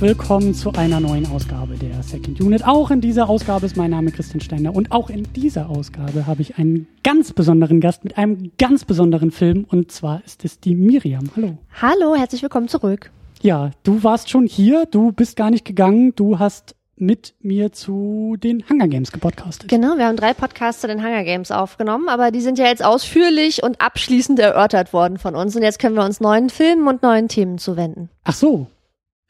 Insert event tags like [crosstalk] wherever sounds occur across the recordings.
Willkommen zu einer neuen Ausgabe der Second Unit. Auch in dieser Ausgabe ist mein Name Christian Steiner und auch in dieser Ausgabe habe ich einen ganz besonderen Gast mit einem ganz besonderen Film und zwar ist es die Miriam. Hallo. Hallo, herzlich willkommen zurück. Ja, du warst schon hier, du bist gar nicht gegangen, du hast mit mir zu den Hunger Games gepodcastet. Genau, wir haben drei Podcasts zu den Hunger Games aufgenommen, aber die sind ja jetzt ausführlich und abschließend erörtert worden von uns und jetzt können wir uns neuen Filmen und neuen Themen zuwenden. Ach so.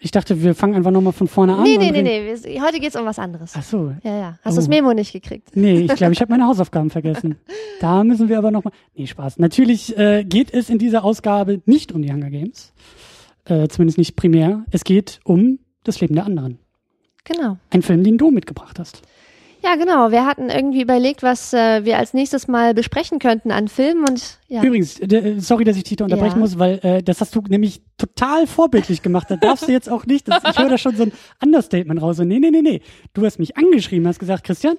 Ich dachte, wir fangen einfach nochmal von vorne an. Nee, nee, nee, nee, heute geht's um was anderes. Ach so. Ja, ja. Hast du Oh. das Memo nicht gekriegt? Nee, ich glaube, ich habe meine [laughs] Hausaufgaben vergessen. Da müssen wir aber nochmal. Nee, Spaß. Natürlich äh, geht es in dieser Ausgabe nicht um die Hunger Games. Äh, zumindest nicht primär. Es geht um das Leben der anderen. Genau. Ein Film, den du mitgebracht hast. Ja, genau. Wir hatten irgendwie überlegt, was äh, wir als nächstes mal besprechen könnten an Filmen und ja. Übrigens, äh, sorry, dass ich dich da unterbrechen Ja. muss, weil äh, das hast du nämlich total vorbildlich gemacht. Da darfst du jetzt auch nicht. Das, ich höre da schon so ein Understatement raus. So, nee, nee, nee, nee. Du hast mich angeschrieben, hast gesagt, Christian,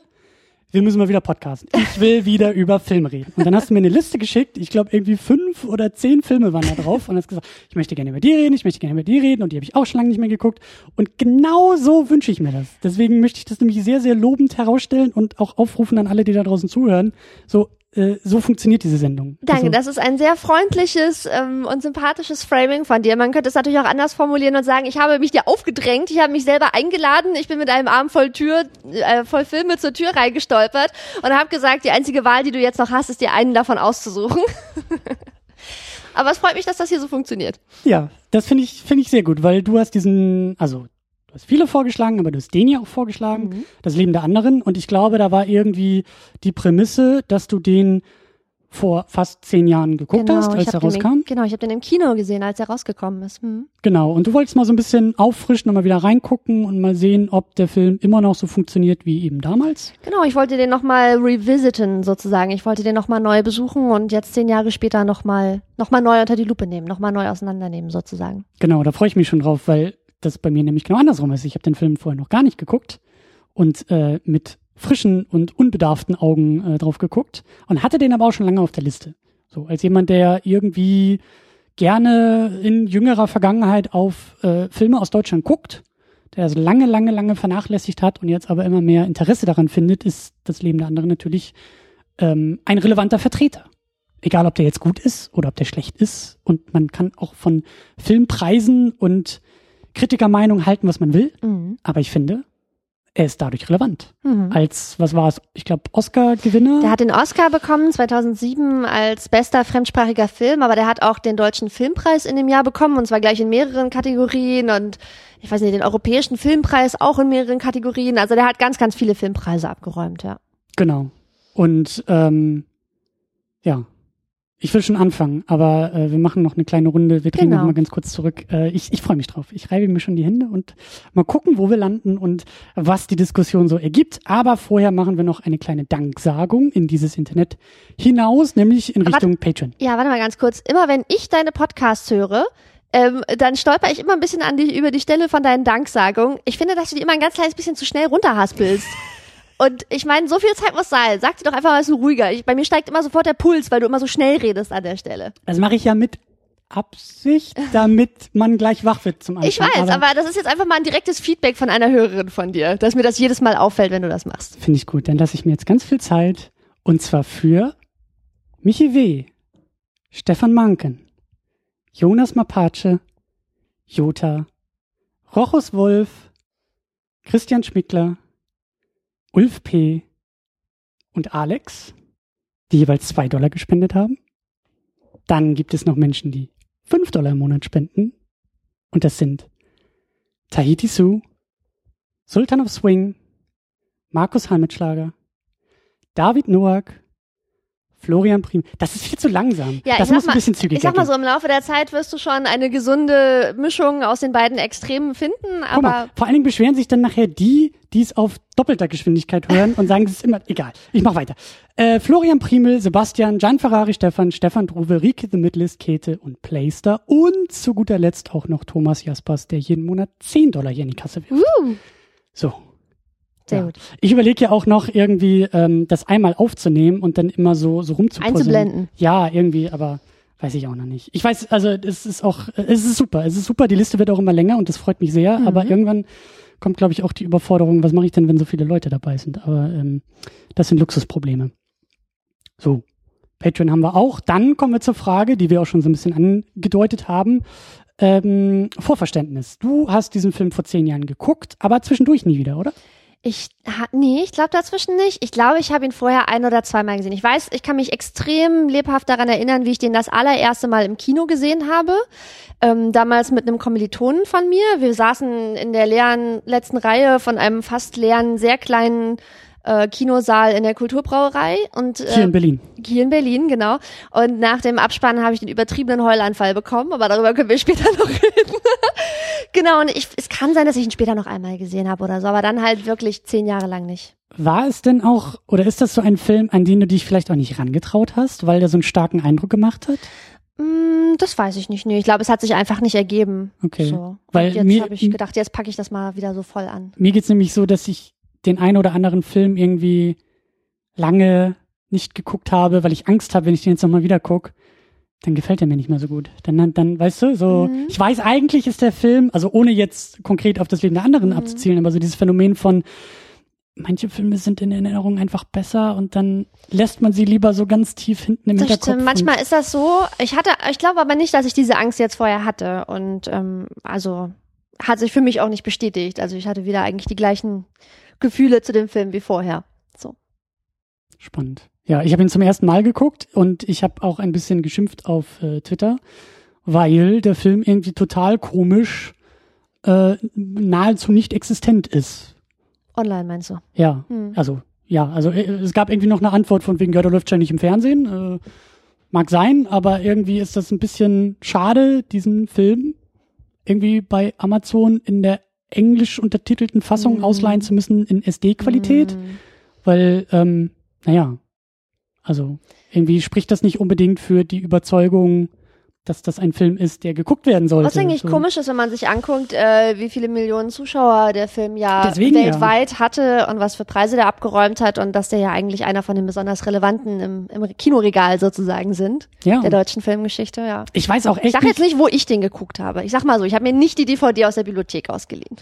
wir müssen mal wieder podcasten. Ich will wieder über Filme reden. Und dann hast du mir eine Liste geschickt. Ich glaube, irgendwie fünf oder zehn Filme waren da drauf. Und hast gesagt, ich möchte gerne über die reden, ich möchte gerne über die reden. Und die habe ich auch schon lange nicht mehr geguckt. Und genau so wünsche ich mir das. Deswegen möchte ich das nämlich sehr, sehr lobend herausstellen und auch aufrufen an alle, die da draußen zuhören. So, äh, so funktioniert diese Sendung. Danke, Also- das ist ein sehr freundliches ähm, und sympathisches Framing von dir. Man könnte es natürlich auch anders formulieren und sagen, ich habe mich dir aufgedrängt, ich habe mich selber eingeladen, ich bin mit einem Arm voll Tür, äh, voll Filme zur Tür reingestolpert und habe gesagt, die einzige Wahl, die du jetzt noch hast, ist dir einen davon auszusuchen. [laughs] Aber es freut mich, dass das hier so funktioniert. Ja, das finde ich, finde ich sehr gut, weil du hast diesen, also du hast viele vorgeschlagen, aber du hast den ja auch vorgeschlagen, Mhm. das Leben der anderen. Und ich glaube, da war irgendwie die Prämisse, dass du den vor fast zehn Jahren geguckt hast, als er rauskam. im- genau, ich habe den im Kino gesehen, als er rausgekommen ist. Hm. Genau. Und du wolltest mal so ein bisschen auffrischen und mal wieder reingucken und mal sehen, ob der Film immer noch so funktioniert wie eben damals. Genau, ich wollte den nochmal revisiten sozusagen. Ich wollte den nochmal neu besuchen und jetzt zehn Jahre später nochmal noch mal neu unter die Lupe nehmen, nochmal neu auseinandernehmen sozusagen. Genau, da freue ich mich schon drauf, weil das bei mir nämlich genau andersrum ist. Ich habe den Film vorher noch gar nicht geguckt und äh, mit frischen und unbedarften Augen äh, drauf geguckt und hatte den aber auch schon lange auf der Liste. So als jemand, der irgendwie gerne in jüngerer Vergangenheit auf äh, Filme aus Deutschland guckt, der es lange, lange, lange vernachlässigt hat und jetzt aber immer mehr Interesse daran findet, ist das Leben der anderen natürlich ähm, ein relevanter Vertreter. Egal, ob der jetzt gut ist oder ob der schlecht ist. Und man kann auch von Filmpreisen und Kritikermeinung halten, was man will. Mhm. Aber ich finde, er ist dadurch relevant. Mhm. Als, was war es? Ich glaube, Oscar-Gewinner. Der hat den Oscar bekommen 2007 als bester fremdsprachiger Film, aber der hat auch den deutschen Filmpreis in dem Jahr bekommen und zwar gleich in mehreren Kategorien und ich weiß nicht, den europäischen Filmpreis auch in mehreren Kategorien. Also der hat ganz, ganz viele Filmpreise abgeräumt, ja. Genau. Und ähm, ja, ich will schon anfangen, aber äh, wir machen noch eine kleine Runde. Wir drehen Genau. noch mal ganz kurz zurück. Äh, ich ich freue mich drauf. Ich reibe mir schon die Hände und mal gucken, wo wir landen und was die Diskussion so ergibt. Aber vorher machen wir noch eine kleine Danksagung in dieses Internet hinaus, nämlich in Aber- Richtung Patreon. Ja, warte mal ganz kurz. Immer wenn ich deine Podcasts höre, ähm, dann stolper ich immer ein bisschen an die, über die Stelle von deinen Danksagungen. Ich finde, dass du die immer ein ganz kleines bisschen zu schnell runterhaspelst. [laughs] Und ich meine, so viel Zeit muss sein. Sag dir doch einfach mal so ruhiger. Ich, bei mir steigt immer sofort der Puls, weil du immer so schnell redest an der Stelle. Das mache ich ja mit Absicht, [laughs] damit man gleich wach wird zum Anfang. Ich weiß, aber, das ist jetzt einfach mal ein direktes Feedback von einer Hörerin von dir, dass mir das jedes Mal auffällt, wenn du das machst. Finde ich gut. Dann lasse ich mir jetzt ganz viel Zeit. Und zwar für Michi W., Stefan Manken, Jonas Mapace, Jota, Rochus Wolf, Christian Schmickler, Ulf P. und Alex, die jeweils zwei Dollar gespendet haben. Dann gibt es noch Menschen, die fünf Dollar im Monat spenden. Und das sind Tahiti Sue, Sultan of Swing, Markus Halmitschlager, David Noack, Florian Prim. Das ist viel zu langsam. Ja, das muss sag ein bisschen zügiger Ich sag mal so, im Laufe der Zeit wirst du schon eine gesunde Mischung aus den beiden Extremen finden, Guck mal, aber vor allen Dingen beschweren sich dann nachher die, die es auf doppelter Geschwindigkeit hören und sagen, es ist immer egal. Ich mach weiter. Äh, Florian Primel, Sebastian, Gian Ferrari, Stefan, Stefan Druwe, Rike The Midlist, Käthe und Playster und zu guter Letzt auch noch Thomas Jaspers, der jeden Monat 10 Dollar hier in die Kasse wirft. uh, So. Sehr Ja. gut. Ich überlege ja auch noch irgendwie, ähm, das einmal aufzunehmen und dann immer so, so rumzupuzzlen. Einzublenden. Ja, irgendwie, aber weiß ich auch noch nicht. Ich weiß, also es ist auch, es ist super, es ist super. Die Liste wird auch immer länger und das freut mich sehr. Mhm. Aber irgendwann kommt, glaube ich, auch die Überforderung, was mache ich denn, wenn so viele Leute dabei sind? Aber ähm, das sind Luxusprobleme. So, Patreon haben wir auch. Dann kommen wir zur Frage, die wir auch schon so ein bisschen angedeutet haben. Ähm, Vorverständnis. Du hast diesen Film vor zehn Jahren geguckt, aber zwischendurch nie wieder, oder? Ich, ha, nee, ich glaube dazwischen nicht. Ich glaube, ich habe ihn vorher ein oder zweimal gesehen. Ich weiß, ich kann mich extrem lebhaft daran erinnern, wie ich den das allererste Mal im Kino gesehen habe. Ähm, damals mit einem Kommilitonen von mir. Wir saßen in der leeren letzten Reihe von einem fast leeren, sehr kleinen äh, Kinosaal in der Kulturbrauerei und äh, Hier in Berlin. hier in Berlin, genau. Und nach dem Abspann habe ich den übertriebenen Heulanfall bekommen, aber darüber können wir später noch [laughs] reden. Genau, und ich, es kann sein, dass ich ihn später noch einmal gesehen habe oder so, aber dann halt wirklich zehn Jahre lang nicht. War es denn auch, oder ist das so ein Film, an den du dich vielleicht auch nicht rangetraut hast, weil der so einen starken Eindruck gemacht hat? Mm, das weiß ich nicht. Nee, ich glaube, es hat sich einfach nicht ergeben. Okay. So. Weil und jetzt habe ich gedacht, jetzt packe ich das mal wieder so voll an. Mir geht's nämlich so, dass ich den einen oder anderen Film irgendwie lange nicht geguckt habe, weil ich Angst habe, wenn ich den jetzt nochmal wieder guck, dann gefällt er mir nicht mehr so gut. Dann, dann, dann weißt du, so, Mhm. ich weiß eigentlich ist der Film, also ohne jetzt konkret auf das Leben der anderen Mhm. abzuzielen, aber so dieses Phänomen von, manche Filme sind in Erinnerung einfach besser und dann lässt man sie lieber so ganz tief hinten im Das Hinterkopf. stimmt. Manchmal ist das so. Ich hatte, ich glaube aber nicht, dass ich diese Angst jetzt vorher hatte. Und ähm, also hat sich für mich auch nicht bestätigt. Also ich hatte wieder eigentlich die gleichen Gefühle zu dem Film wie vorher. So. Spannend. Ja, ich habe ihn zum ersten Mal geguckt und ich habe auch ein bisschen geschimpft auf äh, Twitter, weil der Film irgendwie total komisch äh, nahezu nicht existent ist. Online meinst du? Ja, Hm. also ja, also äh, es gab irgendwie noch eine Antwort von wegen, ja, der läuft schon nicht im Fernsehen. Äh, mag sein, aber irgendwie ist das ein bisschen schade, diesen Film irgendwie bei Amazon in der englisch untertitelten Fassung Mhm. ausleihen zu müssen in SD-Qualität Hm. weil, ähm, naja, also irgendwie spricht das nicht unbedingt für die Überzeugung, dass das ein Film ist, der geguckt werden sollte. Was eigentlich so. komisch ist, wenn man sich anguckt, äh, wie viele Millionen Zuschauer der Film ja Deswegen ja. weltweit hatte und was für Preise der abgeräumt hat und dass der ja eigentlich einer von den besonders relevanten im, im Kinoregal sozusagen sind, Ja, der deutschen Filmgeschichte, ja. ich weiß auch Ich echt sag jetzt nicht, nicht, wo ich den geguckt habe. Ich sag mal so, ich habe mir nicht die DVD aus der Bibliothek ausgeliehen.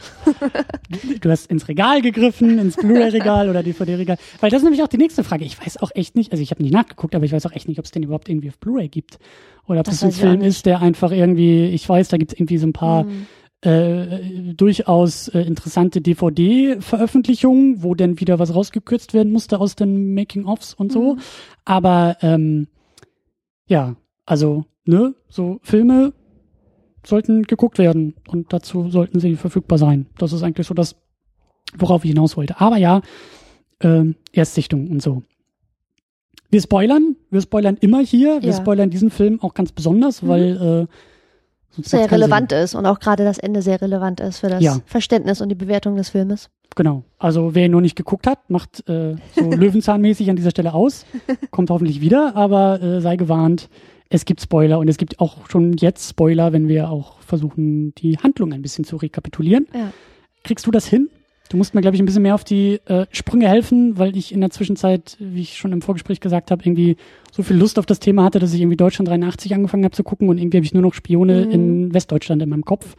[laughs] du hast ins Regal gegriffen, ins Blu-ray-Regal oder DVD-Regal, weil das ist nämlich auch die nächste Frage. Ich weiß auch echt nicht, also ich habe nicht nachgeguckt, aber ich weiß auch echt nicht, ob es den überhaupt irgendwie auf Blu-ray gibt oder ob Das das, ein Film ist, der einfach irgendwie, ich weiß, da gibt es irgendwie so ein paar Hm. äh, durchaus äh, interessante DVD-Veröffentlichungen, wo dann wieder was rausgekürzt werden musste aus den Making-ofs und so. Mhm. Aber ähm, ja, also, ne, so Filme sollten geguckt werden und dazu sollten sie verfügbar sein. Das ist eigentlich so das, worauf ich hinaus wollte. Aber ja, ähm, Erstsichtung und so. Wir spoilern, wir spoilern immer hier, wir Ja. spoilern diesen Film auch ganz besonders, Mhm. weil äh, Sehr relevant ist und auch gerade das Ende sehr relevant ist für das Ja. Verständnis und die Bewertung des Filmes. Genau. Also wer ihn noch nicht geguckt hat, macht äh, so [laughs] Löwenzahnmäßig an dieser Stelle aus. Kommt hoffentlich wieder, aber äh, sei gewarnt, es gibt Spoiler und es gibt auch schon jetzt Spoiler, wenn wir auch versuchen, die Handlung ein bisschen zu rekapitulieren. Ja. Kriegst du das hin? Du musst mir, glaube ich, ein bisschen mehr auf die äh, Sprünge helfen, weil ich in der Zwischenzeit, wie ich schon im Vorgespräch gesagt habe, irgendwie so viel Lust auf das Thema hatte, dass ich irgendwie Deutschland 83 angefangen habe zu gucken und irgendwie habe ich nur noch Spione Mhm. in Westdeutschland in meinem Kopf.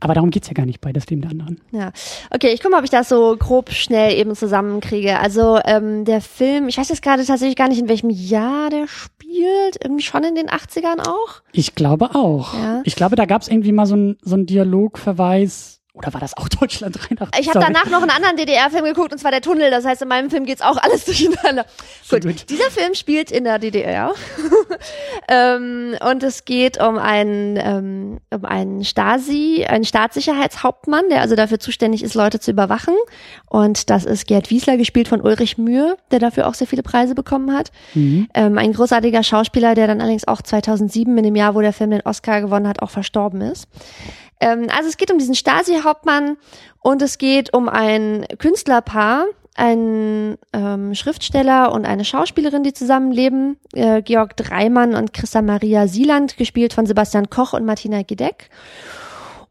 Aber darum geht's ja gar nicht bei das Leben der anderen. Ja, okay, ich gucke mal, ob ich das so grob schnell eben zusammenkriege. Also ähm, der Film, ich weiß jetzt gerade tatsächlich gar nicht, in welchem Jahr der spielt. Irgendwie schon in den 80ern auch. Ich glaube auch. Ja. Ich glaube, da gab es irgendwie mal so ein, so ein Dialogverweis. Oder war das auch Deutschland [laughs] 83? Ich habe danach noch einen anderen DDR-Film geguckt, und zwar Der Tunnel. Das heißt, in meinem Film geht's auch alles [laughs] durcheinander. Sehr Gut. gut. Dieser Film spielt in der DDR. [laughs] ähm, und es geht um einen, ähm, um einen Stasi, einen Staatssicherheitshauptmann, der also dafür zuständig ist, Leute zu überwachen. Und das ist Gerd Wiesler, gespielt von Ulrich Mühe, der dafür auch sehr viele Preise bekommen hat. Mhm. Ähm, ein großartiger Schauspieler, der dann allerdings auch 2007, in dem Jahr, wo der Film den Oscar gewonnen hat, auch verstorben ist. Ähm, also es geht um diesen Stasi-Hauptmann und es geht um ein Künstlerpaar, ein ähm, Schriftsteller und eine Schauspielerin, die zusammenleben, äh, Georg Dreimann und Christa Maria Sieland, gespielt von Sebastian Koch und Martina Gedeck.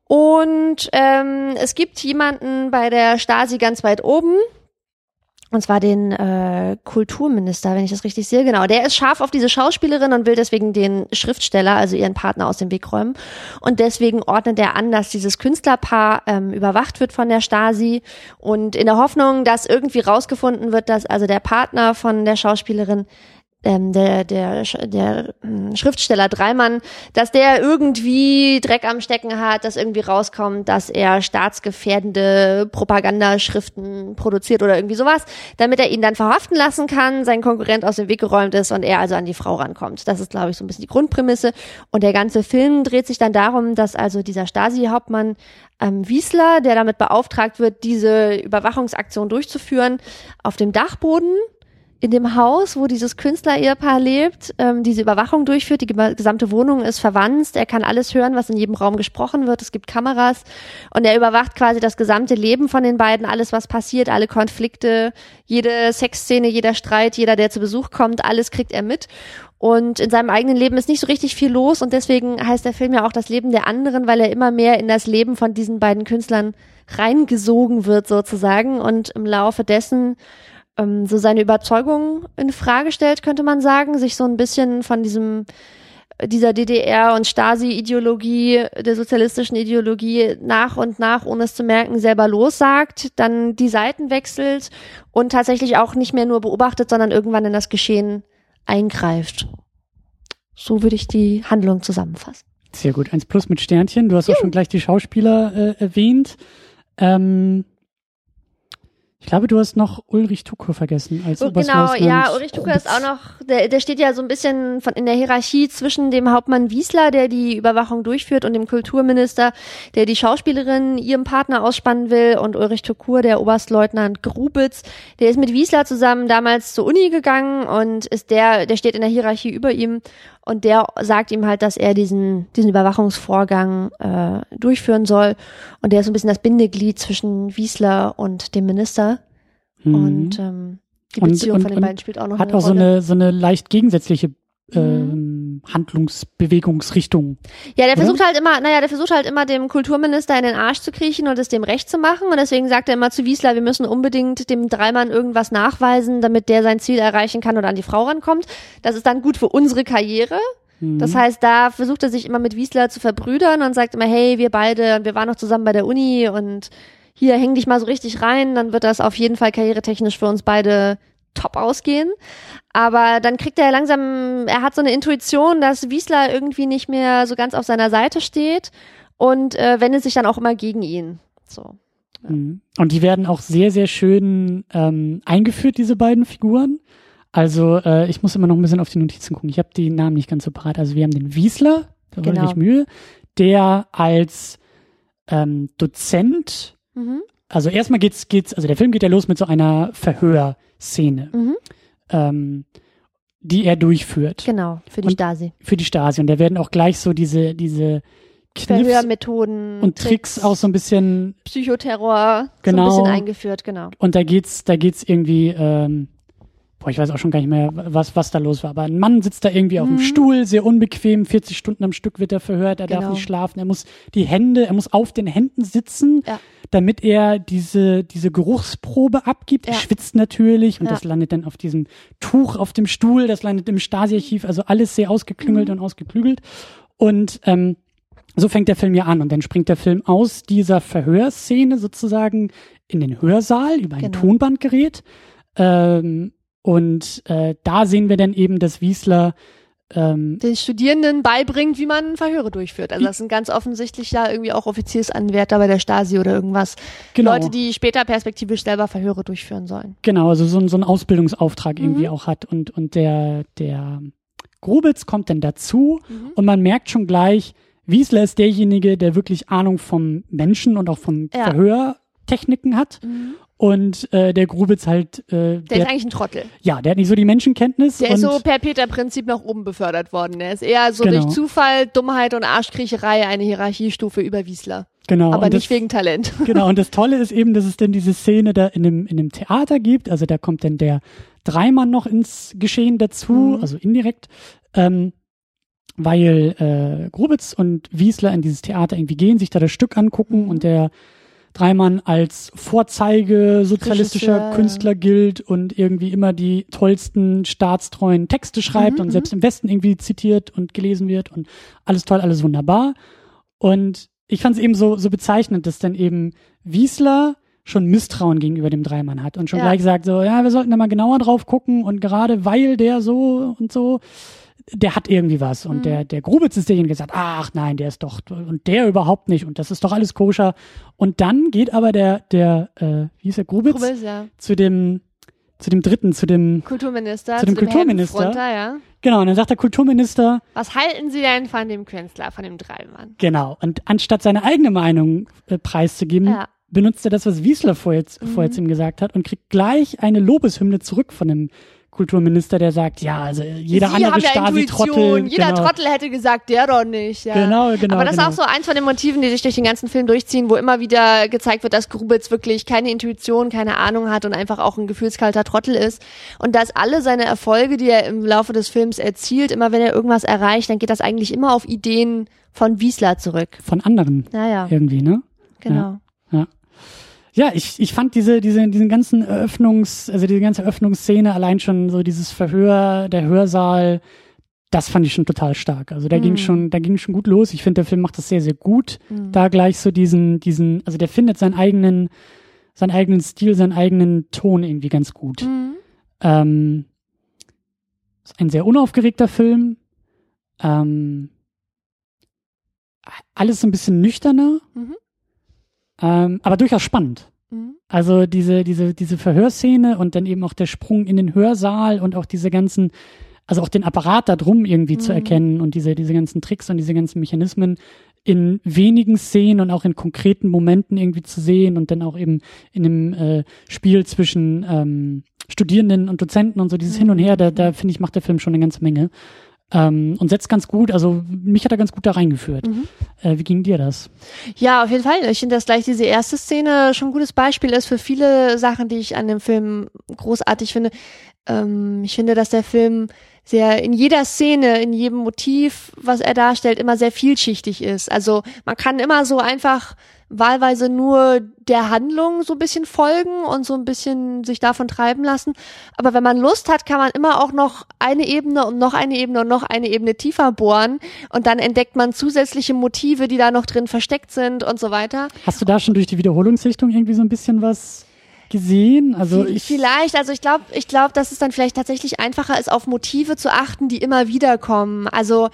Und ähm, es gibt jemanden bei der Stasi ganz weit oben, und zwar den äh, Kulturminister, wenn ich das richtig sehe. Genau, der ist scharf auf diese Schauspielerin und will deswegen den Schriftsteller, also ihren Partner, aus dem Weg räumen. Und deswegen ordnet er an, dass dieses Künstlerpaar ähm, überwacht wird von der Stasi. Und in der Hoffnung, dass irgendwie rausgefunden wird, dass also der Partner von der Schauspielerin ähm, der, der, der äh, Schriftsteller Dreimann, dass der irgendwie Dreck am Stecken hat, dass irgendwie rauskommt, dass er staatsgefährdende Propagandaschriften produziert oder irgendwie sowas, damit er ihn dann verhaften lassen kann, sein Konkurrent aus dem Weg geräumt ist und er also an die Frau rankommt. Das ist, glaube ich, so ein bisschen die Grundprämisse. Und der ganze Film dreht sich dann darum, dass also dieser Stasi-Hauptmann ähm, Wiesler, der damit beauftragt wird, diese Überwachungsaktion durchzuführen, auf dem Dachboden in dem Haus, wo dieses Künstler-Ehepaar lebt, ähm, diese Überwachung durchführt. Die gesamte Wohnung ist verwandt. Er kann alles hören, was in jedem Raum gesprochen wird. Es gibt Kameras und er überwacht quasi das gesamte Leben von den beiden, alles, was passiert, alle Konflikte, jede Sexszene, jeder Streit, jeder, der zu Besuch kommt, alles kriegt er mit. Und in seinem eigenen Leben ist nicht so richtig viel los und deswegen heißt der Film ja auch das Leben der anderen, weil er immer mehr in das Leben von diesen beiden Künstlern reingesogen wird sozusagen und im Laufe dessen ähm, so seine Überzeugung in Frage stellt, könnte man sagen, sich so ein bisschen von diesem dieser DDR und Stasi-Ideologie, der sozialistischen Ideologie nach und nach, ohne es zu merken, selber lossagt, dann die Seiten wechselt und tatsächlich auch nicht mehr nur beobachtet, sondern irgendwann in das Geschehen eingreift. So würde ich die Handlung zusammenfassen. Sehr gut. Eins plus mit Sternchen. Du hast Juhu. auch schon gleich die Schauspieler äh, erwähnt. Ähm, ich glaube, du hast noch Ulrich Tucker vergessen als oh, Genau, ja, Ulrich Tucker ist auch noch, der, der steht ja so ein bisschen von in der Hierarchie zwischen dem Hauptmann Wiesler, der die Überwachung durchführt, und dem Kulturminister, der die Schauspielerin ihrem Partner ausspannen will, und Ulrich Tukur, der Oberstleutnant Grubitz, der ist mit Wiesler zusammen damals zur Uni gegangen und ist der, der steht in der Hierarchie über ihm und der sagt ihm halt, dass er diesen, diesen Überwachungsvorgang äh, durchführen soll. Und der ist so ein bisschen das Bindeglied zwischen Wiesler und dem Minister. Mhm. Und ähm, die Beziehung und, und, von den beiden spielt auch noch hat eine auch Rolle. so eine so eine leicht gegensätzliche ähm, Handlungsbewegungsrichtung. Ja, der versucht halt immer, naja, der versucht halt immer dem Kulturminister in den Arsch zu kriechen und es dem recht zu machen. Und deswegen sagt er immer zu Wiesler, wir müssen unbedingt dem Dreimann irgendwas nachweisen, damit der sein Ziel erreichen kann oder an die Frau rankommt. Das ist dann gut für unsere Karriere. Mhm. Das heißt, da versucht er sich immer mit Wiesler zu verbrüdern und sagt immer, hey, wir beide, wir waren noch zusammen bei der Uni und hier häng dich mal so richtig rein, dann wird das auf jeden Fall karrieretechnisch für uns beide top ausgehen. Aber dann kriegt er langsam, er hat so eine Intuition, dass Wiesler irgendwie nicht mehr so ganz auf seiner Seite steht und äh, wendet sich dann auch immer gegen ihn. So. Ja. Mhm. Und die werden auch sehr, sehr schön ähm, eingeführt, diese beiden Figuren. Also äh, ich muss immer noch ein bisschen auf die Notizen gucken. Ich habe die Namen nicht ganz so parat. Also wir haben den Wiesler, da genau. ich Mühe, der als ähm, Dozent, mhm. also erstmal geht's, geht's, also der Film geht ja los mit so einer Verhör- Szene, mhm. ähm, die er durchführt. Genau, für die und, Stasi. Für die Stasi. Und da werden auch gleich so diese, diese Kniffs und Tricks, Tricks, auch so ein bisschen Psychoterror genau, so ein bisschen eingeführt, genau. Und da geht's, da geht's irgendwie ähm, boah, ich weiß auch schon gar nicht mehr, was, was da los war. Aber ein Mann sitzt da irgendwie auf dem mhm. Stuhl, sehr unbequem, 40 Stunden am Stück wird er verhört, er genau. darf nicht schlafen, er muss die Hände, er muss auf den Händen sitzen, ja. damit er diese, diese Geruchsprobe abgibt. Ja. Er schwitzt natürlich und ja. das landet dann auf diesem Tuch auf dem Stuhl, das landet im Stasi-Archiv, also alles sehr ausgeklüngelt mhm. und ausgeklügelt. Und ähm, so fängt der Film ja an und dann springt der Film aus dieser Verhörszene sozusagen in den Hörsaal über ein genau. Tonbandgerät. Ähm, und äh, da sehen wir dann eben, dass Wiesler ähm, den Studierenden beibringt, wie man Verhöre durchführt. Also das sind ganz offensichtlich ja irgendwie auch Offiziersanwärter bei der Stasi oder irgendwas. Genau. Leute, die später perspektivisch selber Verhöre durchführen sollen. Genau, also so, so ein Ausbildungsauftrag mhm. irgendwie auch hat. Und, und der, der Grobitz kommt dann dazu mhm. und man merkt schon gleich, Wiesler ist derjenige, der wirklich Ahnung vom Menschen und auch von ja. Verhörtechniken hat. Mhm. Und äh, der Grubitz halt. Äh, der, der ist eigentlich ein Trottel. Ja, der hat nicht so die Menschenkenntnis. Der ist so per Peter-Prinzip nach oben befördert worden. Er ist eher so genau. durch Zufall, Dummheit und Arschkriecherei eine Hierarchiestufe über Wiesler. Genau. Aber nicht das, wegen Talent. [laughs] Genau, und das Tolle ist eben, dass es denn diese Szene da in dem, in dem Theater gibt. Also da kommt dann der Dreimann noch ins Geschehen dazu, mhm. also indirekt. Ähm, weil äh, Grubitz und Wiesler in dieses Theater irgendwie gehen, sich da das Stück angucken mhm. und der Dreimann als Vorzeige sozialistischer Regisseur. Künstler gilt und irgendwie immer die tollsten staatstreuen Texte schreibt Mhm, und selbst im Westen irgendwie zitiert und gelesen wird und alles toll, alles wunderbar. Und ich fand es eben so, so bezeichnend, dass dann eben Wiesler schon Misstrauen gegenüber dem Dreimann hat und schon Ja. gleich sagt so, ja, wir sollten da mal genauer drauf gucken und gerade weil der so und so, der hat irgendwie was und Mhm. der, der Grubitz ist derjenige, der sagt, ach nein, der ist doch, und der überhaupt nicht und das ist doch alles koscher. Und dann geht aber der, der, äh, wie hieß der, Grubitz, Grubels, ja. zu dem, zu dem dritten, zu dem, Kulturminister. Zu dem Kulturminister. Herrn Frunter, ja. genau, und dann sagt der Kulturminister, Was halten Sie denn von dem Künstler, von dem Dreimann? genau, und anstatt seine eigene Meinung äh, preiszugeben, Ja. benutzt er das, was Wiesler vorher, vorher Mhm. zu ihm gesagt hat und kriegt gleich eine Lobeshymne zurück von dem Kulturminister, der sagt, ja, also jeder Sie andere haben ja Stasi-Trottel. Jeder genau, Trottel hätte gesagt, der doch nicht. Ja. Genau, genau. Aber das genau. ist auch so eins von den Motiven, die sich durch den ganzen Film durchziehen, wo immer wieder gezeigt wird, dass Grubitz wirklich keine Intuition, keine Ahnung hat und einfach auch ein gefühlskalter Trottel ist. Und dass alle seine Erfolge, die er im Laufe des Films erzielt, immer wenn er irgendwas erreicht, dann geht das eigentlich immer auf Ideen von Wiesler zurück. Von anderen Naja, irgendwie, ne? genau. Ja, ich, ich fand diese, diese, diesen ganzen Eröffnungs, also diese ganze Eröffnungsszene, allein schon so dieses Verhör, der Hörsaal, das fand ich schon total stark. Also da ging Mhm. schon, da ging schon gut los. Ich finde, der Film macht das sehr, sehr gut. Mhm. Da gleich so diesen, diesen, also der findet seinen eigenen, seinen eigenen Stil, seinen eigenen Ton irgendwie ganz gut. Mhm. Ähm, ist ein sehr unaufgeregter Film. Ähm, alles so ein bisschen nüchterner, Mhm. Ähm, aber durchaus spannend. Mhm. Also diese, diese, diese Verhörszene und dann eben auch der Sprung in den Hörsaal und auch diese ganzen, also auch den Apparat da drum irgendwie zu Mhm. erkennen und diese, diese ganzen Tricks und diese ganzen Mechanismen in wenigen Szenen und auch in konkreten Momenten irgendwie zu sehen und dann auch eben in dem äh, Spiel zwischen ähm, Studierenden und Dozenten und so dieses Hin und Her, da, da finde ich, macht der Film schon eine ganze Menge. Ähm, und setzt ganz gut, also mich hat er ganz gut da reingeführt. Mhm. Äh, wie ging dir das? Ja, auf jeden Fall. Ich finde, dass gleich diese erste Szene schon ein gutes Beispiel ist für viele Sachen, die ich an dem Film großartig finde. Ähm, ich finde, dass der Film sehr in jeder Szene, in jedem Motiv, was er darstellt, immer sehr vielschichtig ist. Also man kann immer so einfach wahlweise nur der Handlung so ein bisschen folgen und so ein bisschen sich davon treiben lassen. Aber wenn man Lust hat, kann man immer auch noch eine Ebene und noch eine Ebene und noch eine Ebene tiefer bohren und dann entdeckt man zusätzliche Motive, die da noch drin versteckt sind und so weiter. Hast du da schon durch die Wiederholungssichtung irgendwie so ein bisschen was gesehen? Also ich, vielleicht, also ich glaube, ich glaube, dass es dann vielleicht tatsächlich einfacher ist, auf Motive zu achten, die immer wieder kommen. Also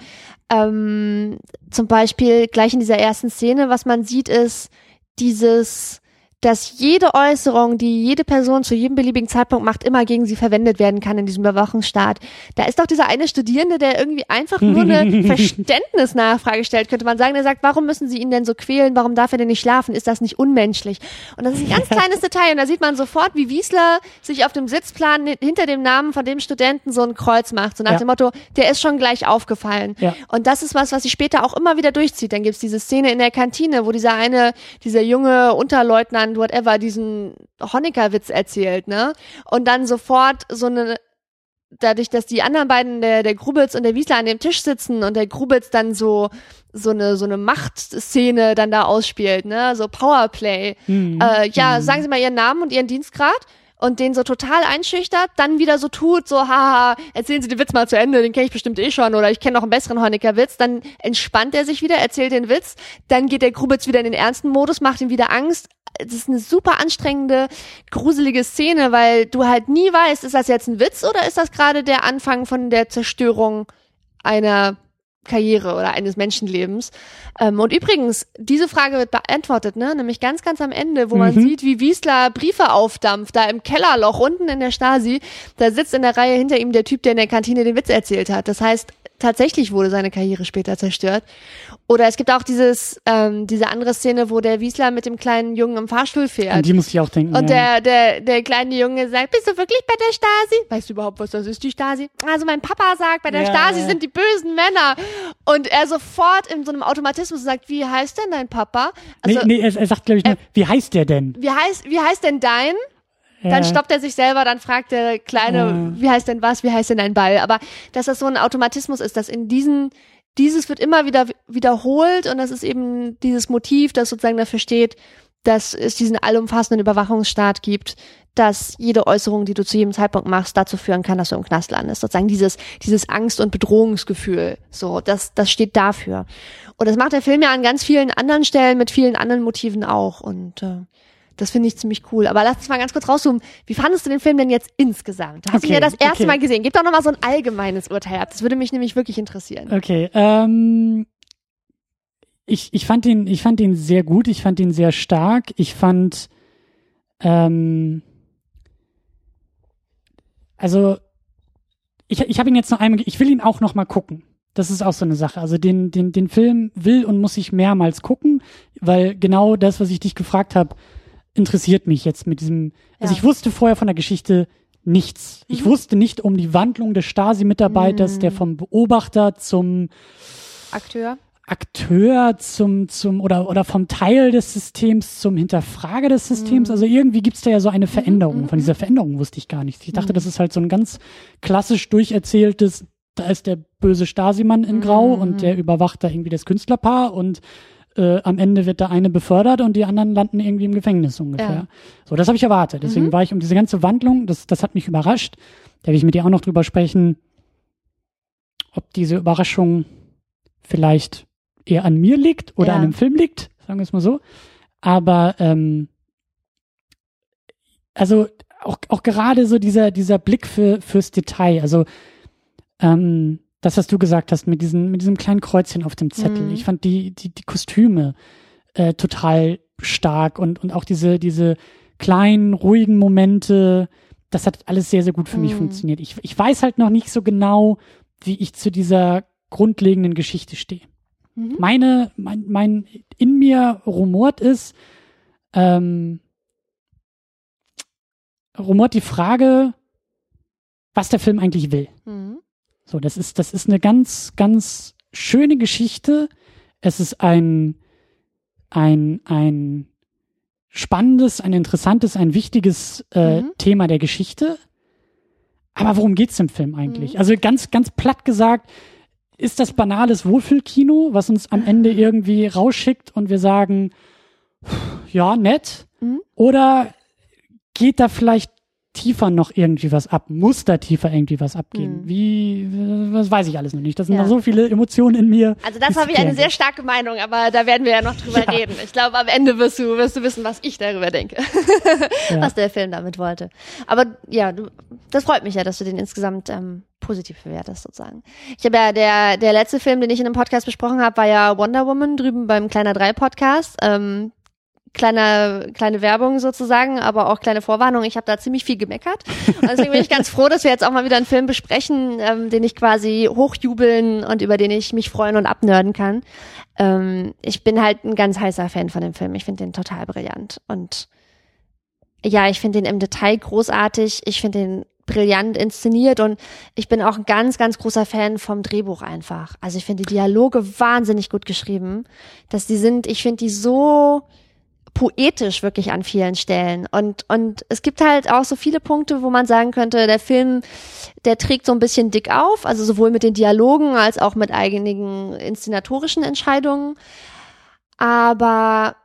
ähm, zum Beispiel gleich in dieser ersten Szene, was man sieht, ist dieses, dass jede Äußerung, die jede Person zu jedem beliebigen Zeitpunkt macht, immer gegen sie verwendet werden kann in diesem Überwachungsstaat. Da ist doch dieser eine Studierende, der irgendwie einfach nur eine [laughs] Verständnisnachfrage stellt, könnte man sagen. Der sagt, warum müssen sie ihn denn so quälen? Warum darf er denn nicht schlafen? Ist das nicht unmenschlich? Und das ist ein ganz [laughs] kleines Detail. Und da sieht man sofort, wie Wiesler sich auf dem Sitzplan hi- hinter dem Namen von dem Studenten so ein Kreuz macht. So nach Ja. dem Motto, der ist schon gleich aufgefallen. Ja. Und das ist was, was sich später auch immer wieder durchzieht. Dann gibt's diese Szene in der Kantine, wo dieser eine, dieser junge Unterleutnant, whatever, diesen Honecker-Witz erzählt, ne? Und dann sofort so eine dadurch, dass die anderen beiden, der, der Grubitz und der Wiesler an dem Tisch sitzen und der Grubitz dann so, so eine, so eine Machtszene dann da ausspielt, ne, so Powerplay. Hm. Äh, ja, sagen Sie mal Ihren Namen und Ihren Dienstgrad und den so total einschüchtert, dann wieder so tut, so, haha, erzählen Sie den Witz mal zu Ende, den kenne ich bestimmt eh schon oder ich kenne noch einen besseren Honecker-Witz, dann entspannt er sich wieder, erzählt den Witz, dann geht der Grubitz wieder in den ernsten Modus, macht ihm wieder Angst. Das ist eine super anstrengende, gruselige Szene, weil du halt nie weißt, ist das jetzt ein Witz oder ist das gerade der Anfang von der Zerstörung einer Karriere oder eines Menschenlebens. Ähm, und übrigens, diese Frage wird beantwortet, ne? Nämlich ganz, ganz am Ende, wo man Mhm. sieht, wie Wiesler Briefe aufdampft, da im Kellerloch unten in der Stasi. Da sitzt in der Reihe hinter ihm der Typ, der in der Kantine den Witz erzählt hat. Das heißt, tatsächlich wurde seine Karriere später zerstört. Oder es gibt auch dieses, ähm, diese andere Szene, wo der Wiesler mit dem kleinen Jungen im Fahrstuhl fährt. An die musste ich auch denken. Und ja. der, der, der kleine Junge sagt, bist du wirklich bei der Stasi? Weißt du überhaupt, was das ist, die Stasi? Also mein Papa sagt, bei der Ja, Stasi ja. sind die bösen Männer. Und er sofort in so einem Automatismus sagt, wie heißt denn dein Papa? Also, nee, nee, er, er sagt, glaube ich, nur, wie heißt der denn? wie heißt, wie heißt denn dein? Dann stoppt er sich selber, dann fragt der Kleine, Ja. wie heißt denn was, wie heißt denn dein Ball? Aber dass das so ein Automatismus ist, dass in diesen, dieses wird immer wieder wiederholt und das ist eben dieses Motiv, das sozusagen dafür steht, dass es diesen allumfassenden Überwachungsstaat gibt, dass jede Äußerung, die du zu jedem Zeitpunkt machst, dazu führen kann, dass du im Knast landest. Sozusagen dieses, dieses Angst- und Bedrohungsgefühl. So, das, das steht dafür. Und das macht der Film ja an ganz vielen anderen Stellen mit vielen anderen Motiven auch. Und äh, das finde ich ziemlich cool. Aber lass uns mal ganz kurz rauszoomen. Wie fandest du den Film denn jetzt insgesamt? Du hast ihn Okay, ja das erste okay. Mal gesehen. Gib doch noch mal so ein allgemeines Urteil ab. Das würde mich nämlich wirklich interessieren. Okay, ähm, ich, ich fand ihn, ich fand ihn sehr gut, ich fand ihn sehr stark, ich fand, ähm, also, ich, ich habe ihn jetzt noch einmal, ich will ihn auch noch mal gucken. Das ist auch so eine Sache. Also den, den, den Film will und muss ich mehrmals gucken, weil genau das, was ich dich gefragt habe, interessiert mich jetzt mit diesem. Also Ja. ich wusste vorher von der Geschichte nichts. Ich wusste nicht um die Wandlung des Stasi-Mitarbeiters, der vom Beobachter zum Akteur? Akteur zum, zum oder, oder vom Teil des Systems zum Hinterfrager des Systems. Mhm. Also irgendwie gibt's da ja so eine Veränderung. Von dieser Veränderung wusste ich gar nichts. Ich Mhm. dachte, das ist halt so ein ganz klassisch durcherzähltes, da ist der böse Stasi-Mann in Grau Mhm. und der überwacht da irgendwie das Künstlerpaar und äh, am Ende wird der eine befördert und die anderen landen irgendwie im Gefängnis ungefähr. Ja. So, das habe ich erwartet. Deswegen Mhm. war ich um diese ganze Wandlung, das, das hat mich überrascht. Da will ich mit dir auch noch drüber sprechen, ob diese Überraschung vielleicht eher an mir liegt oder Ja. an dem Film liegt, sagen wir es mal so. Aber ähm, also auch, auch gerade so dieser, dieser Blick für, fürs Detail, also ähm, das, was du gesagt hast, mit, diesen, mit diesem kleinen Kreuzchen auf dem Zettel. Mhm. Ich fand die, die, die Kostüme äh, total stark und, und auch diese, diese kleinen, ruhigen Momente, das hat alles sehr, sehr gut für mich Mhm. funktioniert. Ich, ich weiß halt noch nicht so genau, wie ich zu dieser grundlegenden Geschichte stehe. Mhm. Meine, mein, mein in mir rumort ist, ähm, rumort die Frage, was der Film eigentlich will. Mhm. So, das ist, das ist eine ganz, ganz schöne Geschichte. Es ist ein, ein, ein spannendes, ein interessantes, ein wichtiges äh, Mhm. Thema der Geschichte. Aber worum geht's im Film eigentlich? Mhm. Also ganz, ganz platt gesagt, ist das banales Wohlfühlkino, was uns am Ende irgendwie rausschickt und wir sagen, ja, nett? Mhm. Oder geht da vielleicht tiefer noch irgendwie was ab? Muss da tiefer irgendwie was abgehen? Mhm. Wie, das weiß ich alles noch nicht. Das sind Ja. noch so viele Emotionen in mir. Also das habe ich eine sehr starke Meinung, aber da werden wir ja noch drüber [laughs] Ja. reden. Ich glaube, am Ende wirst du, wirst du wissen, was ich darüber denke, Ja. was der Film damit wollte. Aber ja, du, das freut mich ja, dass du den insgesamt ähm, positiv bewertest sozusagen. Ich habe ja der der letzte Film, den ich in einem Podcast besprochen habe, war ja Wonder Woman drüben beim Kleiner 3 Podcast. Ähm, kleine kleine Werbung sozusagen, aber auch kleine Vorwarnung. Ich habe da ziemlich viel gemeckert. Und deswegen bin ich ganz froh, dass wir jetzt auch mal wieder einen Film besprechen, ähm, den ich quasi hochjubeln und über den ich mich freuen und abnörden kann. Ähm, ich bin halt ein ganz heißer Fan von dem Film. Ich finde den total brillant und ja, ich finde den im Detail großartig. Ich finde den brillant inszeniert und ich bin auch ein ganz, ganz großer Fan vom Drehbuch einfach. Also ich finde die Dialoge wahnsinnig gut geschrieben, dass die sind, ich finde die so poetisch wirklich an vielen Stellen. Und und es gibt halt auch so viele Punkte, wo man sagen könnte, der Film, der trägt so ein bisschen dick auf, also sowohl mit den Dialogen als auch mit einigen inszenatorischen Entscheidungen, aber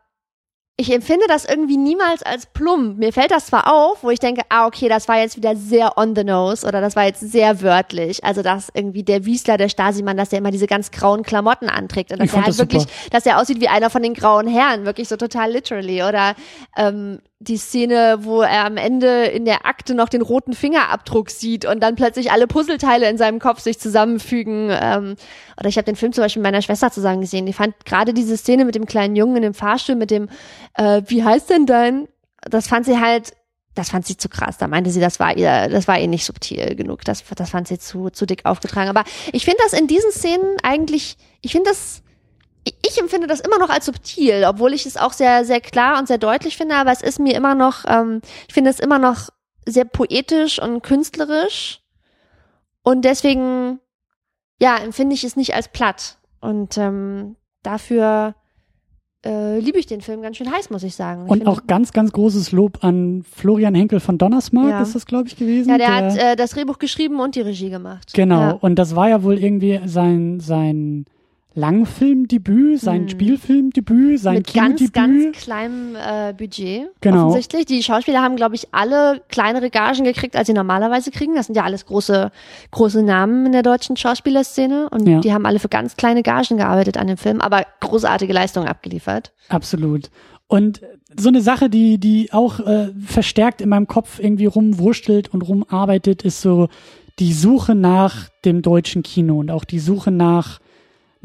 ich empfinde das irgendwie niemals als plump. Mir fällt das zwar auf, wo ich denke, ah, okay, das war jetzt wieder sehr on the nose oder das war jetzt sehr wörtlich. Also, dass irgendwie der Wiesler, der Stasi-Mann, dass der immer diese ganz grauen Klamotten anträgt und dass er halt das super. wirklich, dass er aussieht wie einer von den grauen Herren, wirklich so total literally. Oder ähm, die Szene, wo er am Ende in der Akte noch den roten Fingerabdruck sieht und dann plötzlich alle Puzzleteile in seinem Kopf sich zusammenfügen. Ähm, oder ich habe den Film zum Beispiel mit meiner Schwester zusammen gesehen. Die fand gerade diese Szene mit dem kleinen Jungen in dem Fahrstuhl, mit dem, äh, wie heißt denn dein? Das fand sie halt, das fand sie zu krass. Da meinte sie, das war ihr, das war ihr nicht subtil genug. Das, das fand sie zu, zu dick aufgetragen. Aber ich finde das in diesen Szenen eigentlich, ich finde das, ich- empfinde das immer noch als subtil, obwohl ich es auch sehr, sehr klar und sehr deutlich finde, aber es ist mir immer noch, ähm, ich finde es immer noch sehr poetisch und künstlerisch. Und deswegen, ja, empfinde ich es nicht als platt. Und ähm, dafür äh, liebe ich den Film ganz schön heiß, muss ich sagen. Ich Und auch ganz, ganz großes Lob an Florian Henkel von Donnersmarck, Ja. ist das, glaube ich, gewesen. ja, der, hat äh, das Drehbuch geschrieben und die Regie gemacht. Genau, Ja. und das war ja wohl irgendwie sein, sein Langfilmdebüt, sein Hm. Spielfilmdebüt, sein Mit ganz, ganz kleinem äh, Budget. Genau. Offensichtlich. Die Schauspieler haben, glaube ich, alle kleinere Gagen gekriegt, als sie normalerweise kriegen. Das sind ja alles große, große Namen in der deutschen Schauspielerszene. Und Ja. die haben alle für ganz kleine Gagen gearbeitet an dem Film, aber großartige Leistungen abgeliefert. Absolut. Und so eine Sache, die, die auch äh, verstärkt in meinem Kopf irgendwie rumwurschtelt und rumarbeitet, ist so die Suche nach dem deutschen Kino und auch die Suche nach,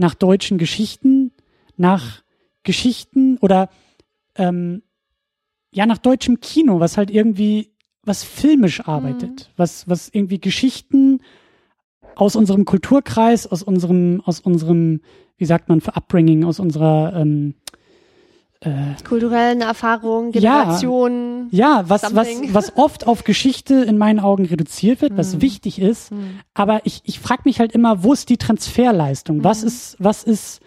nach deutschen Geschichten, nach Geschichten oder ähm, ja, nach deutschem Kino, was halt irgendwie, was filmisch arbeitet, was, was irgendwie Geschichten aus unserem Kulturkreis, aus unserem, aus unserem, wie sagt man, für Upbringing, aus unserer ähm, Kulturellen Erfahrungen, Ja. Generationen. Ja, was, was, Something. was oft auf Geschichte in meinen Augen reduziert wird, Mhm. was wichtig ist. Aber ich, ich frage mich halt immer, wo ist die Transferleistung? Mhm. Was ist, was ist,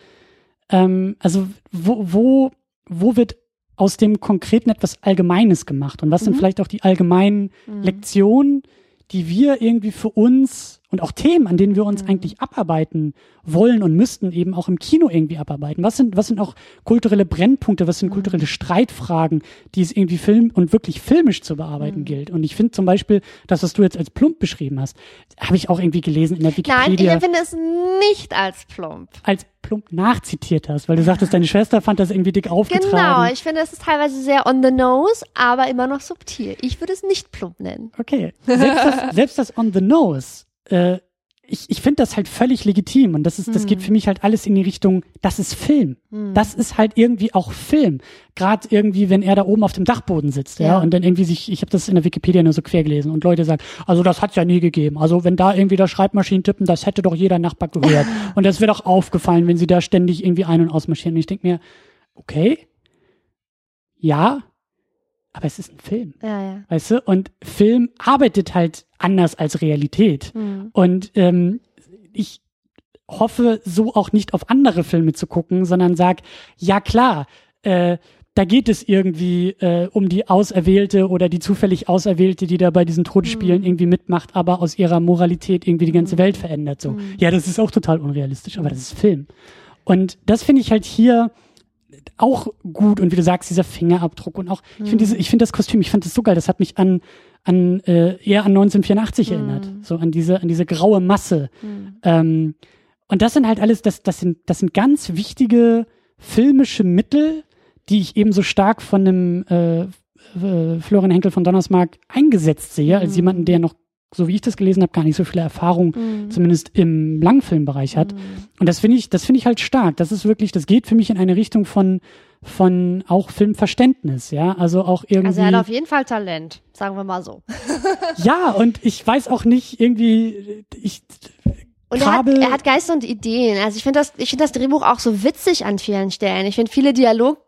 ähm, also wo, wo, wo wird aus dem Konkreten etwas Allgemeines gemacht? Und was Mhm. sind vielleicht auch die allgemeinen Lektionen, die wir irgendwie für uns und auch Themen, an denen wir Mhm. uns eigentlich abarbeiten wollen und müssten, eben auch im Kino irgendwie abarbeiten. Was sind, was sind auch kulturelle Brennpunkte, was sind Mhm. kulturelle Streitfragen, die es irgendwie film und wirklich filmisch zu bearbeiten Mhm. gilt? Und ich finde zum Beispiel, das, was du jetzt als plump beschrieben hast, habe ich auch irgendwie gelesen in der Nein, Wikipedia ich finde es nicht als plump. als plump nachzitiert hast, weil du sagtest, deine Schwester fand das irgendwie dick aufgetragen. Genau, ich finde, es ist teilweise sehr on the nose, aber immer noch subtil. Ich würde es nicht plump nennen. Okay. Selbst das, selbst das on the nose, äh, ich, ich finde das halt völlig legitim und das ist, das geht Hm. für mich halt alles in die Richtung, das ist Film. Das ist halt irgendwie auch Film. Gerade irgendwie, wenn er da oben auf dem Dachboden sitzt, ja, Ja. und dann irgendwie sich, ich habe das in der Wikipedia nur so quer gelesen und Leute sagen, also das hat's ja nie gegeben. Also wenn da irgendwie da Schreibmaschinen tippen, das hätte doch jeder Nachbar gehört. [laughs] und das wäre doch aufgefallen, wenn sie da ständig irgendwie ein- und ausmarschieren. Und ich denke mir, okay, ja, aber es ist ein Film. Ja, ja. Weißt du? Und Film arbeitet halt anders als Realität. Hm. Und ähm, ich hoffe, so auch nicht auf andere Filme zu gucken, sondern sag, ja klar, äh, da geht es irgendwie äh, um die Auserwählte oder die zufällig Auserwählte, die da bei diesen Todesspielen Mhm. irgendwie mitmacht, aber aus ihrer Moralität irgendwie die ganze Welt verändert. So, ja, das ist auch total unrealistisch, aber das ist Film. Und das finde ich halt hier auch gut und wie du sagst, dieser Fingerabdruck und auch, ich finde diese, ich finde das Kostüm, ich fand das so geil, das hat mich an an äh, eher an 1984 erinnert, so an diese an diese graue Masse. Ähm, und das sind halt alles, das das sind das sind ganz wichtige filmische Mittel, die ich eben so stark von einem äh, äh, Florian Henkel von Donnersmarck eingesetzt sehe, als jemanden, der noch so wie ich das gelesen habe, gar nicht so viele Erfahrung, zumindest im Langfilmbereich hat. Und das finde ich, das finde ich halt stark. Das ist wirklich, das geht für mich in eine Richtung von, von auch Filmverständnis, ja. Also auch irgendwie. Also er hat auf jeden Fall Talent, sagen wir mal so. [laughs] ja, und ich weiß auch nicht, irgendwie, ich, Und er hat, er hat Geist und Ideen. Also ich finde das, ich finde das Drehbuch auch so witzig an vielen Stellen. Ich finde viele Dialog,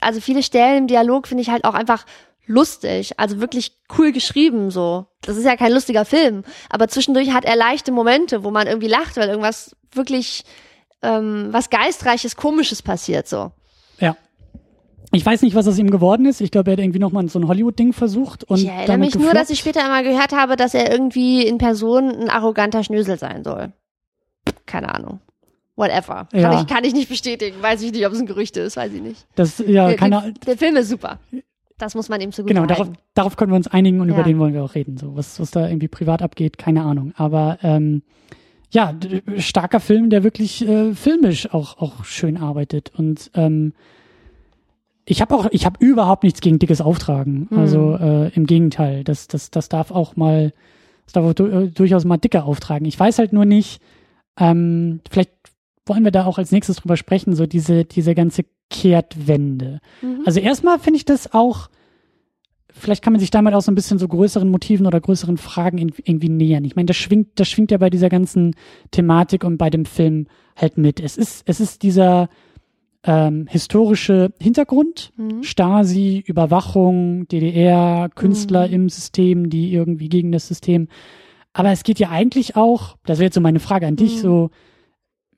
also viele Stellen im Dialog finde ich halt auch einfach lustig, also wirklich cool geschrieben so. Das ist ja kein lustiger Film, aber zwischendurch hat er leichte Momente, wo man irgendwie lacht, weil irgendwas wirklich ähm, was geistreiches, komisches passiert so. ja. Ich weiß nicht, was aus ihm geworden ist. Ich glaube, er hat irgendwie nochmal so ein Hollywood-Ding versucht und Ich erinnere mich nur, gefloppt. dass ich später einmal gehört habe, dass er irgendwie in Person ein arroganter Schnösel sein soll. Keine Ahnung. Whatever. Kann, Ja. ich, kann ich nicht bestätigen. Weiß ich nicht, ob es ein Gerücht ist. Weiß ich nicht. das, ja, der, keine, der, der Film ist super. Das muss man ihm zugute Genau, darauf, darauf können wir uns einigen und Ja. über den wollen wir auch reden. So, was, was da irgendwie privat abgeht, keine Ahnung. Aber ähm, ja, starker Film, der wirklich äh, filmisch auch, auch schön arbeitet. Und ähm, ich habe auch, ich habe überhaupt nichts gegen dickes Auftragen. Hm. Also äh, im Gegenteil, das, das, das darf auch mal, das darf auch du, äh, durchaus mal dicker auftragen. Ich weiß halt nur nicht, ähm, vielleicht wollen wir da auch als nächstes drüber sprechen, so diese, diese ganze Kehrtwende. Mhm. Also erstmal finde ich das auch, vielleicht kann man sich damit auch so ein bisschen so größeren Motiven oder größeren Fragen in- irgendwie nähern. Ich meine, das schwingt, das schwingt ja bei dieser ganzen Thematik und bei dem Film halt mit. Es ist, es ist dieser ähm, historische Hintergrund, Mhm. Stasi, Überwachung, DDR, Künstler im System, die irgendwie gegen das System. Aber es geht ja eigentlich auch, das wäre jetzt so meine Frage an dich, Mhm. so,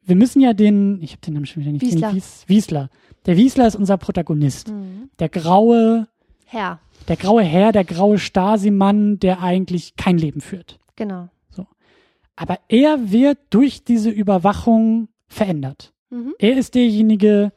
wir müssen ja den, ich habe den Namen schon wieder nicht, Wiesler. Wies, Wiesler. Der Wiesler ist unser Protagonist. Mhm. Der graue, Herr, der graue Herr, der graue Stasi-Mann, der eigentlich kein Leben führt. genau. Aber er wird durch diese Überwachung verändert. Mhm. Er ist derjenige,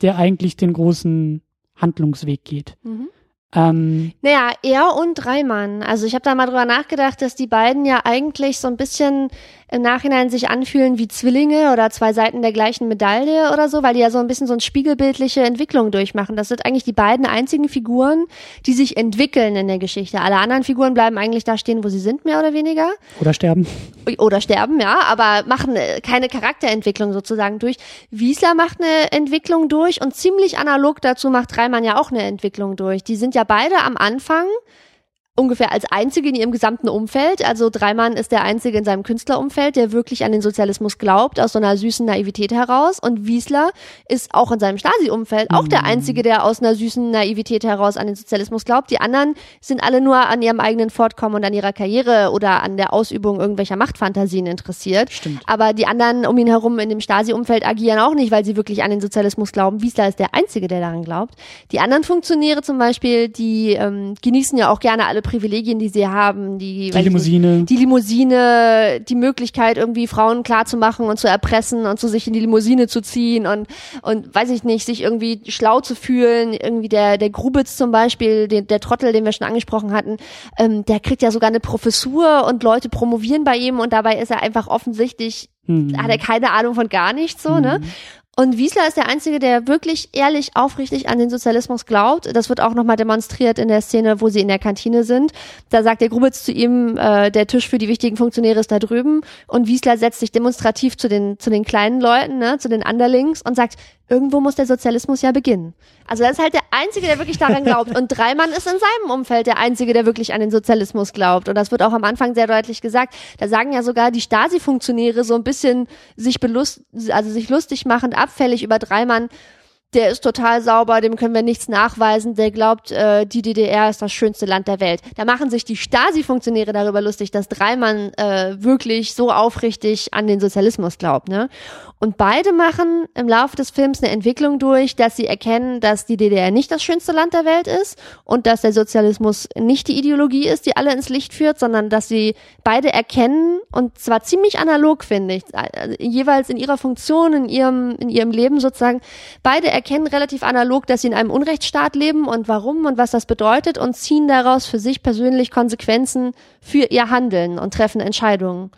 der eigentlich den großen Handlungsweg geht. Mhm. Ähm, naja, er und Reimann. Also ich habe da mal drüber nachgedacht, dass die beiden ja eigentlich so ein bisschen im Nachhinein sich anfühlen wie Zwillinge oder zwei Seiten der gleichen Medaille oder so, weil die ja so ein bisschen so eine spiegelbildliche Entwicklung durchmachen. Das sind eigentlich die beiden einzigen Figuren, die sich entwickeln in der Geschichte. Alle anderen Figuren bleiben eigentlich da stehen, wo sie sind, mehr oder weniger. Oder sterben. Oder sterben, ja, aber machen äh, keine Charakterentwicklung sozusagen durch. Wiesler macht eine Entwicklung durch und ziemlich analog dazu macht Reimann ja auch eine Entwicklung durch. Die sind ja beide am Anfang ungefähr als einzige in ihrem gesamten Umfeld. Also Dreimann ist der einzige in seinem Künstlerumfeld, der wirklich an den Sozialismus glaubt, aus so einer süßen Naivität heraus. Und Wiesler ist auch in seinem Stasi-Umfeld auch der mhm. einzige, der aus einer süßen Naivität heraus an den Sozialismus glaubt. Die anderen sind alle nur an ihrem eigenen Fortkommen und an ihrer Karriere oder an der Ausübung irgendwelcher Machtfantasien interessiert. Stimmt. Aber die anderen um ihn herum in dem Stasi-Umfeld agieren auch nicht, weil sie wirklich an den Sozialismus glauben. Wiesler ist der einzige, der daran glaubt. Die anderen Funktionäre zum Beispiel, die ähm, genießen ja auch gerne alle Privilegien, die sie haben, die, die Limousine, nicht, die Limousine, die Möglichkeit irgendwie Frauen klarzumachen und zu erpressen und zu sich in die Limousine zu ziehen und und weiß ich nicht, sich irgendwie schlau zu fühlen. Irgendwie der der Grubitz zum Beispiel, der, der Trottel, den wir schon angesprochen hatten, ähm, der kriegt ja sogar eine Professur und Leute promovieren bei ihm und dabei ist er einfach offensichtlich hm. hat er keine Ahnung von gar nichts so, ne? hm. ne? Und Wiesler ist der Einzige, der wirklich ehrlich, aufrichtig an den Sozialismus glaubt. Das wird auch nochmal demonstriert in der Szene, wo sie in der Kantine sind. Da sagt der Grubitz zu ihm, äh, der Tisch für die wichtigen Funktionäre ist da drüben. Und Wiesler setzt sich demonstrativ zu den, zu den kleinen Leuten, ne, zu den Underlings und sagt, irgendwo muss der Sozialismus ja beginnen. Also das ist halt der Einzige, der wirklich daran glaubt. Und Dreimann ist in seinem Umfeld der Einzige, der wirklich an den Sozialismus glaubt. Und das wird auch am Anfang sehr deutlich gesagt. Da sagen ja sogar die Stasi-Funktionäre so ein bisschen sich belust, also sich lustig machend abfällig über Dreimann der ist total sauber, dem können wir nichts nachweisen, der glaubt, äh, die DDR ist das schönste Land der Welt. Da machen sich die Stasi-Funktionäre darüber lustig, dass Dreimann äh, wirklich so aufrichtig an den Sozialismus glaubt. Ne? Und beide machen im Laufe des Films eine Entwicklung durch, dass sie erkennen, dass die DDR nicht das schönste Land der Welt ist und dass der Sozialismus nicht die Ideologie ist, die alle ins Licht führt, sondern dass sie beide erkennen und zwar ziemlich analog, finde ich, also jeweils in ihrer Funktion, in ihrem, in ihrem Leben sozusagen, beide erkennen relativ analog, dass sie in einem Unrechtsstaat leben und warum und was das bedeutet und ziehen daraus für sich persönlich Konsequenzen für ihr Handeln und treffen Entscheidungen.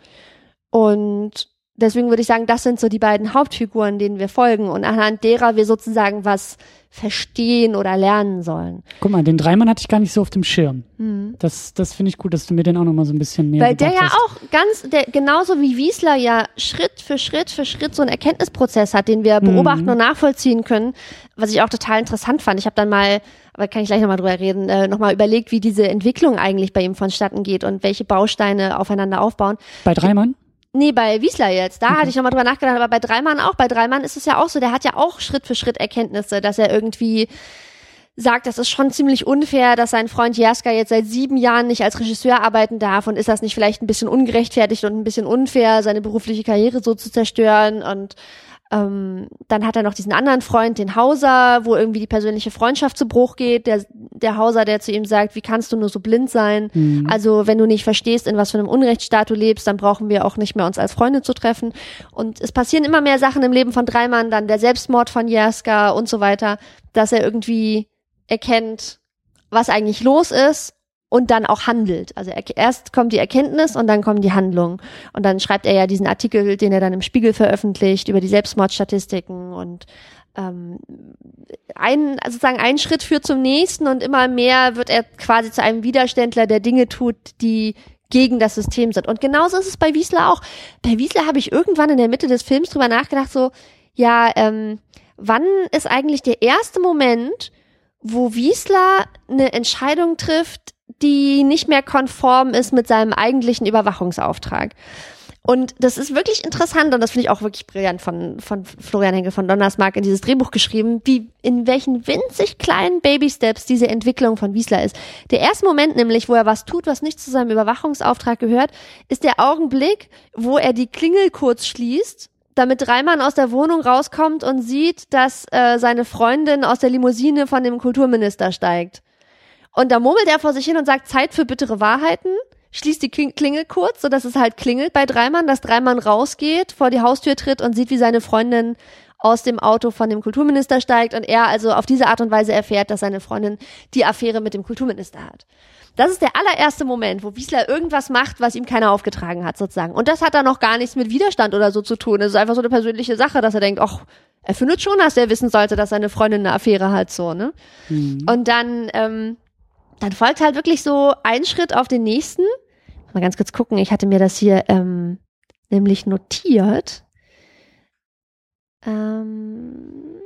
Und deswegen würde ich sagen, das sind so die beiden Hauptfiguren, denen wir folgen und anhand derer wir sozusagen was verstehen oder lernen sollen. Guck mal, den Dreimann hatte ich gar nicht so auf dem Schirm. Mhm. Das, das finde ich gut, dass du mir den auch nochmal so ein bisschen näher Weil der ja hast. auch ganz, der, genauso wie Wiesler ja Schritt für Schritt für Schritt so einen Erkenntnisprozess hat, den wir mhm. beobachten und nachvollziehen können, was ich auch total interessant fand. Ich habe dann mal, aber kann ich gleich nochmal drüber reden, äh, nochmal überlegt, wie diese Entwicklung eigentlich bei ihm vonstatten geht und welche Bausteine aufeinander aufbauen. Bei Dreimann? Nee, bei Wiesler jetzt. Da okay. hatte ich nochmal drüber nachgedacht, aber bei Dreimann auch. Bei Dreimann ist es ja auch so, der hat ja auch Schritt für Schritt Erkenntnisse, dass er irgendwie sagt, das ist schon ziemlich unfair, dass sein Freund Jaska jetzt seit sieben Jahren nicht als Regisseur arbeiten darf und ist das nicht vielleicht ein bisschen ungerechtfertigt und ein bisschen unfair, seine berufliche Karriere so zu zerstören und ähm, dann hat er noch diesen anderen Freund, den Hauser, wo irgendwie die persönliche Freundschaft zu Bruch geht. Der, der Hauser, der zu ihm sagt, wie kannst du nur so blind sein? Mhm. Also wenn du nicht verstehst, in was für einem Unrechtsstaat du lebst, dann brauchen wir auch nicht mehr uns als Freunde zu treffen. Und es passieren immer mehr Sachen im Leben von Dreimann, dann der Selbstmord von Jerska und so weiter, dass er irgendwie erkennt, was eigentlich los ist und dann auch handelt. Also er, erst kommt die Erkenntnis und dann kommen die Handlungen. Und dann schreibt er ja diesen Artikel, den er dann im Spiegel veröffentlicht, über die Selbstmordstatistiken und ähm, ein, also sozusagen ein Schritt führt zum nächsten und immer mehr wird er quasi zu einem Widerständler, der Dinge tut, die gegen das System sind. Und genauso ist es bei Wiesler auch. Bei Wiesler habe ich irgendwann in der Mitte des Films drüber nachgedacht, so, ja, ähm, wann ist eigentlich der erste Moment, wo Wiesler eine Entscheidung trifft, die nicht mehr konform ist mit seinem eigentlichen Überwachungsauftrag. Und das ist wirklich interessant und das finde ich auch wirklich brillant von, von Florian Henkel von Donnersmarck in dieses Drehbuch geschrieben, wie in welchen winzig kleinen Baby-Steps diese Entwicklung von Wiesler ist. Der erste Moment nämlich, wo er was tut, was nicht zu seinem Überwachungsauftrag gehört, ist der Augenblick, wo er die Klingel kurz schließt damit Reimann aus der Wohnung rauskommt und sieht, dass äh, seine Freundin aus der Limousine von dem Kulturminister steigt. Und da murmelt er vor sich hin und sagt, Zeit für bittere Wahrheiten, schließt die Klingel kurz, so dass es halt klingelt bei Dreimann, dass Dreimann rausgeht, vor die Haustür tritt und sieht, wie seine Freundin aus dem Auto von dem Kulturminister steigt und er also auf diese Art und Weise erfährt, dass seine Freundin die Affäre mit dem Kulturminister hat. Das ist der allererste Moment, wo Wiesler irgendwas macht, was ihm keiner aufgetragen hat, sozusagen. Und das hat dann noch gar nichts mit Widerstand oder so zu tun. Es ist einfach so eine persönliche Sache, dass er denkt, ach, er findet schon, dass er wissen sollte, dass seine Freundin eine Affäre hat, so, ne? Mhm. Und dann, ähm, dann folgt halt wirklich so ein Schritt auf den nächsten. Mal ganz kurz gucken, ich hatte mir das hier ähm, nämlich notiert. Ähm,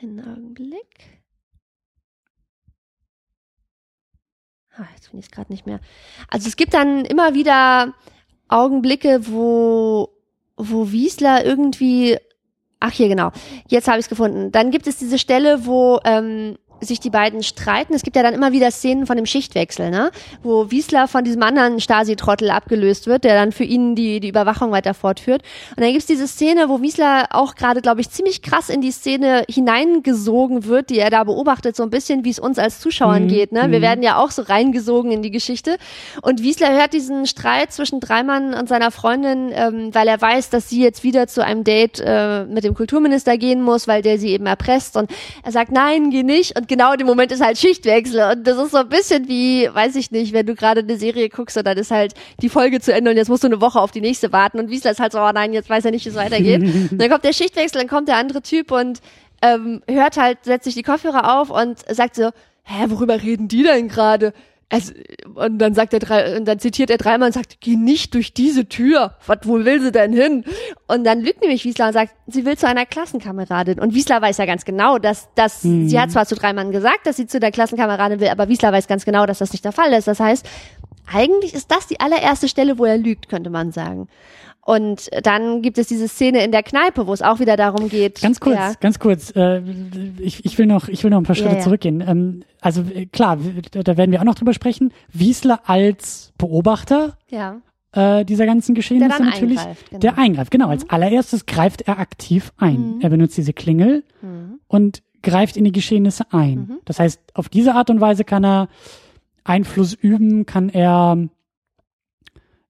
einen Augenblick. Ah, jetzt finde ich es gerade nicht mehr. Also es gibt dann immer wieder Augenblicke, wo, wo Wiesler irgendwie, ach hier genau, jetzt habe ich es gefunden. Dann gibt es diese Stelle, wo ähm, sich die beiden streiten. Es gibt ja dann immer wieder Szenen von dem Schichtwechsel, ne? wo Wiesler von diesem anderen Stasi-Trottel abgelöst wird, der dann für ihn die, die Überwachung weiter fortführt. Und dann gibt's diese Szene, wo Wiesler auch gerade, glaube ich, ziemlich krass in die Szene hineingesogen wird, die er da beobachtet, so ein bisschen, wie es uns als Zuschauern mhm. geht. Ne? Wir mhm. werden ja auch so reingesogen in die Geschichte. Und Wiesler hört diesen Streit zwischen Dreimann und seiner Freundin, ähm, weil er weiß, dass sie jetzt wieder zu einem Date äh, mit dem Kulturminister gehen muss, weil der sie eben erpresst. Und er sagt, nein, geh nicht. Und genau in dem Moment ist halt Schichtwechsel. Und das ist so ein bisschen wie, weiß ich nicht, wenn du gerade eine Serie guckst und dann ist halt die Folge zu Ende und jetzt musst du eine Woche auf die nächste warten. Und Wiesler ist halt so, oh nein, jetzt weiß er nicht, wie es weitergeht. [laughs] dann kommt der Schichtwechsel, dann kommt der andere Typ und ähm, hört halt, setzt sich die Kopfhörer auf und sagt so, hä, worüber reden die denn gerade? Also, und dann sagt er drei, und dann zitiert er dreimal und sagt, geh nicht durch diese Tür. Was, wo will sie denn hin? Und dann lügt nämlich Wiesler und sagt, sie will zu einer Klassenkameradin. Und Wiesler weiß ja ganz genau, dass, dass, mhm. sie hat zwar zu dreimal gesagt, dass sie zu der Klassenkameradin will, aber Wiesler weiß ganz genau, dass das nicht der Fall ist. Das heißt, eigentlich ist das die allererste Stelle, wo er lügt, könnte man sagen. Und dann gibt es diese Szene in der Kneipe, wo es auch wieder darum geht. Ganz kurz, ja. ganz kurz. Äh, ich, ich will noch, ich will noch ein paar Schritte ja, ja. zurückgehen. Ähm, also äh, klar, da werden wir auch noch drüber sprechen. Wiesler als Beobachter ja. äh, dieser ganzen Geschehnisse natürlich, eingreift, genau. der eingreift. Genau, mhm. als allererstes greift er aktiv ein. Mhm. Er benutzt diese Klingel mhm. und greift in die Geschehnisse ein. Mhm. Das heißt, auf diese Art und Weise kann er Einfluss üben, kann er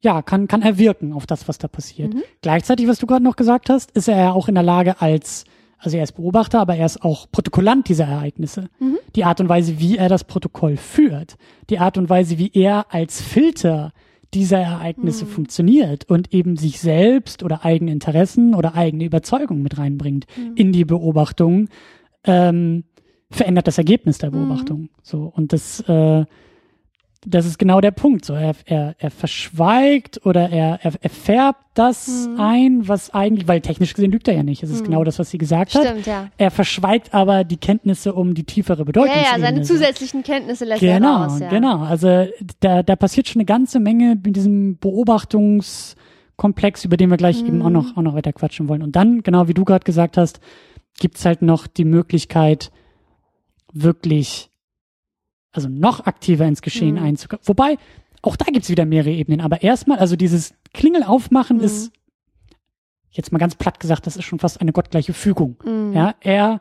ja, kann, kann er wirken auf das, was da passiert. Mhm. Gleichzeitig, was du gerade noch gesagt hast, ist er ja auch in der Lage als, also er ist Beobachter, aber er ist auch Protokollant dieser Ereignisse. Mhm. Die Art und Weise, wie er das Protokoll führt, die Art und Weise, wie er als Filter dieser Ereignisse mhm. funktioniert und eben sich selbst oder eigene Interessen oder eigene Überzeugungen mit reinbringt mhm. in die Beobachtung, ähm, verändert das Ergebnis der mhm. Beobachtung. So und das äh, das ist genau der Punkt. So, er, er, er verschweigt oder er, er, er färbt das mhm. ein, was eigentlich, weil technisch gesehen lügt er ja nicht. Es ist mhm. genau das, was sie gesagt Stimmt, hat. Ja. Er verschweigt aber die Kenntnisse um die tiefere Bedeutung. Ja, ja, seine zusätzlichen Kenntnisse lässt genau, er raus. Ja. Genau, also da, da passiert schon eine ganze Menge mit diesem Beobachtungskomplex, über den wir gleich mhm. eben auch noch, auch noch weiter quatschen wollen. Und dann, genau wie du gerade gesagt hast, gibt's halt noch die Möglichkeit, wirklich also noch aktiver ins Geschehen mhm. einzukommen. Wobei, auch da gibt's wieder mehrere Ebenen. Aber erstmal, also dieses Klingel aufmachen mhm. ist, jetzt mal ganz platt gesagt, das ist schon fast eine gottgleiche Fügung. Mhm. Ja, er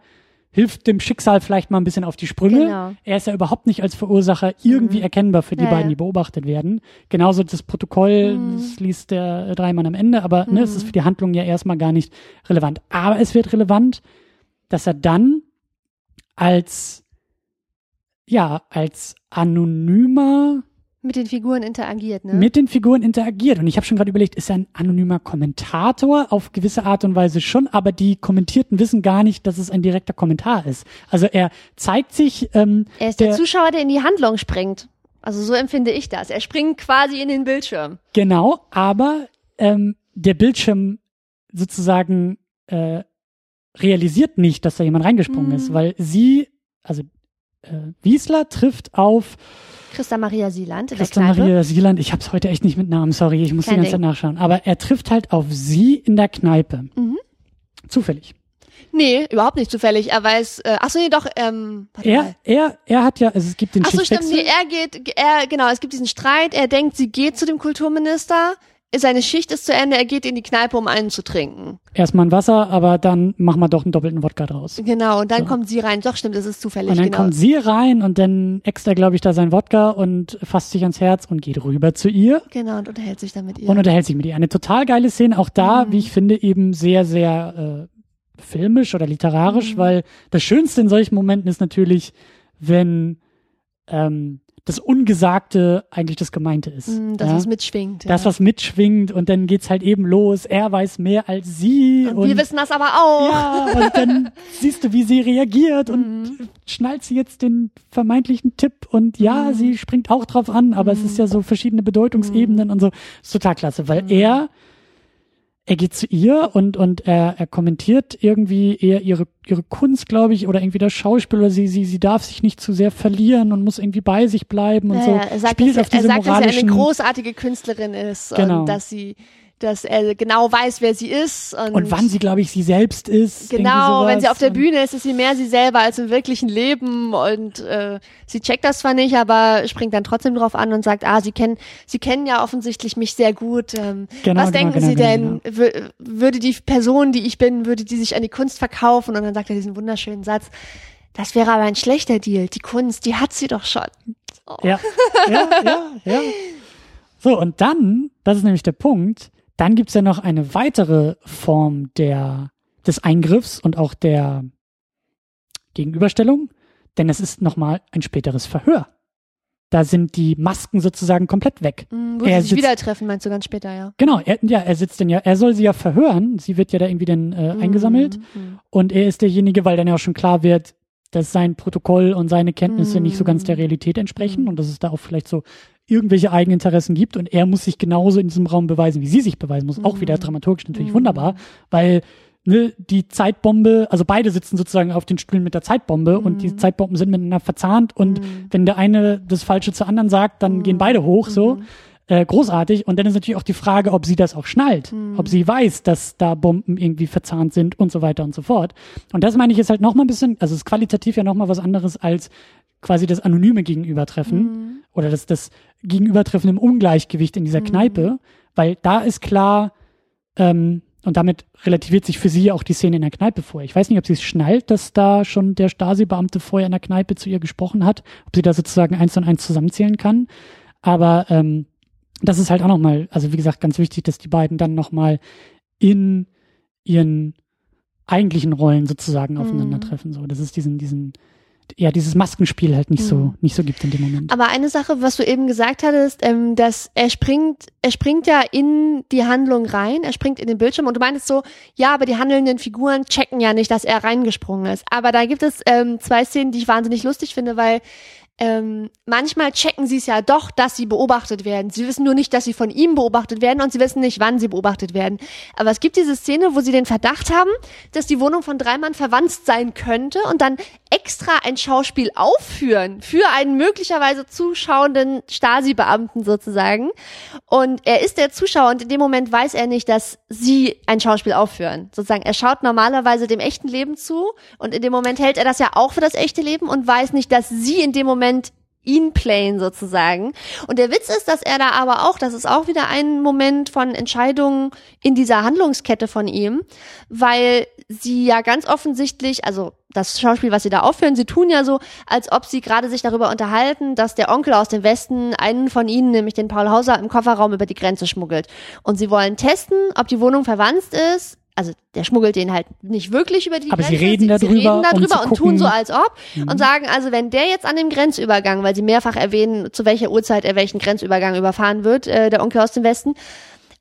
hilft dem Schicksal vielleicht mal ein bisschen auf die Sprünge. Genau. Er ist ja überhaupt nicht als Verursacher irgendwie mhm. erkennbar für die ja, beiden, die beobachtet werden. Genauso das Protokoll, mhm. das liest der Dreimann am Ende, aber ne, es ist mhm. für die Handlung ja erstmal gar nicht relevant. Aber es wird relevant, dass er dann als ja, als anonymer mit den Figuren interagiert, ne? Mit den Figuren interagiert. Und ich habe schon gerade überlegt, ist er ein anonymer Kommentator? Auf gewisse Art und Weise schon, aber die Kommentierten wissen gar nicht, dass es ein direkter Kommentar ist. Also er zeigt sich. Ähm, er ist der, der Zuschauer, der in die Handlung springt. Also so empfinde ich das. Er springt quasi in den Bildschirm. Genau, aber ähm, der Bildschirm sozusagen äh, realisiert nicht, dass da jemand reingesprungen mm. ist, weil sie, also Wiesler trifft auf Christa Maria Sieland. Christa Maria Sieland, ich hab's heute echt nicht mit Namen, sorry, ich muss Kein die ganze Zeit nachschauen. Aber er trifft halt auf sie in der Kneipe. Mhm. Zufällig. Nee, überhaupt nicht zufällig. Er weiß, äh, ach so, nee, doch, ähm, er, er, er hat ja, also es gibt den Ach so, stimmt, nee, er geht, er, genau, es gibt diesen Streit, er denkt, sie geht zu dem Kulturminister, seine Schicht ist zu Ende, er geht in die Kneipe, um einen zu trinken. Erstmal ein Wasser, aber dann machen wir doch einen doppelten Wodka draus. Genau, und dann So. kommt sie rein. Doch, stimmt, das ist zufällig, Und dann genau. kommt sie rein und dann äxt er, glaube ich, da sein Wodka und fasst sich ans Herz und geht rüber zu ihr genau, und unterhält sich dann mit ihr. und unterhält sich mit ihr. Eine total geile Szene, auch da, Mhm. wie ich finde, eben sehr, sehr äh, filmisch oder literarisch, Mhm. weil das Schönste in solchen Momenten ist natürlich, wenn ähm, das Ungesagte eigentlich das Gemeinte ist. Mm, das, ja? was mitschwingt. das, ja. was mitschwingt und dann geht's halt eben los. Er weiß mehr als sie. und wir wissen das aber auch. ja, und dann [laughs] siehst du, wie sie reagiert und Mhm. schnallt sie jetzt den vermeintlichen Tipp und ja, Mhm. sie springt auch drauf an, aber es ist ja so verschiedene Bedeutungsebenen und so. Ist total klasse, weil Mhm. er er geht zu ihr und und er, er kommentiert irgendwie eher ihre ihre Kunst, glaube ich, oder irgendwie das Schauspiel oder sie sie sie darf sich nicht zu sehr verlieren und muss irgendwie bei sich bleiben und Ja, so. er sagt, Spielt dass, auf er diese sagt dass er eine großartige Künstlerin ist Genau. und dass sie, dass er genau weiß, wer sie ist und, und wann sie, glaube ich, sie selbst ist. Genau, wenn sie auf der Bühne ist, ist sie mehr sie selber als im wirklichen Leben und äh, sie checkt das zwar nicht, aber springt dann trotzdem drauf an und sagt, ah, sie kennen, sie kennen ja offensichtlich mich sehr gut. Ähm, Genau, was genau, denken genau, Sie genau, denn? Wür- Würde die Person, die ich bin, würde die sich an die Kunst verkaufen? Und dann sagt er diesen wunderschönen Satz. Das wäre aber ein schlechter Deal. Die Kunst, die hat sie doch schon. Oh. Ja, ja, ja, ja. So, und dann, das ist nämlich der Punkt, dann gibt's ja noch eine weitere Form der, des Eingriffs und auch der Gegenüberstellung, denn es ist nochmal ein späteres Verhör. Da sind die Masken sozusagen komplett weg. Mm, Wo Er sie sich wieder treffen, meinst du ganz später, ja. Genau, er, ja, er sitzt denn ja, er soll sie ja verhören, sie wird ja da irgendwie dann äh, eingesammelt Mm, und er ist derjenige, weil dann ja auch schon klar wird, dass sein Protokoll und seine Kenntnisse nicht so ganz der Realität entsprechen Mhm. und dass es da auch vielleicht so irgendwelche Eigeninteressen gibt und er muss sich genauso in diesem Raum beweisen, wie sie sich beweisen muss. Auch Mhm. wieder dramaturgisch natürlich Mhm. wunderbar, weil ne, die Zeitbombe, also beide sitzen sozusagen auf den Stühlen mit der Zeitbombe und die Mhm. Zeitbomben sind miteinander verzahnt und Mhm. wenn der eine das Falsche zur anderen sagt, dann Mhm. gehen beide hoch so. Äh, großartig. Und dann ist natürlich auch die Frage, ob sie das auch schnallt, Mhm. ob sie weiß, dass da Bomben irgendwie verzahnt sind und so weiter und so fort. Und das meine ich ist halt noch mal ein bisschen, also es ist qualitativ ja noch mal was anderes als quasi das anonyme Gegenübertreffen Mhm. oder das, das Gegenübertreffen im Ungleichgewicht in dieser Mhm. Kneipe, weil da ist klar, ähm, und damit relativiert sich für sie auch die Szene in der Kneipe vorher. Ich weiß nicht, ob sie es schnallt, dass da schon der Stasi-Beamte vorher in der Kneipe zu ihr gesprochen hat, ob sie da sozusagen eins und eins zusammenzählen kann. Aber ähm, das ist halt auch nochmal, also wie gesagt, ganz wichtig, dass die beiden dann nochmal in ihren eigentlichen Rollen sozusagen Mhm. aufeinandertreffen. So, dass es diesen, diesen, ja, dieses Maskenspiel halt nicht so, Mhm. nicht so gibt in dem Moment. Aber eine Sache, was du eben gesagt hattest, ähm, dass er springt, er springt ja in die Handlung rein, er springt in den Bildschirm und du meintest so, ja, aber die handelnden Figuren checken ja nicht, dass er reingesprungen ist. Aber da gibt es ähm, zwei Szenen, die ich wahnsinnig lustig finde, weil ähm, manchmal checken sie es ja doch, dass sie beobachtet werden. Sie wissen nur nicht, dass sie von ihm beobachtet werden und sie wissen nicht, wann sie beobachtet werden. Aber es gibt diese Szene, wo sie den Verdacht haben, dass die Wohnung von Dreimann verwandt sein könnte und dann extra ein Schauspiel aufführen für einen möglicherweise zuschauenden Stasi-Beamten sozusagen. Und er ist der Zuschauer und in dem Moment weiß er nicht, dass sie ein Schauspiel aufführen. Sozusagen, er schaut normalerweise dem echten Leben zu und in dem Moment hält er das ja auch für das echte Leben und weiß nicht, dass sie in dem Moment ihn playen sozusagen. Und der Witz ist, dass er da aber auch, das ist auch wieder ein Moment von Entscheidungen in dieser Handlungskette von ihm, weil sie ja ganz offensichtlich, also das Schauspiel, was sie da aufführen, sie tun ja so, als ob sie gerade sich darüber unterhalten, dass der Onkel aus dem Westen einen von ihnen, nämlich den Paul Hauser, im Kofferraum über die Grenze schmuggelt. Und sie wollen testen, ob die Wohnung verwandt ist. Also der schmuggelt den halt nicht wirklich über die Aber sie Grenze. reden sie, darüber, sie reden um darüber zu und tun so, als ob Mhm. und sagen, also wenn der jetzt an dem Grenzübergang, weil sie mehrfach erwähnen, zu welcher Uhrzeit er welchen Grenzübergang überfahren wird, äh, der Onkel aus dem Westen,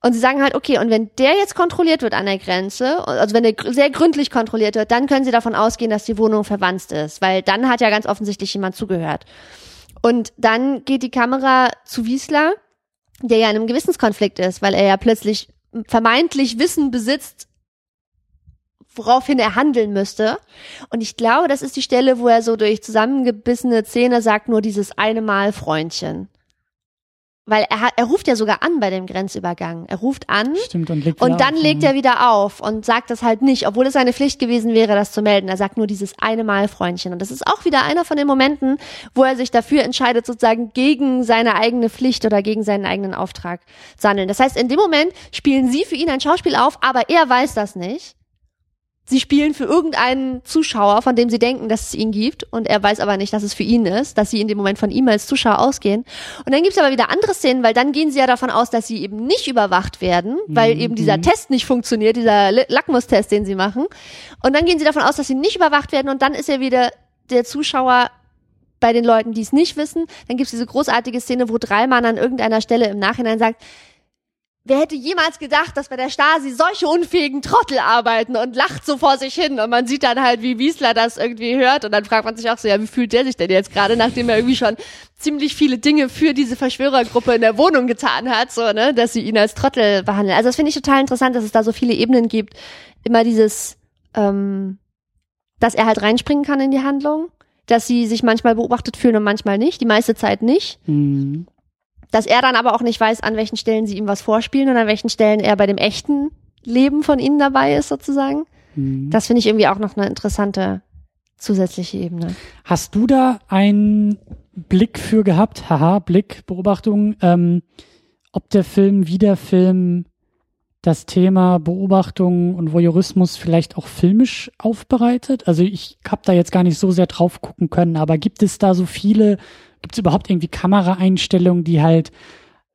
und sie sagen halt, okay, und wenn der jetzt kontrolliert wird an der Grenze, also wenn der gr- sehr gründlich kontrolliert wird, dann können sie davon ausgehen, dass die Wohnung verwandt ist, weil dann hat ja ganz offensichtlich jemand zugehört. Und dann geht die Kamera zu Wiesler, der ja in einem Gewissenskonflikt ist, weil er ja plötzlich vermeintlich Wissen besitzt, woraufhin er handeln müsste. Und ich glaube, das ist die Stelle, wo er so durch zusammengebissene Zähne sagt, nur dieses eine Mal Freundchen. weil er, hat, er ruft ja sogar an bei dem Grenzübergang. Er ruft an Stimmt, und legt und dann auf, legt ja. er wieder auf und sagt das halt nicht, obwohl es seine Pflicht gewesen wäre, das zu melden. Er sagt nur dieses eine Mal, Freundchen. Und das ist auch wieder einer von den Momenten, wo er sich dafür entscheidet, sozusagen gegen seine eigene Pflicht oder gegen seinen eigenen Auftrag zu handeln. Das heißt, in dem Moment spielen sie für ihn ein Schauspiel auf, aber er weiß das nicht. Sie spielen für irgendeinen Zuschauer, von dem sie denken, dass es ihn gibt, und er weiß aber nicht, dass es für ihn ist, dass sie in dem Moment von ihm als Zuschauer ausgehen. Und dann gibt's aber wieder andere Szenen, weil dann gehen sie ja davon aus, dass sie eben nicht überwacht werden, weil Mhm. eben dieser Test nicht funktioniert, dieser Lackmustest, den sie machen. Und dann gehen sie davon aus, dass sie nicht überwacht werden, und dann ist ja wieder der Zuschauer bei den Leuten, die es nicht wissen. Dann gibt's diese großartige Szene, wo Dreimann an irgendeiner Stelle im Nachhinein sagt, Wer hätte jemals gedacht, dass bei der Stasi solche unfähigen Trottel arbeiten und lacht so vor sich hin und man sieht dann halt, wie Wiesler das irgendwie hört und dann fragt man sich auch so, ja, wie fühlt der sich denn jetzt gerade, nachdem er irgendwie schon ziemlich viele Dinge für diese Verschwörergruppe in der Wohnung getan hat, so, ne, dass sie ihn als Trottel behandeln. Also das finde ich total interessant, dass es da so viele Ebenen gibt. Immer dieses, ähm, dass er halt reinspringen kann in die Handlung, dass sie sich manchmal beobachtet fühlen und manchmal nicht, die meiste Zeit nicht Mhm. Dass er dann aber auch nicht weiß, an welchen Stellen sie ihm was vorspielen und an welchen Stellen er bei dem echten Leben von ihnen dabei ist, sozusagen. Mhm. Das finde ich irgendwie auch noch eine interessante zusätzliche Ebene. Hast du da einen Blick für gehabt? Haha, Blick, Beobachtung, ähm, ob der Film, wie der Film das Thema Beobachtung und Voyeurismus vielleicht auch filmisch aufbereitet? Also ich habe da jetzt gar nicht so sehr drauf gucken können, aber gibt es da so viele, gibt es überhaupt irgendwie Kameraeinstellungen, die halt,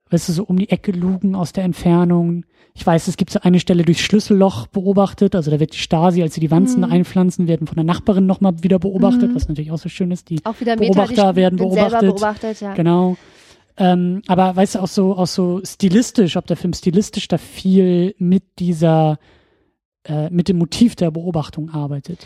weißt du, so um die Ecke lugen aus der Entfernung? Ich weiß, es gibt so eine Stelle durchs Schlüsselloch beobachtet, also da wird die Stasi, als sie die Wanzen Mhm. einpflanzen, werden von der Nachbarin nochmal wieder beobachtet, Mhm. was natürlich auch so schön ist. Die Auch wieder Beobachter die werden beobachtet. beobachtet, ja. Genau. Ähm, aber weißt du, auch so, auch so stilistisch, ob der Film stilistisch da viel mit dieser, äh, mit dem Motiv der Beobachtung arbeitet.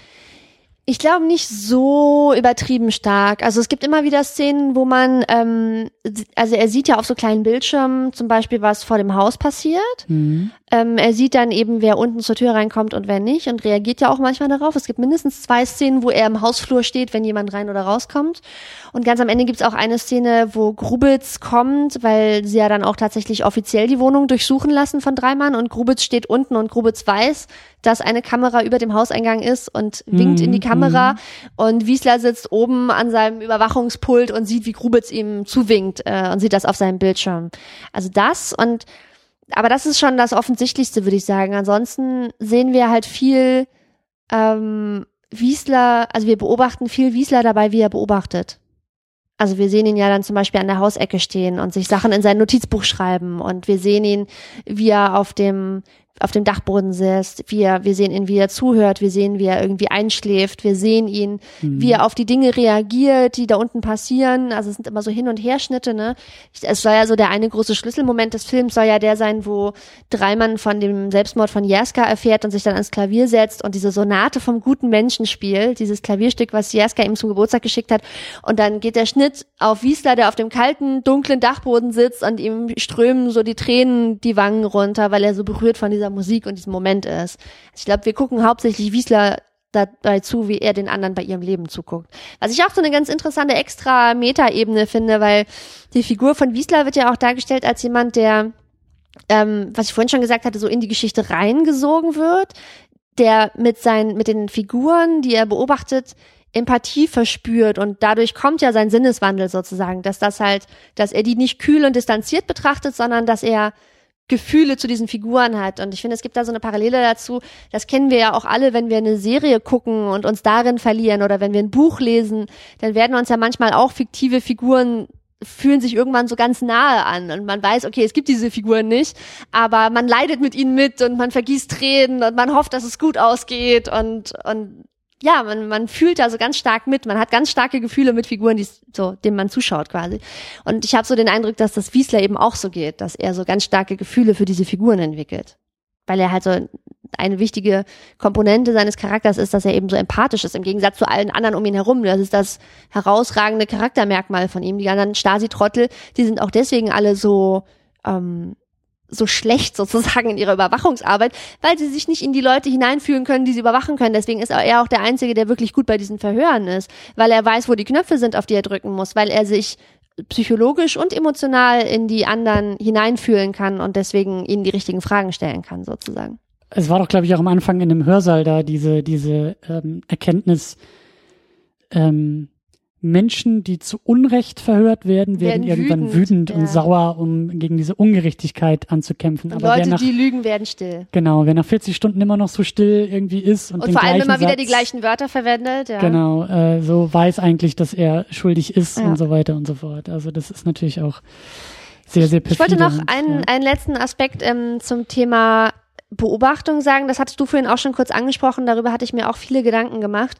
Ich glaube nicht so übertrieben stark. Also es gibt immer wieder Szenen, wo man, ähm, also er sieht ja auf so kleinen Bildschirmen zum Beispiel, was vor dem Haus passiert. Mhm. Ähm, er sieht dann eben, wer unten zur Tür reinkommt und wer nicht und reagiert ja auch manchmal darauf. Es gibt mindestens zwei Szenen, wo er im Hausflur steht, wenn jemand rein oder rauskommt. Und ganz am Ende gibt es auch eine Szene, wo Grubitz kommt, weil sie ja dann auch tatsächlich offiziell die Wohnung durchsuchen lassen von Dreimann und Grubitz steht unten und Grubitz weiß, dass eine Kamera über dem Hauseingang ist und winkt Mhm, in die Kamera und Wiesler sitzt oben an seinem Überwachungspult und sieht, wie Grubitz ihm zuwinkt äh, und sieht das auf seinem Bildschirm. Also das und aber das ist schon das Offensichtlichste, würde ich sagen. Ansonsten sehen wir halt viel ähm, Wiesler, also wir beobachten viel Wiesler dabei, wie er beobachtet. Also wir sehen ihn ja dann zum Beispiel an der Hausecke stehen und sich Sachen in sein Notizbuch schreiben und wir sehen ihn, wie er auf dem auf dem Dachboden sitzt, wie er, wir sehen ihn, wie er zuhört, wir sehen, wie er irgendwie einschläft, wir sehen ihn, Mhm. wie er auf die Dinge reagiert, die da unten passieren. Also es sind immer so Hin- und Herschnitte, ne? Es soll ja so der eine große Schlüsselmoment des Films soll ja der sein, wo Dreimann von dem Selbstmord von Jerska erfährt und sich dann ans Klavier setzt und diese Sonate vom guten Menschen spielt, dieses Klavierstück, was Jerska ihm zum Geburtstag geschickt hat. Und dann geht der Schnitt auf Wiesler, der auf dem kalten, dunklen Dachboden sitzt und ihm strömen so die Tränen die Wangen runter, weil er so berührt von dieser Musik und diesem Moment ist. Ich glaube, wir gucken hauptsächlich Wiesler dabei zu, wie er den anderen bei ihrem Leben zuguckt. Was ich auch so eine ganz interessante extra Metaebene finde, weil die Figur von Wiesler wird ja auch dargestellt als jemand, der, ähm, was ich vorhin schon gesagt hatte, so in die Geschichte reingesogen wird, der mit seinen, mit den Figuren, die er beobachtet, Empathie verspürt und dadurch kommt ja sein Sinneswandel sozusagen, dass das halt, dass er die nicht kühl und distanziert betrachtet, sondern dass er Gefühle zu diesen Figuren hat. Und ich finde, es gibt da so eine Parallele dazu. Das kennen wir ja auch alle, wenn wir eine Serie gucken und uns darin verlieren oder wenn wir ein Buch lesen, dann werden uns ja manchmal auch fiktive Figuren fühlen sich irgendwann so ganz nahe an und man weiß, okay, es gibt diese Figuren nicht, aber man leidet mit ihnen mit und man vergießt Tränen und man hofft, dass es gut ausgeht und, und ja, man, man fühlt da so ganz stark mit. Man hat ganz starke Gefühle mit Figuren, die so, denen man zuschaut quasi. Und ich habe so den Eindruck, dass das Wiesler eben auch so geht, dass er so ganz starke Gefühle für diese Figuren entwickelt. Weil er halt so eine wichtige Komponente seines Charakters ist, dass er eben so empathisch ist, im Gegensatz zu allen anderen um ihn herum. Das ist das herausragende Charaktermerkmal von ihm. Die anderen Stasi-Trottel, die sind auch deswegen alle so, ähm, so schlecht sozusagen in ihrer Überwachungsarbeit, weil sie sich nicht in die Leute hineinfühlen können, die sie überwachen können. Deswegen ist er auch der Einzige, der wirklich gut bei diesen Verhören ist, weil er weiß, wo die Knöpfe sind, auf die er drücken muss, weil er sich psychologisch und emotional in die anderen hineinfühlen kann und deswegen ihnen die richtigen Fragen stellen kann, sozusagen. Es war doch, glaube ich, auch am Anfang in dem Hörsaal da diese, diese ähm, Erkenntnis, ähm, Menschen, die zu Unrecht verhört werden, werden, werden irgendwann wütend, wütend ja. und sauer, um gegen diese Ungerechtigkeit anzukämpfen. Und Aber Leute, nach, die lügen, werden still. Genau, wer nach 40 Stunden immer noch so still irgendwie ist und, und vor allem immer wieder die gleichen Wörter verwendet. Ja. Genau, äh, so weiß eigentlich, dass er schuldig ist ja. und so weiter und so fort. Also das ist natürlich auch sehr, sehr perfide. Ich wollte noch einen, einen letzten Aspekt ähm, zum Thema Beobachtung sagen, das hattest du vorhin auch schon kurz angesprochen, darüber hatte ich mir auch viele Gedanken gemacht.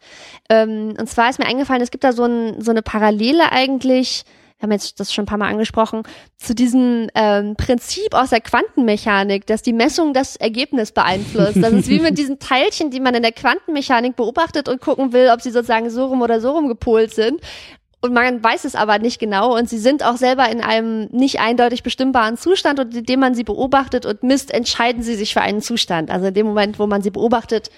Ähm, und zwar ist mir eingefallen, es gibt da so, ein, so eine Parallele eigentlich, wir haben jetzt das schon ein paar Mal angesprochen, zu diesem ähm, Prinzip aus der Quantenmechanik, dass die Messung das Ergebnis beeinflusst. Das ist wie mit diesen Teilchen, die man in der Quantenmechanik beobachtet und gucken will, ob sie sozusagen so rum oder so rum gepolt sind und man weiß es aber nicht genau und sie sind auch selber in einem nicht eindeutig bestimmbaren Zustand und indem man sie beobachtet und misst, entscheiden sie sich für einen Zustand. Also in dem Moment, wo man sie beobachtet,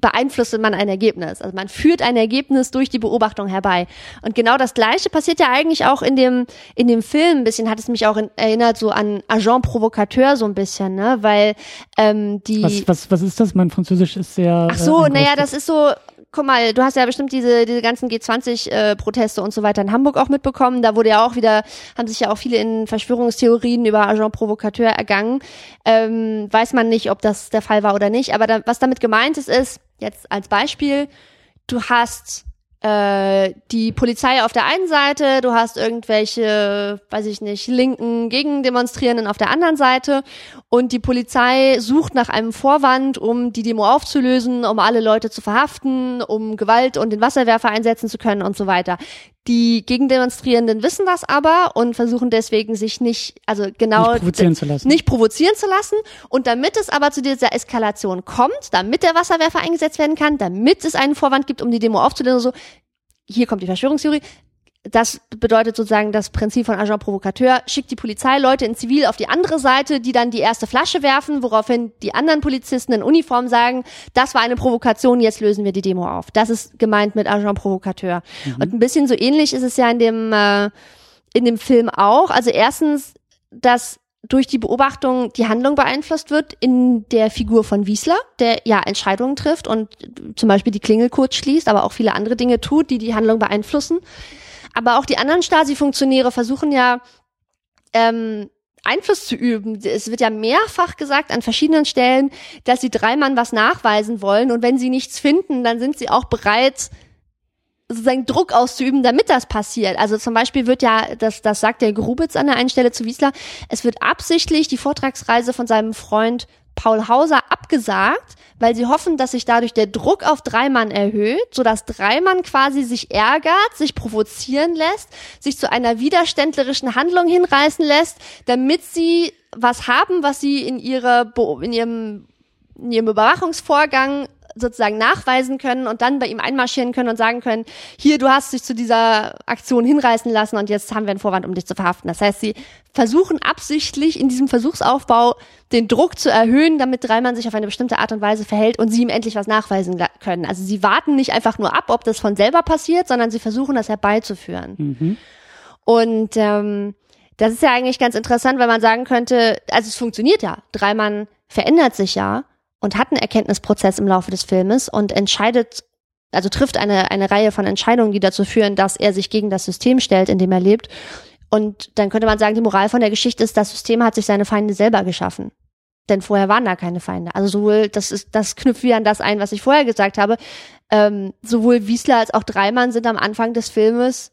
beeinflusst man ein Ergebnis. Also man führt ein Ergebnis durch die Beobachtung herbei. Und genau das Gleiche passiert ja eigentlich auch in dem in dem Film. Ein bisschen hat es mich auch in, erinnert so an Agent Provocateur so ein bisschen, ne, weil ähm, die. Was was was ist das? Mein Französisch ist sehr. Ach so, äh, naja, das ist so guck mal, du hast ja bestimmt diese, diese ganzen G20-Proteste äh, und so weiter in Hamburg auch mitbekommen. Da wurde ja auch wieder, haben sich ja auch viele in Verschwörungstheorien über Agent Provocateur ergangen. Ähm, weiß man nicht, ob das der Fall war oder nicht. Aber da, was damit gemeint ist, ist, jetzt als Beispiel, du hast äh, die Polizei auf der einen Seite, du hast irgendwelche, weiß ich nicht, linken Gegendemonstrierenden auf der anderen Seite und die Polizei sucht nach einem Vorwand, um die Demo aufzulösen, um alle Leute zu verhaften, um Gewalt und den Wasserwerfer einsetzen zu können und so weiter. Die Gegendemonstrierenden wissen das aber und versuchen deswegen sich nicht, also genau nicht provozieren zu lassen. Nicht provozieren zu lassen. Und damit es aber zu dieser Eskalation kommt, damit der Wasserwerfer eingesetzt werden kann, damit es einen Vorwand gibt, um die Demo aufzulösen, so, hier kommt die Verschwörungstheorie, das bedeutet sozusagen das Prinzip von Agent Provocateur, schickt die Polizei Leute in Zivil auf die andere Seite, die dann die erste Flasche werfen, woraufhin die anderen Polizisten in Uniform sagen, das war eine Provokation, jetzt lösen wir die Demo auf. Das ist gemeint mit Agent Provocateur. Mhm. Und ein bisschen so ähnlich ist es ja in dem, äh, in dem Film auch. Also erstens, dass durch die Beobachtung die Handlung beeinflusst wird in der Figur von Wiesler, der ja Entscheidungen trifft und zum Beispiel die Klingel kurz schließt, aber auch viele andere Dinge tut, die die Handlung beeinflussen. Aber auch die anderen Stasi-Funktionäre versuchen ja, ähm, Einfluss zu üben. Es wird ja mehrfach gesagt an verschiedenen Stellen, dass sie Dreimann was nachweisen wollen und wenn sie nichts finden, dann sind sie auch bereit, sozusagen Druck auszuüben, damit das passiert. Also zum Beispiel wird ja, das, das sagt der Grubitz an der einen Stelle zu Wiesler, es wird absichtlich die Vortragsreise von seinem Freund Paul Hauser abgesagt, weil sie hoffen, dass sich dadurch der Druck auf Dreimann erhöht, sodass Dreimann quasi sich ärgert, sich provozieren lässt, sich zu einer widerständlerischen Handlung hinreißen lässt, damit sie was haben, was sie in ihrer in ihrem in ihrem Überwachungsvorgang sozusagen nachweisen können und dann bei ihm einmarschieren können und sagen können, hier, du hast dich zu dieser Aktion hinreißen lassen und jetzt haben wir einen Vorwand, um dich zu verhaften. Das heißt, sie versuchen absichtlich in diesem Versuchsaufbau den Druck zu erhöhen, damit Dreimann sich auf eine bestimmte Art und Weise verhält und sie ihm endlich was nachweisen können. Also sie warten nicht einfach nur ab, ob das von selber passiert, sondern sie versuchen das herbeizuführen. Mhm. Und ähm, das ist ja eigentlich ganz interessant, weil man sagen könnte, also es funktioniert ja. Dreimann verändert sich ja und hat einen Erkenntnisprozess im Laufe des Filmes und entscheidet, also trifft eine, eine Reihe von Entscheidungen, die dazu führen, dass er sich gegen das System stellt, in dem er lebt. Und dann könnte man sagen, die Moral von der Geschichte ist, das System hat sich seine Feinde selber geschaffen. Denn vorher waren da keine Feinde. Also sowohl, das ist, das knüpft wieder an das ein, was ich vorher gesagt habe. Ähm, sowohl Wiesler als auch Dreimann sind am Anfang des Filmes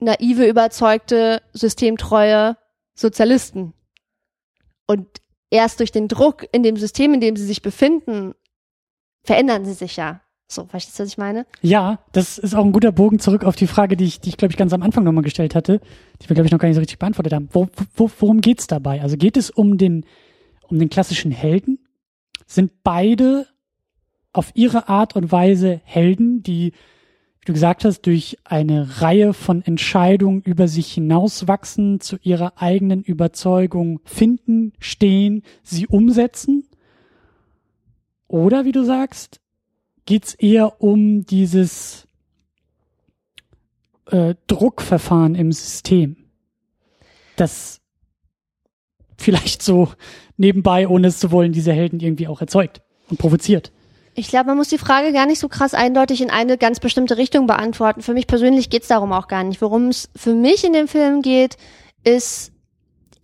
naive, überzeugte, systemtreue Sozialisten. Und erst durch den Druck in dem System, in dem sie sich befinden, verändern sie sich ja. So, verstehst du, was ich meine? Ja, das ist auch ein guter Bogen zurück auf die Frage, die ich, die ich glaube ich, ganz am Anfang nochmal gestellt hatte, die wir, glaube ich, noch gar nicht so richtig beantwortet haben. Wo, wo, worum geht's dabei? Also geht es um den, um den klassischen Helden? Sind beide auf ihre Art und Weise Helden, die wie du gesagt hast, durch eine Reihe von Entscheidungen über sich hinauswachsen, zu ihrer eigenen Überzeugung finden, stehen, sie umsetzen? Oder wie du sagst, geht's eher um dieses äh, Druckverfahren im System, das vielleicht so nebenbei, ohne es zu wollen, diese Helden irgendwie auch erzeugt und provoziert. Ich glaube, man muss die Frage gar nicht so krass eindeutig in eine ganz bestimmte Richtung beantworten. Für mich persönlich geht's darum auch gar nicht. Worum es für mich in dem Film geht, ist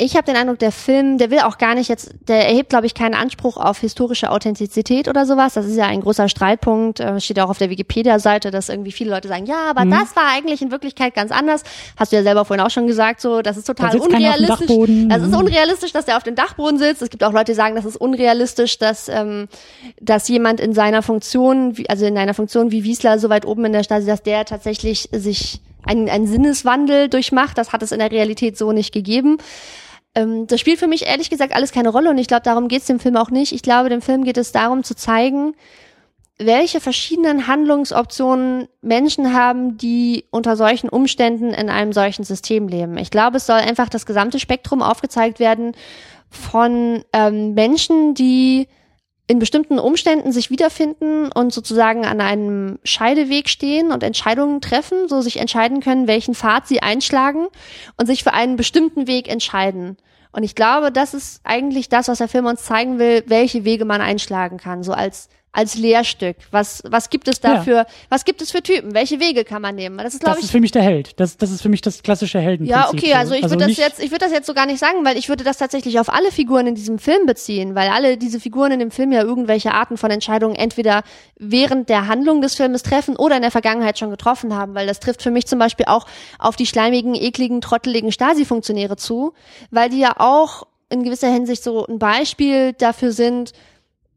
ich habe den Eindruck, der Film, der will auch gar nicht jetzt, der erhebt, glaube ich, keinen Anspruch auf historische Authentizität oder sowas. Das ist ja ein großer Streitpunkt, äh, steht auch auf der Wikipedia-Seite, dass irgendwie viele Leute sagen, ja, aber mhm. das war eigentlich in Wirklichkeit ganz anders. Hast du ja selber vorhin auch schon gesagt, so, das ist total da unrealistisch. Das ist unrealistisch, dass der auf dem Dachboden sitzt. Es gibt auch Leute, die sagen, das ist unrealistisch, dass, ähm, dass jemand in seiner Funktion, also in einer Funktion wie Wiesler so weit oben in der Stadt, dass der tatsächlich sich einen, einen Sinneswandel durchmacht. Das hat es in der Realität so nicht gegeben. Ähm, das spielt für mich ehrlich gesagt alles keine Rolle und ich glaube, darum geht es dem Film auch nicht. Ich glaube, dem Film geht es darum zu zeigen, welche verschiedenen Handlungsoptionen Menschen haben, die unter solchen Umständen in einem solchen System leben. Ich glaube, es soll einfach das gesamte Spektrum aufgezeigt werden von ähm, Menschen, die in bestimmten Umständen sich wiederfinden und sozusagen an einem Scheideweg stehen und Entscheidungen treffen, so sich entscheiden können, welchen Pfad sie einschlagen und sich für einen bestimmten Weg entscheiden. Und ich glaube, das ist eigentlich das, was der Film uns zeigen will, welche Wege man einschlagen kann, so als als Lehrstück? Was, was gibt es dafür? Ja. Was gibt es für Typen? Welche Wege kann man nehmen? Das ist, glaube ich. Das ist für mich der Held. Das, das ist für mich das klassische Heldenprinzip. Ja, okay, also ich also würde das jetzt, ich würde das jetzt so gar nicht sagen, weil ich würde das tatsächlich auf alle Figuren in diesem Film beziehen, weil alle diese Figuren in dem Film ja irgendwelche Arten von Entscheidungen entweder während der Handlung des Filmes treffen oder in der Vergangenheit schon getroffen haben, weil das trifft für mich zum Beispiel auch auf die schleimigen, ekligen, trotteligen Stasi-Funktionäre zu, weil die ja auch in gewisser Hinsicht so ein Beispiel dafür sind,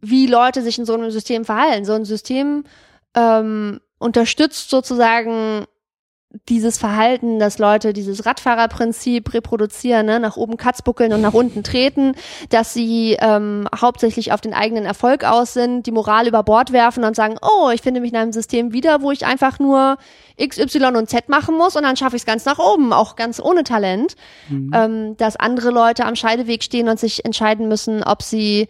wie Leute sich in so einem System verhalten. So ein System ähm, unterstützt sozusagen dieses Verhalten, dass Leute dieses Radfahrerprinzip reproduzieren, ne? nach oben Katzbuckeln und nach unten treten, dass sie ähm, hauptsächlich auf den eigenen Erfolg aus sind, die Moral über Bord werfen und sagen, oh, ich finde mich in einem System wieder, wo ich einfach nur X, Y und Z machen muss und dann schaffe ich es ganz nach oben, auch ganz ohne Talent. Mhm. Ähm, dass andere Leute am Scheideweg stehen und sich entscheiden müssen, ob sie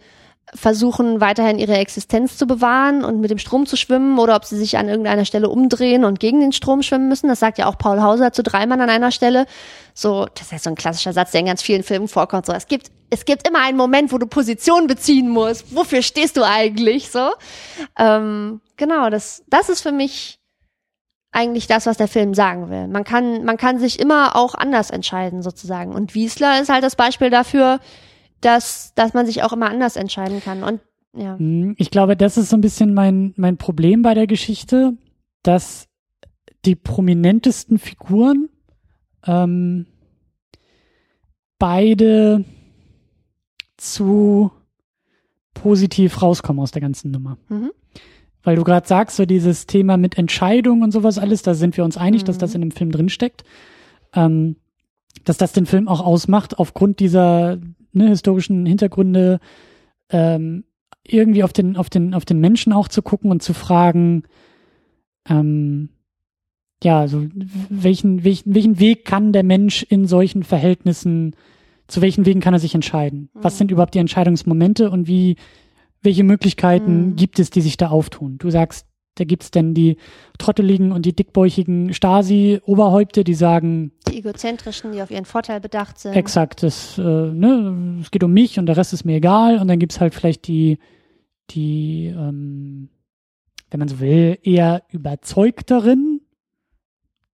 versuchen weiterhin ihre Existenz zu bewahren und mit dem Strom zu schwimmen oder ob sie sich an irgendeiner Stelle umdrehen und gegen den Strom schwimmen müssen. Das sagt ja auch Paul Hauser zu Dreimann an einer Stelle. So, das ist so ein klassischer Satz, der in ganz vielen Filmen vorkommt. So, es gibt, es gibt immer einen Moment, wo du Position beziehen musst. Wofür stehst du eigentlich? So, ähm, genau, das, das ist für mich eigentlich das, was der Film sagen will. Man kann, man kann sich immer auch anders entscheiden, sozusagen. Und Wiesler ist halt das Beispiel dafür, dass, dass man sich auch immer anders entscheiden kann. Und ja. Hm, ich glaube, das ist so ein bisschen mein, mein Problem bei der Geschichte, dass die prominentesten Figuren ähm, beide zu positiv rauskommen aus der ganzen Nummer. Mhm. Weil du gerade sagst, so dieses Thema mit Entscheidung und sowas alles, da sind wir uns einig, mhm. dass das in dem Film drinsteckt. Ähm, dass das den Film auch ausmacht, aufgrund dieser ne, historischen Hintergründe ähm, irgendwie auf den, auf den, auf den Menschen auch zu gucken und zu fragen, ähm, ja, also welchen, welchen, welchen Weg kann der Mensch in solchen Verhältnissen, zu welchen Wegen kann er sich entscheiden? Mhm. Was sind überhaupt die Entscheidungsmomente und wie, welche Möglichkeiten mhm. gibt es, die sich da auftun? Du sagst, da gibt's denn die trotteligen und die dickbäuchigen Stasi-Oberhäupte, die sagen. Die egozentrischen, die auf ihren Vorteil bedacht sind. Exakt, das, äh, ne, es geht um mich und der Rest ist mir egal. Und dann gibt's halt vielleicht die, die, ähm, wenn man so will, eher überzeugteren,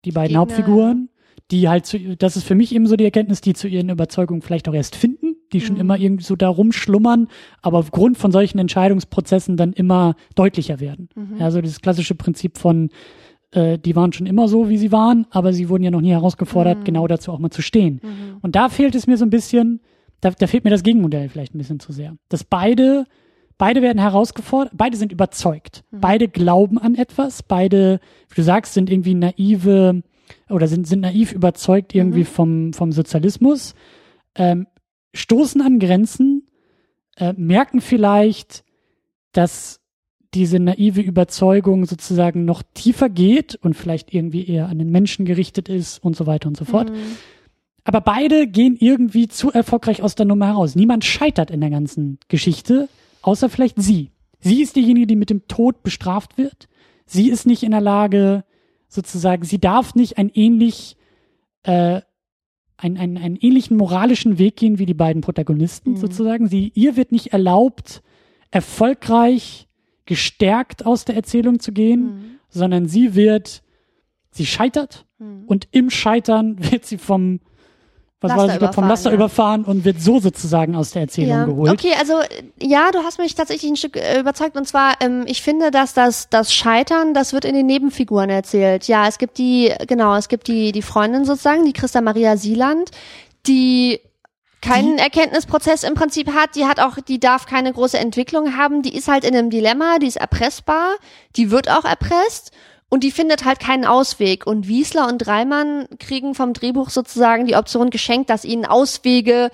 die beiden Gegner. Hauptfiguren, die halt zu, das ist für mich eben so die Erkenntnis, die zu ihren Überzeugungen vielleicht auch erst finden die schon mhm. immer irgendwie so da rumschlummern, aber aufgrund von solchen Entscheidungsprozessen dann immer deutlicher werden. Mhm. Also dieses klassische Prinzip von, äh, die waren schon immer so, wie sie waren, aber sie wurden ja noch nie herausgefordert, mhm. genau dazu auch mal zu stehen. Mhm. Und da fehlt es mir so ein bisschen, da, da fehlt mir das Gegenmodell vielleicht ein bisschen zu sehr. Dass beide, beide werden herausgefordert, beide sind überzeugt, mhm. beide glauben an etwas, beide, wie du sagst, sind irgendwie naive oder sind, sind naiv überzeugt irgendwie mhm. vom, vom Sozialismus, ähm, stoßen an Grenzen, äh, merken vielleicht, dass diese naive Überzeugung sozusagen noch tiefer geht und vielleicht irgendwie eher an den Menschen gerichtet ist und so weiter und so fort. Mhm. Aber beide gehen irgendwie zu erfolgreich aus der Nummer heraus. Niemand scheitert in der ganzen Geschichte, außer vielleicht sie. Sie ist diejenige, die mit dem Tod bestraft wird. Sie ist nicht in der Lage, sozusagen, sie darf nicht ein ähnlich, äh, ein, ein, einen ähnlichen moralischen Weg gehen wie die beiden Protagonisten Mhm. sozusagen. Sie, ihr wird nicht erlaubt, erfolgreich, gestärkt aus der Erzählung zu gehen, Mhm. sondern sie wird, sie scheitert Mhm. und im Scheitern [laughs] wird sie vom, was war Laster das, ich glaub, vom Laster ja. überfahren? Und wird so sozusagen aus der Erzählung Ja, geholt. okay, also ja, du hast mich tatsächlich ein Stück äh, überzeugt. Und zwar, ähm, ich finde, dass das, das Scheitern, das wird in den Nebenfiguren erzählt. Ja, es gibt die, genau, es gibt die, die Freundin sozusagen, die Christa Maria Sieland, die keinen Erkenntnisprozess im Prinzip hat, die hat auch, die darf keine große Entwicklung haben, die ist halt in einem Dilemma, die ist erpressbar, die wird auch erpresst und die findet halt keinen Ausweg. Und Wiesler und Dreimann kriegen vom Drehbuch sozusagen die Option geschenkt, dass ihnen Auswege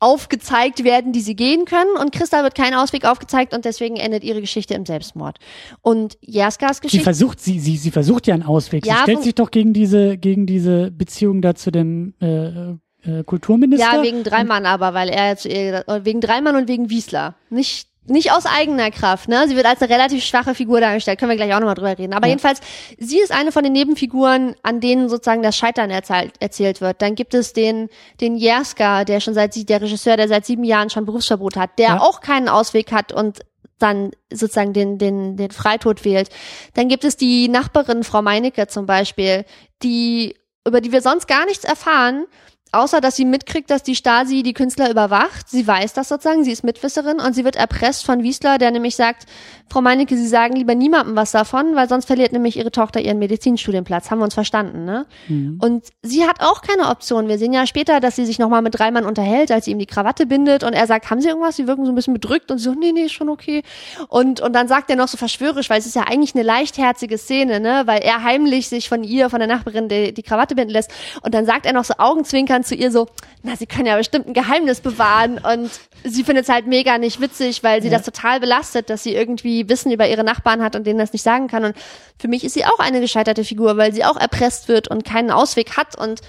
aufgezeigt werden, die sie gehen können. Und Christa wird kein Ausweg aufgezeigt und deswegen endet ihre Geschichte im Selbstmord. Und Jerskas Sie Geschichte. versucht, sie, sie, sie versucht ja einen Ausweg. Ja, sie stellt sich doch gegen diese, gegen diese Beziehung da zu dem äh, äh, Kulturminister. Ja, wegen Dreimann aber, weil er zu ihr, äh, wegen Dreimann und wegen Wiesler. Nicht, nicht aus eigener Kraft, ne? Sie wird als eine relativ schwache Figur dargestellt. Können wir gleich auch nochmal drüber reden. Aber Ja. jedenfalls, sie ist eine von den Nebenfiguren, an denen sozusagen das Scheitern erzählt, erzählt wird. Dann gibt es den, den Jerska, der schon seit, der Regisseur, der seit sieben Jahren schon Berufsverbot hat, der Ja. auch keinen Ausweg hat und dann sozusagen den, den, den Freitod wählt. Dann gibt es die Nachbarin, Frau Meinecke zum Beispiel, die, über die wir sonst gar nichts erfahren, außer dass sie mitkriegt, dass die Stasi die Künstler überwacht. Sie weiß das sozusagen, sie ist Mitwisserin und sie wird erpresst von Wiesler, der nämlich sagt, Frau Meinecke, Sie sagen lieber niemandem was davon, weil sonst verliert nämlich Ihre Tochter ihren Medizinstudienplatz. Haben wir uns verstanden, ne? Mhm. Und sie hat auch keine Option. Wir sehen ja später, dass sie sich nochmal mit Dreimann unterhält, als sie ihm die Krawatte bindet und er sagt, haben Sie irgendwas? Sie wirken so ein bisschen bedrückt und sie so, nee, nee, ist schon okay. Und, und dann sagt er noch so verschwörerisch, weil es ist ja eigentlich eine leichtherzige Szene, ne? Weil er heimlich sich von ihr, von der Nachbarin, die, die Krawatte binden lässt. Und dann sagt er noch so augenzwinkern zu ihr so, na, sie können ja bestimmt ein Geheimnis bewahren. Und sie findet es halt mega nicht witzig, weil sie Ja. das total belastet, dass sie irgendwie Wissen über ihre Nachbarn hat und denen das nicht sagen kann. Und für mich ist sie auch eine gescheiterte Figur, weil sie auch erpresst wird und keinen Ausweg hat und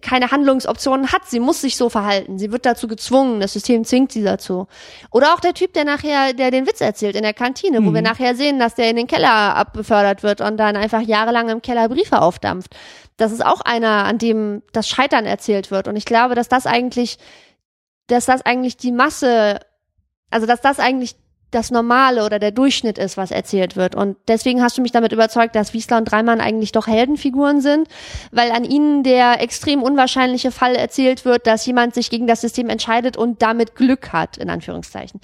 keine Handlungsoptionen hat. Sie muss sich so verhalten. Sie wird dazu gezwungen. Das System zwingt sie dazu. Oder auch der Typ, der nachher, der den Witz erzählt in der Kantine, wo Mhm. wir nachher sehen, dass der in den Keller abbefördert wird und dann einfach jahrelang im Keller Briefe aufdampft. Das ist auch einer, an dem das Scheitern erzählt wird. Und ich glaube, dass das eigentlich, dass das eigentlich die Masse, also dass das eigentlich das Normale oder der Durchschnitt ist, was erzählt wird. Und deswegen hast du mich damit überzeugt, dass Wiesler und Dreimann eigentlich doch Heldenfiguren sind, weil an ihnen der extrem unwahrscheinliche Fall erzählt wird, dass jemand sich gegen das System entscheidet und damit Glück hat, in Anführungszeichen.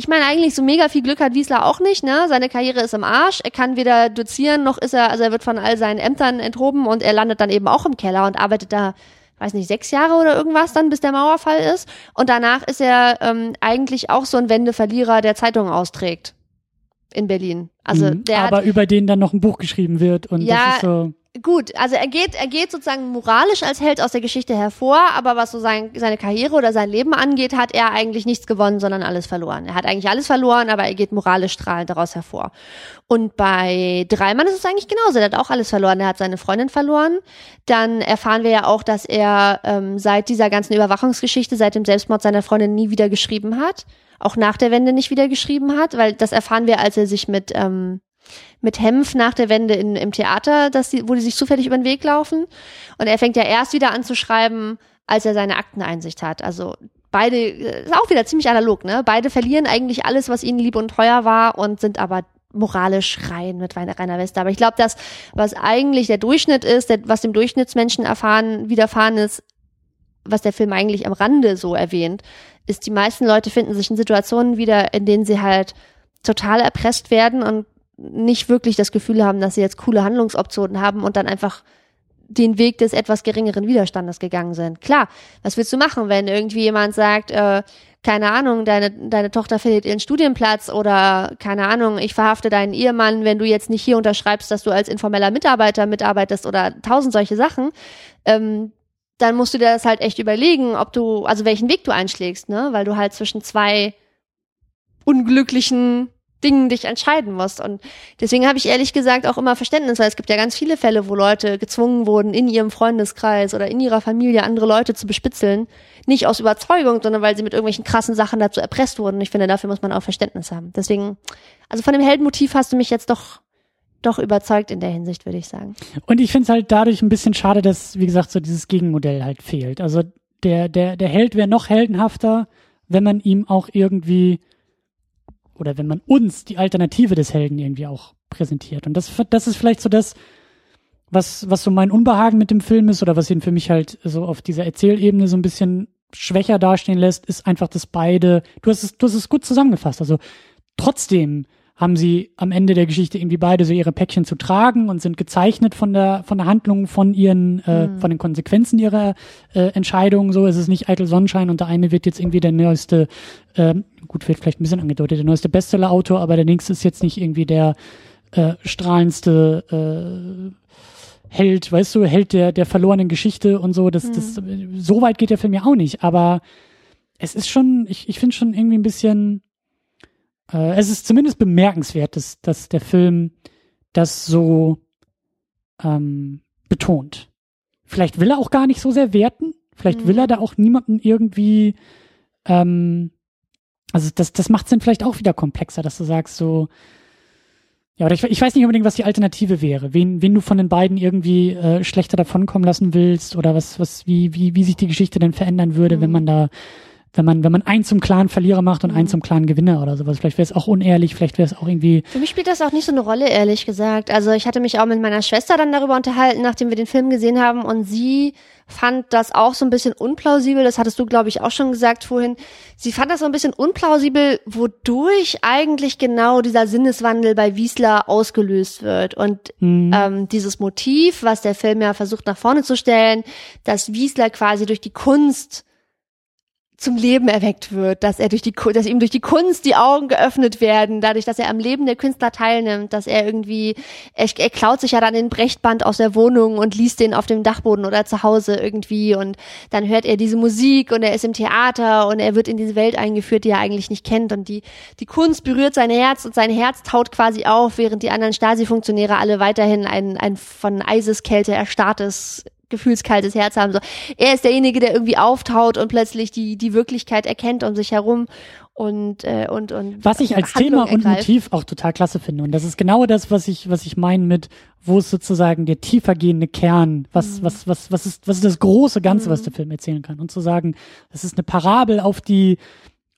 Ich meine eigentlich so mega viel Glück hat Wiesler auch nicht, ne? Seine Karriere ist im Arsch, er kann weder dozieren, noch ist er, also er wird von all seinen Ämtern enthoben und er landet dann eben auch im Keller und arbeitet da weiß nicht, sechs Jahre oder irgendwas dann, bis der Mauerfall ist. Und danach ist er ähm, eigentlich auch so ein Wendeverlierer, der Zeitungen austrägt in Berlin. Also Mhm. der aber hat, über den dann noch ein Buch geschrieben wird und Ja, das ist so. Gut, also er geht, er geht sozusagen moralisch als Held aus der Geschichte hervor, aber was so sein, seine Karriere oder sein Leben angeht, hat er eigentlich nichts gewonnen, sondern alles verloren. Er hat eigentlich alles verloren, aber er geht moralisch strahlend daraus hervor. Und bei Dreimann ist es eigentlich genauso. Er hat auch alles verloren. Er hat seine Freundin verloren. Dann erfahren wir ja auch, dass er ähm, seit dieser ganzen Überwachungsgeschichte, seit dem Selbstmord seiner Freundin nie wieder geschrieben hat. Auch nach der Wende nicht wieder geschrieben hat, weil das erfahren wir, als er sich mit ähm, mit Hempf nach der Wende in, im Theater, dass die, wo die sich zufällig über den Weg laufen. Und er fängt ja erst wieder an zu schreiben, als er seine Akteneinsicht hat. Also beide, äh, ist auch wieder ziemlich analog, ne? Beide verlieren eigentlich alles, was ihnen lieb und teuer war und sind aber moralisch rein mit Rainer Wester. Aber ich glaube, das, was eigentlich der Durchschnitt ist, der, was dem Durchschnittsmenschen erfahren, widerfahren ist, was der Film eigentlich am Rande so erwähnt, ist, die meisten Leute finden sich in Situationen wieder, in denen sie halt total erpresst werden und nicht wirklich das Gefühl haben, dass sie jetzt coole Handlungsoptionen haben und dann einfach den Weg des etwas geringeren Widerstandes gegangen sind. Klar, was willst du machen, wenn irgendwie jemand sagt, äh, keine Ahnung, deine, deine Tochter verliert ihren Studienplatz oder keine Ahnung, ich verhafte deinen Ehemann, wenn du jetzt nicht hier unterschreibst, dass du als informeller Mitarbeiter mitarbeitest oder tausend solche Sachen, ähm, dann musst du dir das halt echt überlegen, ob du, also welchen Weg du einschlägst, ne? Weil du halt zwischen zwei unglücklichen Dingen dich entscheiden musst. Und deswegen habe ich ehrlich gesagt auch immer Verständnis, weil es gibt ja ganz viele Fälle, wo Leute gezwungen wurden, in ihrem Freundeskreis oder in ihrer Familie andere Leute zu bespitzeln. Nicht aus Überzeugung, sondern weil sie mit irgendwelchen krassen Sachen dazu erpresst wurden. Ich finde, dafür muss man auch Verständnis haben. Deswegen, also von dem Heldenmotiv hast du mich jetzt doch doch überzeugt in der Hinsicht, würde ich sagen. Und ich finde es halt dadurch ein bisschen schade, dass, wie gesagt, so dieses Gegenmodell halt fehlt. Also der, der, der Held wäre noch heldenhafter, wenn man ihm auch irgendwie oder wenn man uns die Alternative des Helden irgendwie auch präsentiert. Und das, das ist vielleicht so das, was, was so mein Unbehagen mit dem Film ist oder was ihn für mich halt so auf dieser Erzählebene so ein bisschen schwächer dastehen lässt, ist einfach, dass beide, du hast es, du hast es gut zusammengefasst. Also trotzdem haben sie am Ende der Geschichte irgendwie beide so ihre Päckchen zu tragen und sind gezeichnet von der von der Handlung, von ihren äh, mhm. von den Konsequenzen ihrer äh, Entscheidungen. So es ist nicht eitel Sonnenschein und der eine wird jetzt irgendwie der neueste, äh, gut wird vielleicht ein bisschen angedeutet, der neueste Bestseller-Autor, aber der nächste ist jetzt nicht irgendwie der äh, strahlendste äh, Held, weißt du, Held der der verlorenen Geschichte und so. Das mhm. das so weit geht der Film ja auch nicht, aber es ist schon, ich ich finde schon irgendwie ein bisschen äh, es ist zumindest bemerkenswert, dass, dass der Film das so ähm, betont. Vielleicht will er auch gar nicht so sehr werten. Vielleicht mhm. will er da auch niemanden irgendwie. Ähm, also das, das macht es dann vielleicht auch wieder komplexer, dass du sagst so. Ja, oder ich, ich weiß nicht unbedingt, was die Alternative wäre. Wen, wen du von den beiden irgendwie äh, schlechter davonkommen lassen willst oder was, was, wie, wie, wie sich die Geschichte denn verändern würde, mhm. wenn man da wenn man, wenn man einen zum klaren Verlierer macht und einen mhm. zum klaren Gewinner oder sowas. Vielleicht wäre es auch unehrlich, vielleicht wäre es auch irgendwie. Für mich spielt das auch nicht so eine Rolle, ehrlich gesagt. Also ich hatte mich auch mit meiner Schwester dann darüber unterhalten, nachdem wir den Film gesehen haben und sie fand das auch so ein bisschen unplausibel. Das hattest du, glaube ich, auch schon gesagt vorhin. Sie fand das so ein bisschen unplausibel, wodurch eigentlich genau dieser Sinneswandel bei Wiesler ausgelöst wird. Und mhm. ähm, dieses Motiv, was der Film ja versucht nach vorne zu stellen, dass Wiesler quasi durch die Kunst zum Leben erweckt wird, dass er durch die, dass ihm durch die Kunst die Augen geöffnet werden, dadurch, dass er am Leben der Künstler teilnimmt, dass er irgendwie, er, er klaut sich ja dann den Brechtband aus der Wohnung und liest den auf dem Dachboden oder zu Hause irgendwie und dann hört er diese Musik und er ist im Theater und er wird in diese Welt eingeführt, die er eigentlich nicht kennt und die, die Kunst berührt sein Herz und sein Herz taut quasi auf, während die anderen Stasi-Funktionäre alle weiterhin ein, ein von Eiseskälte erstarrtes gefühlskaltes Herz haben. So, er ist derjenige, der irgendwie auftaut und plötzlich die die Wirklichkeit erkennt um sich herum und äh, und und was ich als Handlung Thema und Motiv auch total klasse finde und das ist genau das, was ich was ich meine mit wo ist sozusagen der tiefergehende Kern, was mhm. was was was ist was ist das große Ganze, mhm. was der Film erzählen kann und zu sagen, das ist eine Parabel auf die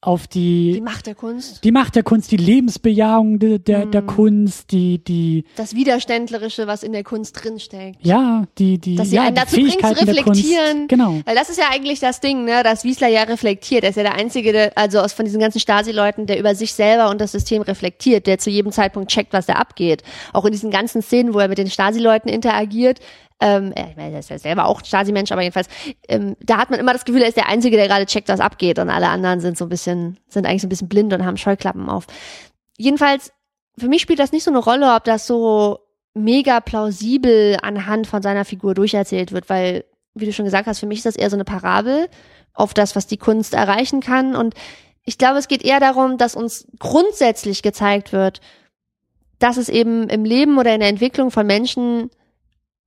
auf die die Macht der Kunst, die Macht der Kunst, die Lebensbejahung de, der mm. der Kunst, die die das Widerständlerische, was in der Kunst drinsteckt. Ja, die die dass sie ja, einen dazu bringt zu reflektieren. Genau, weil das ist ja eigentlich das Ding, ne, dass Wiesler ja reflektiert. Er ist ja der einzige, der, also aus von diesen ganzen Stasi-Leuten, der über sich selber und das System reflektiert, der zu jedem Zeitpunkt checkt, was da abgeht. Auch in diesen ganzen Szenen, wo er mit den Stasi-Leuten interagiert, ähm, ich meine, er ist ja selber auch Stasi-Mensch, aber jedenfalls, ähm, da hat man immer das Gefühl, er ist der Einzige, der gerade checkt, was abgeht und alle anderen sind so ein bisschen, sind eigentlich so ein bisschen blind und haben Scheuklappen auf. Jedenfalls, für mich spielt das nicht so eine Rolle, ob das so mega plausibel anhand von seiner Figur durcherzählt wird, weil, wie du schon gesagt hast, für mich ist das eher so eine Parabel auf das, was die Kunst erreichen kann und ich glaube, es geht eher darum, dass uns grundsätzlich gezeigt wird, dass es eben im Leben oder in der Entwicklung von Menschen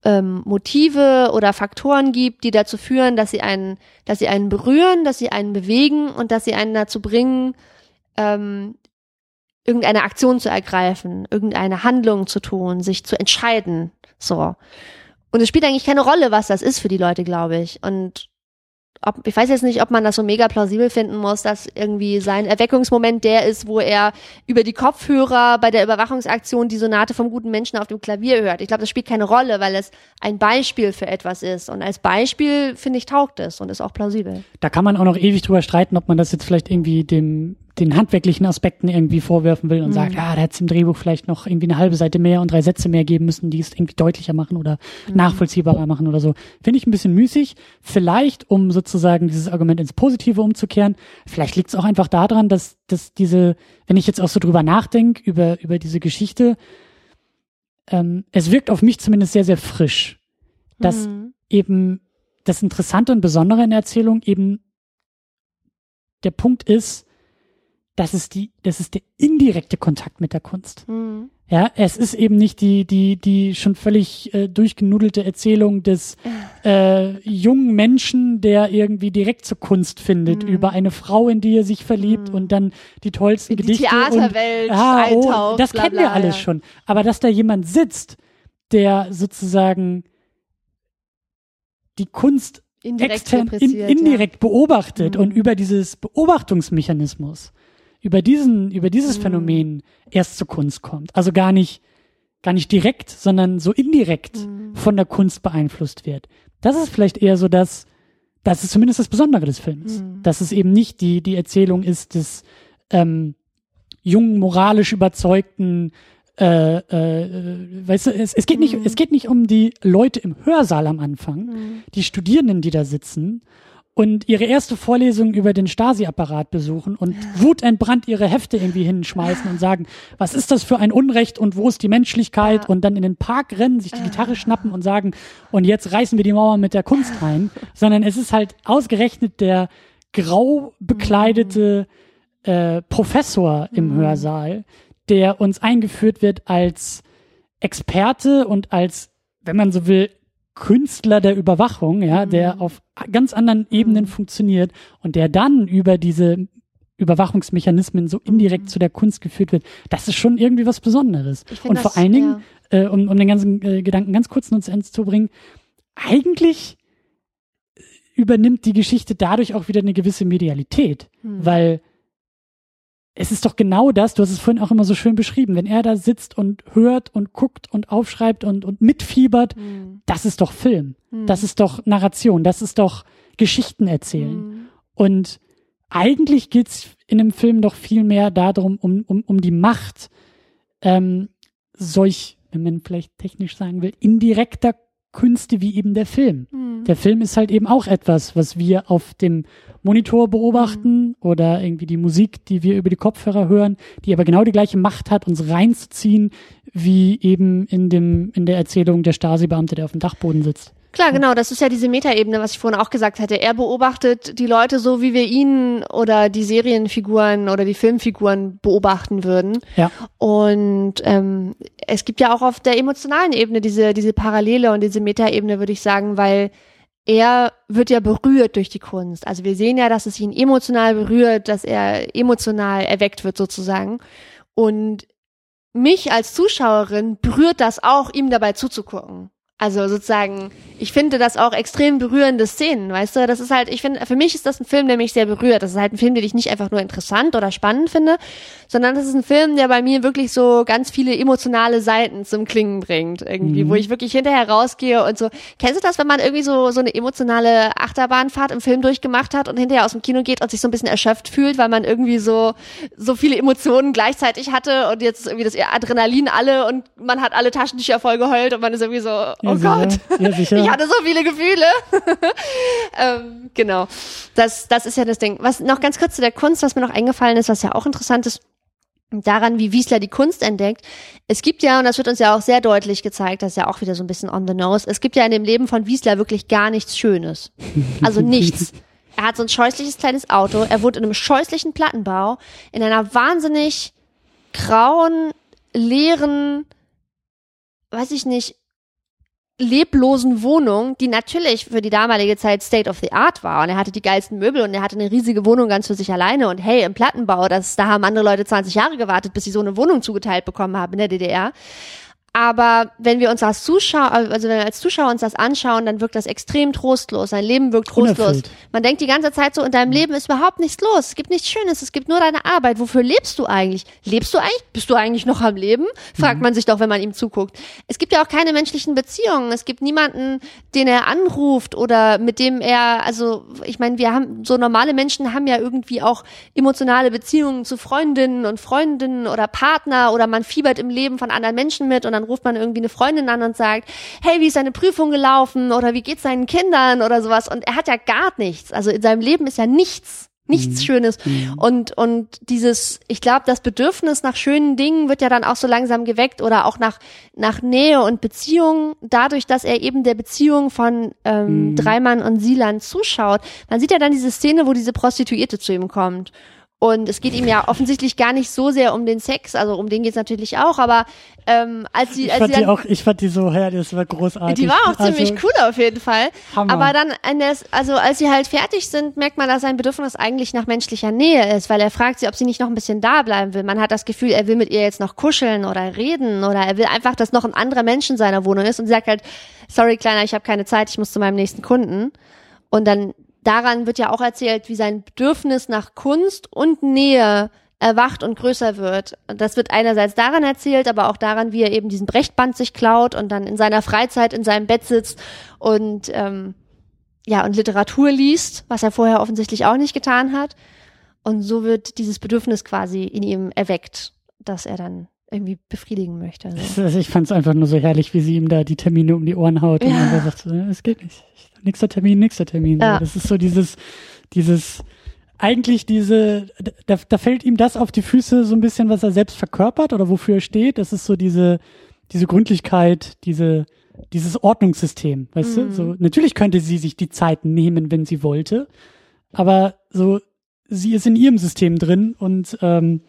ähm, Motive oder Faktoren gibt, die dazu führen, dass sie einen, dass sie einen berühren, dass sie einen bewegen und dass sie einen dazu bringen, ähm, irgendeine Aktion zu ergreifen, irgendeine Handlung zu tun, sich zu entscheiden. So. Und es spielt eigentlich keine Rolle, was das ist für die Leute, glaube ich. Und ob, ich weiß jetzt nicht, ob man das so mega plausibel finden muss, dass irgendwie sein Erweckungsmoment der ist, wo er über die Kopfhörer bei der Überwachungsaktion die Sonate vom guten Menschen auf dem Klavier hört. Ich glaube, das spielt keine Rolle, weil es ein Beispiel für etwas ist. Und als Beispiel, finde ich, taugt es und ist auch plausibel. Da kann man auch noch ewig drüber streiten, ob man das jetzt vielleicht irgendwie dem den handwerklichen Aspekten irgendwie vorwerfen will und mhm. sagt, ja, da hätte es im Drehbuch vielleicht noch irgendwie eine halbe Seite mehr und drei Sätze mehr geben müssen, die es irgendwie deutlicher machen oder mhm. nachvollziehbarer machen oder so. Finde ich ein bisschen müßig. Vielleicht, um sozusagen dieses Argument ins Positive umzukehren, vielleicht liegt es auch einfach daran, dass, dass diese, wenn ich jetzt auch so drüber nachdenke, über, über diese Geschichte, ähm, es wirkt auf mich zumindest sehr, sehr frisch. Dass mhm. eben das Interessante und Besondere in der Erzählung eben der Punkt ist, das ist die, das ist der indirekte Kontakt mit der Kunst. Mhm. Ja, es ist eben nicht die, die, die schon völlig äh, durchgenudelte Erzählung des äh, jungen Menschen, der irgendwie direkt zur Kunst findet, Mhm. über eine Frau, in die er sich verliebt und dann die tollsten die Gedichte. Theaterwelt und, ah, oh, das bla, kennen bla, wir alles ja. schon. Aber dass da jemand sitzt, der sozusagen die Kunst Indirekt extern, in, indirekt beobachtet Mhm. und über dieses Beobachtungsmechanismus, über diesen, über dieses Mhm. Phänomen erst zur Kunst kommt. Also gar nicht, gar nicht direkt, sondern so indirekt Mhm. von der Kunst beeinflusst wird. Das ist vielleicht eher so das, das ist zumindest das Besondere des Films. Mhm. Dass es eben nicht die, die Erzählung ist des ähm, jungen, moralisch überzeugten äh, äh, weißt du, es, es geht nicht, Mhm. es geht nicht um die Leute im Hörsaal am Anfang, Mhm. die Studierenden, die da sitzen und ihre erste Vorlesung über den Stasi-Apparat besuchen und wutentbrannt ihre Hefte irgendwie hinschmeißen und sagen, was ist das für ein Unrecht und wo ist die Menschlichkeit? Und dann in den Park rennen, sich die Gitarre schnappen und sagen, und jetzt reißen wir die Mauer mit der Kunst ein, [laughs] sondern es ist halt ausgerechnet der grau bekleidete äh, Professor im Hörsaal, der uns eingeführt wird als Experte und als, wenn man so will, Künstler der Überwachung, ja, der auf ganz anderen Ebenen funktioniert und der dann über diese Überwachungsmechanismen so indirekt zu der Kunst geführt wird, das ist schon irgendwie was Besonderes. Und das, vor allen Dingen, äh, um, um den ganzen äh, Gedanken ganz kurz noch zu Ende zu bringen, eigentlich übernimmt die Geschichte dadurch auch wieder eine gewisse Medialität, Hm. weil es ist doch genau das, du hast es vorhin auch immer so schön beschrieben, wenn er da sitzt und hört und guckt und aufschreibt und, und mitfiebert, Hm. das ist doch Film, Hm. das ist doch Narration, das ist doch Geschichten erzählen. Hm. Und eigentlich geht's in einem Film doch viel mehr darum, um, um, um die Macht ähm, solch, wenn man vielleicht technisch sagen will, indirekter Künste wie eben der Film. Hm. Der Film ist halt eben auch etwas, was wir auf dem Monitor beobachten oder irgendwie die Musik, die wir über die Kopfhörer hören, die aber genau die gleiche Macht hat, uns reinzuziehen, wie eben in dem, in der Erzählung der Stasi-Beamte, der auf dem Dachboden sitzt. Klar, genau, das ist ja diese Metaebene, was ich vorhin auch gesagt hatte. Er beobachtet die Leute so, wie wir ihn oder die Serienfiguren oder die Filmfiguren beobachten würden. Ja. Und ähm, es gibt ja auch auf der emotionalen Ebene diese, diese Parallele und diese Metaebene, würde ich sagen, weil er wird ja berührt durch die Kunst. Also wir sehen ja, dass es ihn emotional berührt, dass er emotional erweckt wird sozusagen. Und mich als Zuschauerin berührt das auch, ihm dabei zuzugucken. Also sozusagen, ich finde das auch extrem berührende Szenen, weißt du? Das ist halt, ich finde, für mich ist das ein Film, der mich sehr berührt. Das ist halt ein Film, den ich nicht einfach nur interessant oder spannend finde, sondern das ist ein Film, der bei mir wirklich so ganz viele emotionale Seiten zum Klingen bringt, irgendwie, Mhm. wo ich wirklich hinterher rausgehe und so. Kennst du das, wenn man irgendwie so, so eine emotionale Achterbahnfahrt im Film durchgemacht hat und hinterher aus dem Kino geht und sich so ein bisschen erschöpft fühlt, weil man irgendwie so, so viele Emotionen gleichzeitig hatte und jetzt ist irgendwie das Adrenalin alle und man hat alle Taschentücher voll geheult und man ist irgendwie so, oh Ja, Gott. Ja, sicher. Ich hatte so viele Gefühle. [laughs] ähm, genau. Das, das ist ja das Ding. Was noch ganz kurz zu der Kunst, was mir noch eingefallen ist, was ja auch interessant ist, daran, wie Wiesler die Kunst entdeckt. Es gibt ja, und das wird uns ja auch sehr deutlich gezeigt, das ist ja auch wieder so ein bisschen on the nose, es gibt ja in dem Leben von Wiesler wirklich gar nichts Schönes. Also [laughs] nichts. Er hat so ein scheußliches kleines Auto, er wohnt in einem scheußlichen Plattenbau, in einer wahnsinnig grauen, leeren, weiß ich nicht, leblosen Wohnung, die natürlich für die damalige Zeit State of the Art war. Und er hatte die geilsten Möbel und er hatte eine riesige Wohnung ganz für sich alleine. Und hey, im Plattenbau, das, da haben andere Leute 20 Jahre gewartet, bis sie so eine Wohnung zugeteilt bekommen haben in der DDR. Aber wenn wir uns als Zuschauer, also wenn wir als Zuschauer uns das anschauen, dann wirkt das extrem trostlos. Sein Leben wirkt trostlos. Unerfüllt. Man denkt die ganze Zeit so, in deinem Leben ist überhaupt nichts los. Es gibt nichts Schönes. Es gibt nur deine Arbeit. Wofür lebst du eigentlich? Lebst du eigentlich? Bist du eigentlich noch am Leben? Fragt man sich doch, wenn man ihm zuguckt. Es gibt ja auch keine menschlichen Beziehungen. Es gibt niemanden, den er anruft oder mit dem er, also, ich meine, wir haben, so normale Menschen haben ja irgendwie auch emotionale Beziehungen zu Freundinnen und Freundinnen oder Partner oder man fiebert im Leben von anderen Menschen mit und dann ruft man irgendwie eine Freundin an und sagt, hey, wie ist deine Prüfung gelaufen oder wie geht's deinen Kindern oder sowas und er hat ja gar nichts. Also in seinem Leben ist ja nichts. Nichts Schönes. Und, und dieses, ich glaube, das Bedürfnis nach schönen Dingen wird ja dann auch so langsam geweckt oder auch nach, nach Nähe und Beziehung, dadurch, dass er eben der Beziehung von ähm, Dreimann und Silan zuschaut. Man sieht ja dann diese Szene, wo diese Prostituierte zu ihm kommt. Und es geht ihm ja offensichtlich gar nicht so sehr um den Sex, also um den geht's natürlich auch, aber ähm, als sie, Ich als fand sie die dann, auch, ich fand die so, ja, das war großartig. die war auch ziemlich also, cool auf jeden Fall. Hammer. Aber dann, also als sie halt fertig sind, merkt man, dass sein Bedürfnis eigentlich nach menschlicher Nähe ist, weil er fragt sie, ob sie nicht noch ein bisschen da bleiben will. Man hat das Gefühl, er will mit ihr jetzt noch kuscheln oder reden oder er will einfach, dass noch ein anderer Mensch in seiner Wohnung ist und sagt halt, sorry Kleiner, ich habe keine Zeit, ich muss zu meinem nächsten Kunden. Und dann daran wird ja auch erzählt, wie sein Bedürfnis nach Kunst und Nähe erwacht und größer wird. Das wird einerseits daran erzählt, aber auch daran, wie er eben diesen Brechtband sich klaut und dann in seiner Freizeit in seinem Bett sitzt und ähm, ja und Literatur liest, was er vorher offensichtlich auch nicht getan hat. Und so wird dieses Bedürfnis quasi in ihm erweckt, dass er dann irgendwie befriedigen möchte. Also. Also ich fand es einfach nur so herrlich, wie sie ihm da die Termine um die Ohren haut und Ja. einfach sagt, so, "Ja, es geht nicht. Nächster Termin, nächster Termin. Ja. Das ist so dieses, dieses, eigentlich diese, da, da fällt ihm das auf die Füße so ein bisschen, was er selbst verkörpert oder wofür er steht. Das ist so diese, diese Gründlichkeit, diese, dieses Ordnungssystem, weißt Mhm. du? So, natürlich könnte sie sich die Zeit nehmen, wenn sie wollte, aber so, sie ist in ihrem System drin und ähm,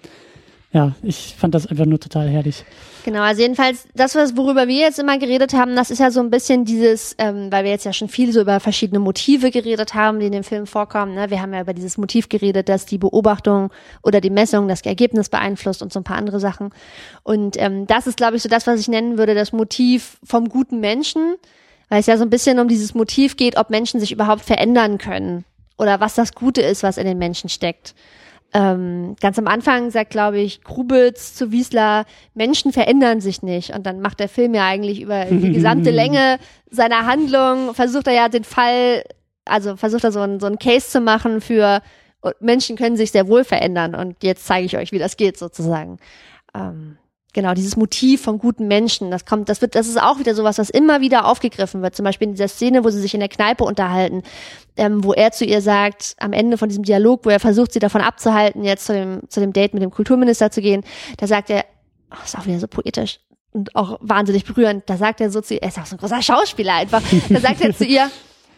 ja, ich fand das einfach nur total herrlich. Genau, also jedenfalls das, was, worüber wir jetzt immer geredet haben, das ist ja so ein bisschen dieses, ähm, weil wir jetzt ja schon viel so über verschiedene Motive geredet haben, die in dem Film vorkommen. Ne? Wir haben ja über dieses Motiv geredet, dass die Beobachtung oder die Messung das Ergebnis beeinflusst und so ein paar andere Sachen. Und ähm, das ist, glaube ich, so das, was ich nennen würde, das Motiv vom guten Menschen, weil es ja so ein bisschen um dieses Motiv geht, ob Menschen sich überhaupt verändern können oder was das Gute ist, was in den Menschen steckt. Ähm, ganz am Anfang sagt, glaube ich, Grubitz zu Wiesler, Menschen verändern sich nicht. Und dann macht der Film ja eigentlich über [laughs] die gesamte Länge seiner Handlung, versucht er ja den Fall, also versucht er so einen, so einen Case zu machen für Menschen können sich sehr wohl verändern. Und jetzt zeige ich euch, wie das geht, sozusagen. Ähm, Genau, dieses Motiv vom guten Menschen, das kommt, das wird, das ist auch wieder sowas, was immer wieder aufgegriffen wird. Zum Beispiel in dieser Szene, wo sie sich in der Kneipe unterhalten, ähm, wo er zu ihr sagt, am Ende von diesem Dialog, wo er versucht, sie davon abzuhalten, jetzt zu dem, zu dem Date mit dem Kulturminister zu gehen, da sagt er, oh, ist auch wieder so poetisch und auch wahnsinnig berührend, da sagt er so zu ihr, er ist auch so ein großer Schauspieler einfach, da sagt er zu ihr,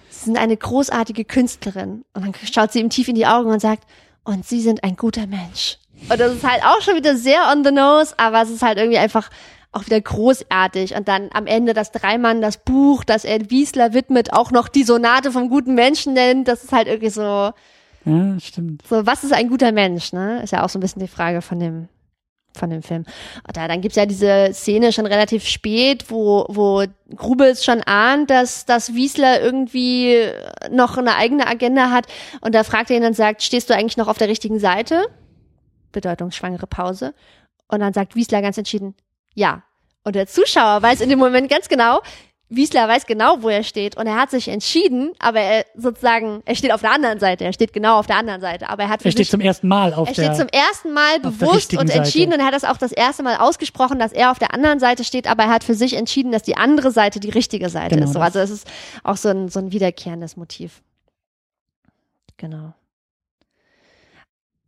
Sie sind eine großartige Künstlerin. Und dann schaut sie ihm tief in die Augen und sagt, und Sie sind ein guter Mensch. Und das ist halt auch schon wieder sehr on the nose, aber es ist halt irgendwie einfach auch wieder großartig. Und dann am Ende das Dreimann, das Buch, das er Wiesler widmet, auch noch die Sonate vom guten Menschen nennt. Das ist halt irgendwie so, Ja, stimmt. so, was ist ein guter Mensch, ne? Ist ja auch so ein bisschen die Frage von dem, von dem Film. Und da, dann gibt's ja diese Szene schon relativ spät, wo, wo Grubels schon ahnt, dass, dass Wiesler irgendwie noch eine eigene Agenda hat. Und da fragt er ihn und sagt, stehst du eigentlich noch auf der richtigen Seite? Bedeutungsschwangere Pause. Und dann sagt Wiesler ganz entschieden, ja. Und der Zuschauer weiß in dem Moment ganz genau, Wiesler weiß genau, wo er steht und er hat sich entschieden, aber er sozusagen, er steht auf der anderen Seite, er steht genau auf der anderen Seite, aber er hat für Er steht sich, zum ersten Mal auf er der. steht zum ersten Mal bewusst und entschieden Seite. und er hat das auch das erste Mal ausgesprochen, dass er auf der anderen Seite steht, aber er hat für sich entschieden, dass die andere Seite die richtige Seite Genau ist. So, also es ist auch so ein, so ein wiederkehrendes Motiv. Genau.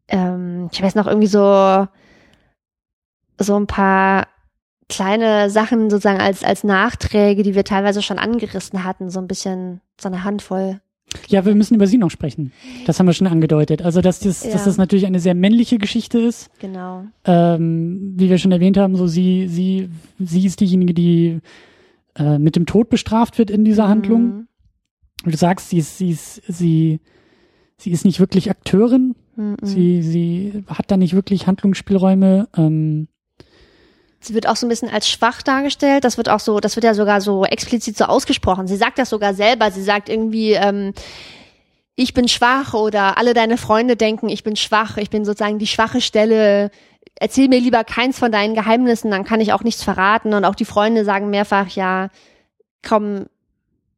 Ähm, ich weiß noch irgendwie so, so ein paar kleine Sachen sozusagen als, als Nachträge, die wir teilweise schon angerissen hatten, so ein bisschen, so eine Handvoll. ja, wir müssen über sie noch sprechen. Das haben wir schon angedeutet. Also, dass das, Ja. dass das natürlich eine sehr männliche Geschichte ist. Genau. Ähm, wie wir schon erwähnt haben, so sie, sie, sie ist diejenige, die äh, mit dem Tod bestraft wird in dieser Handlung. Mhm. Und du sagst, sie ist, sie ist, sie, sie ist nicht wirklich Akteurin. Mhm. Sie, sie hat da nicht wirklich Handlungsspielräume. Ähm, Sie wird auch so ein bisschen als schwach dargestellt. Das wird auch so, das wird ja sogar so explizit so ausgesprochen. Sie sagt das sogar selber. Sie sagt irgendwie, ähm, ich bin schwach oder alle deine Freunde denken, ich bin schwach. Ich bin sozusagen die schwache Stelle. Erzähl mir lieber keins von deinen Geheimnissen, dann kann ich auch nichts verraten. Und auch die Freunde sagen mehrfach, ja, komm,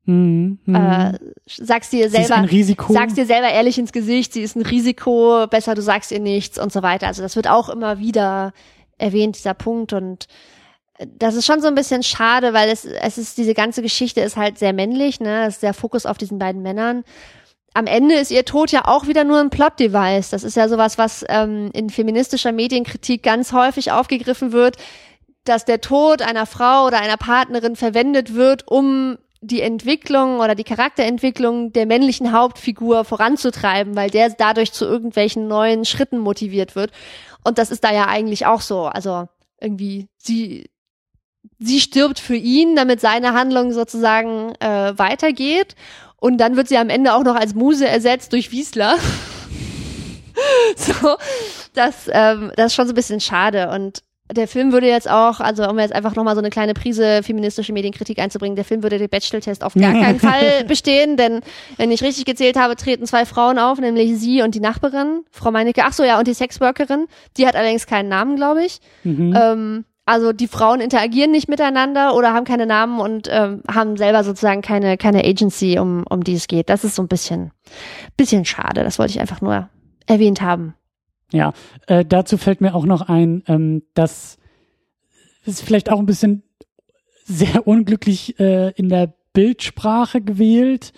mhm, äh, sag's dir sie ist ein selber. Risiko. Sag's dir selber ehrlich ins Gesicht, sie ist ein Risiko, besser du sagst ihr nichts und so weiter. Also das wird auch immer wieder erwähnt, dieser Punkt. Und das ist schon so ein bisschen schade, weil es, es ist, diese ganze Geschichte ist halt sehr männlich, ne? Es ist der Fokus auf diesen beiden Männern. Am Ende ist ihr Tod ja auch wieder nur ein Plot-Device. Das ist ja sowas, was ähm, in feministischer Medienkritik ganz häufig aufgegriffen wird, dass der Tod einer Frau oder einer Partnerin verwendet wird, um die Entwicklung oder die Charakterentwicklung der männlichen Hauptfigur voranzutreiben, weil der dadurch zu irgendwelchen neuen Schritten motiviert wird. Und das ist da ja eigentlich auch so. Also irgendwie sie sie stirbt für ihn, damit seine Handlung sozusagen äh, weitergeht. Und dann wird sie am Ende auch noch als Muse ersetzt durch Wiesler. [laughs] so, das, ähm, das ist schon so ein bisschen schade. Und der Film würde jetzt auch, also um jetzt einfach nochmal so eine kleine Prise feministische Medienkritik einzubringen, der Film würde den Bachelor-Test auf gar keinen Fall [laughs] bestehen, denn wenn ich richtig gezählt habe, treten zwei Frauen auf, nämlich sie und die Nachbarin, Frau Meinecke, ach so ja, und die Sexworkerin, die hat allerdings keinen Namen, glaube ich. Mhm. Ähm, also die Frauen interagieren nicht miteinander oder haben keine Namen und ähm, haben selber sozusagen keine, keine Agency, um, um die es geht. Das ist so ein bisschen, bisschen schade. Das wollte ich einfach nur erwähnt haben. Ja, äh, dazu fällt mir auch noch ein, ähm, dass es vielleicht auch ein bisschen sehr unglücklich äh, in der Bildsprache gewählt,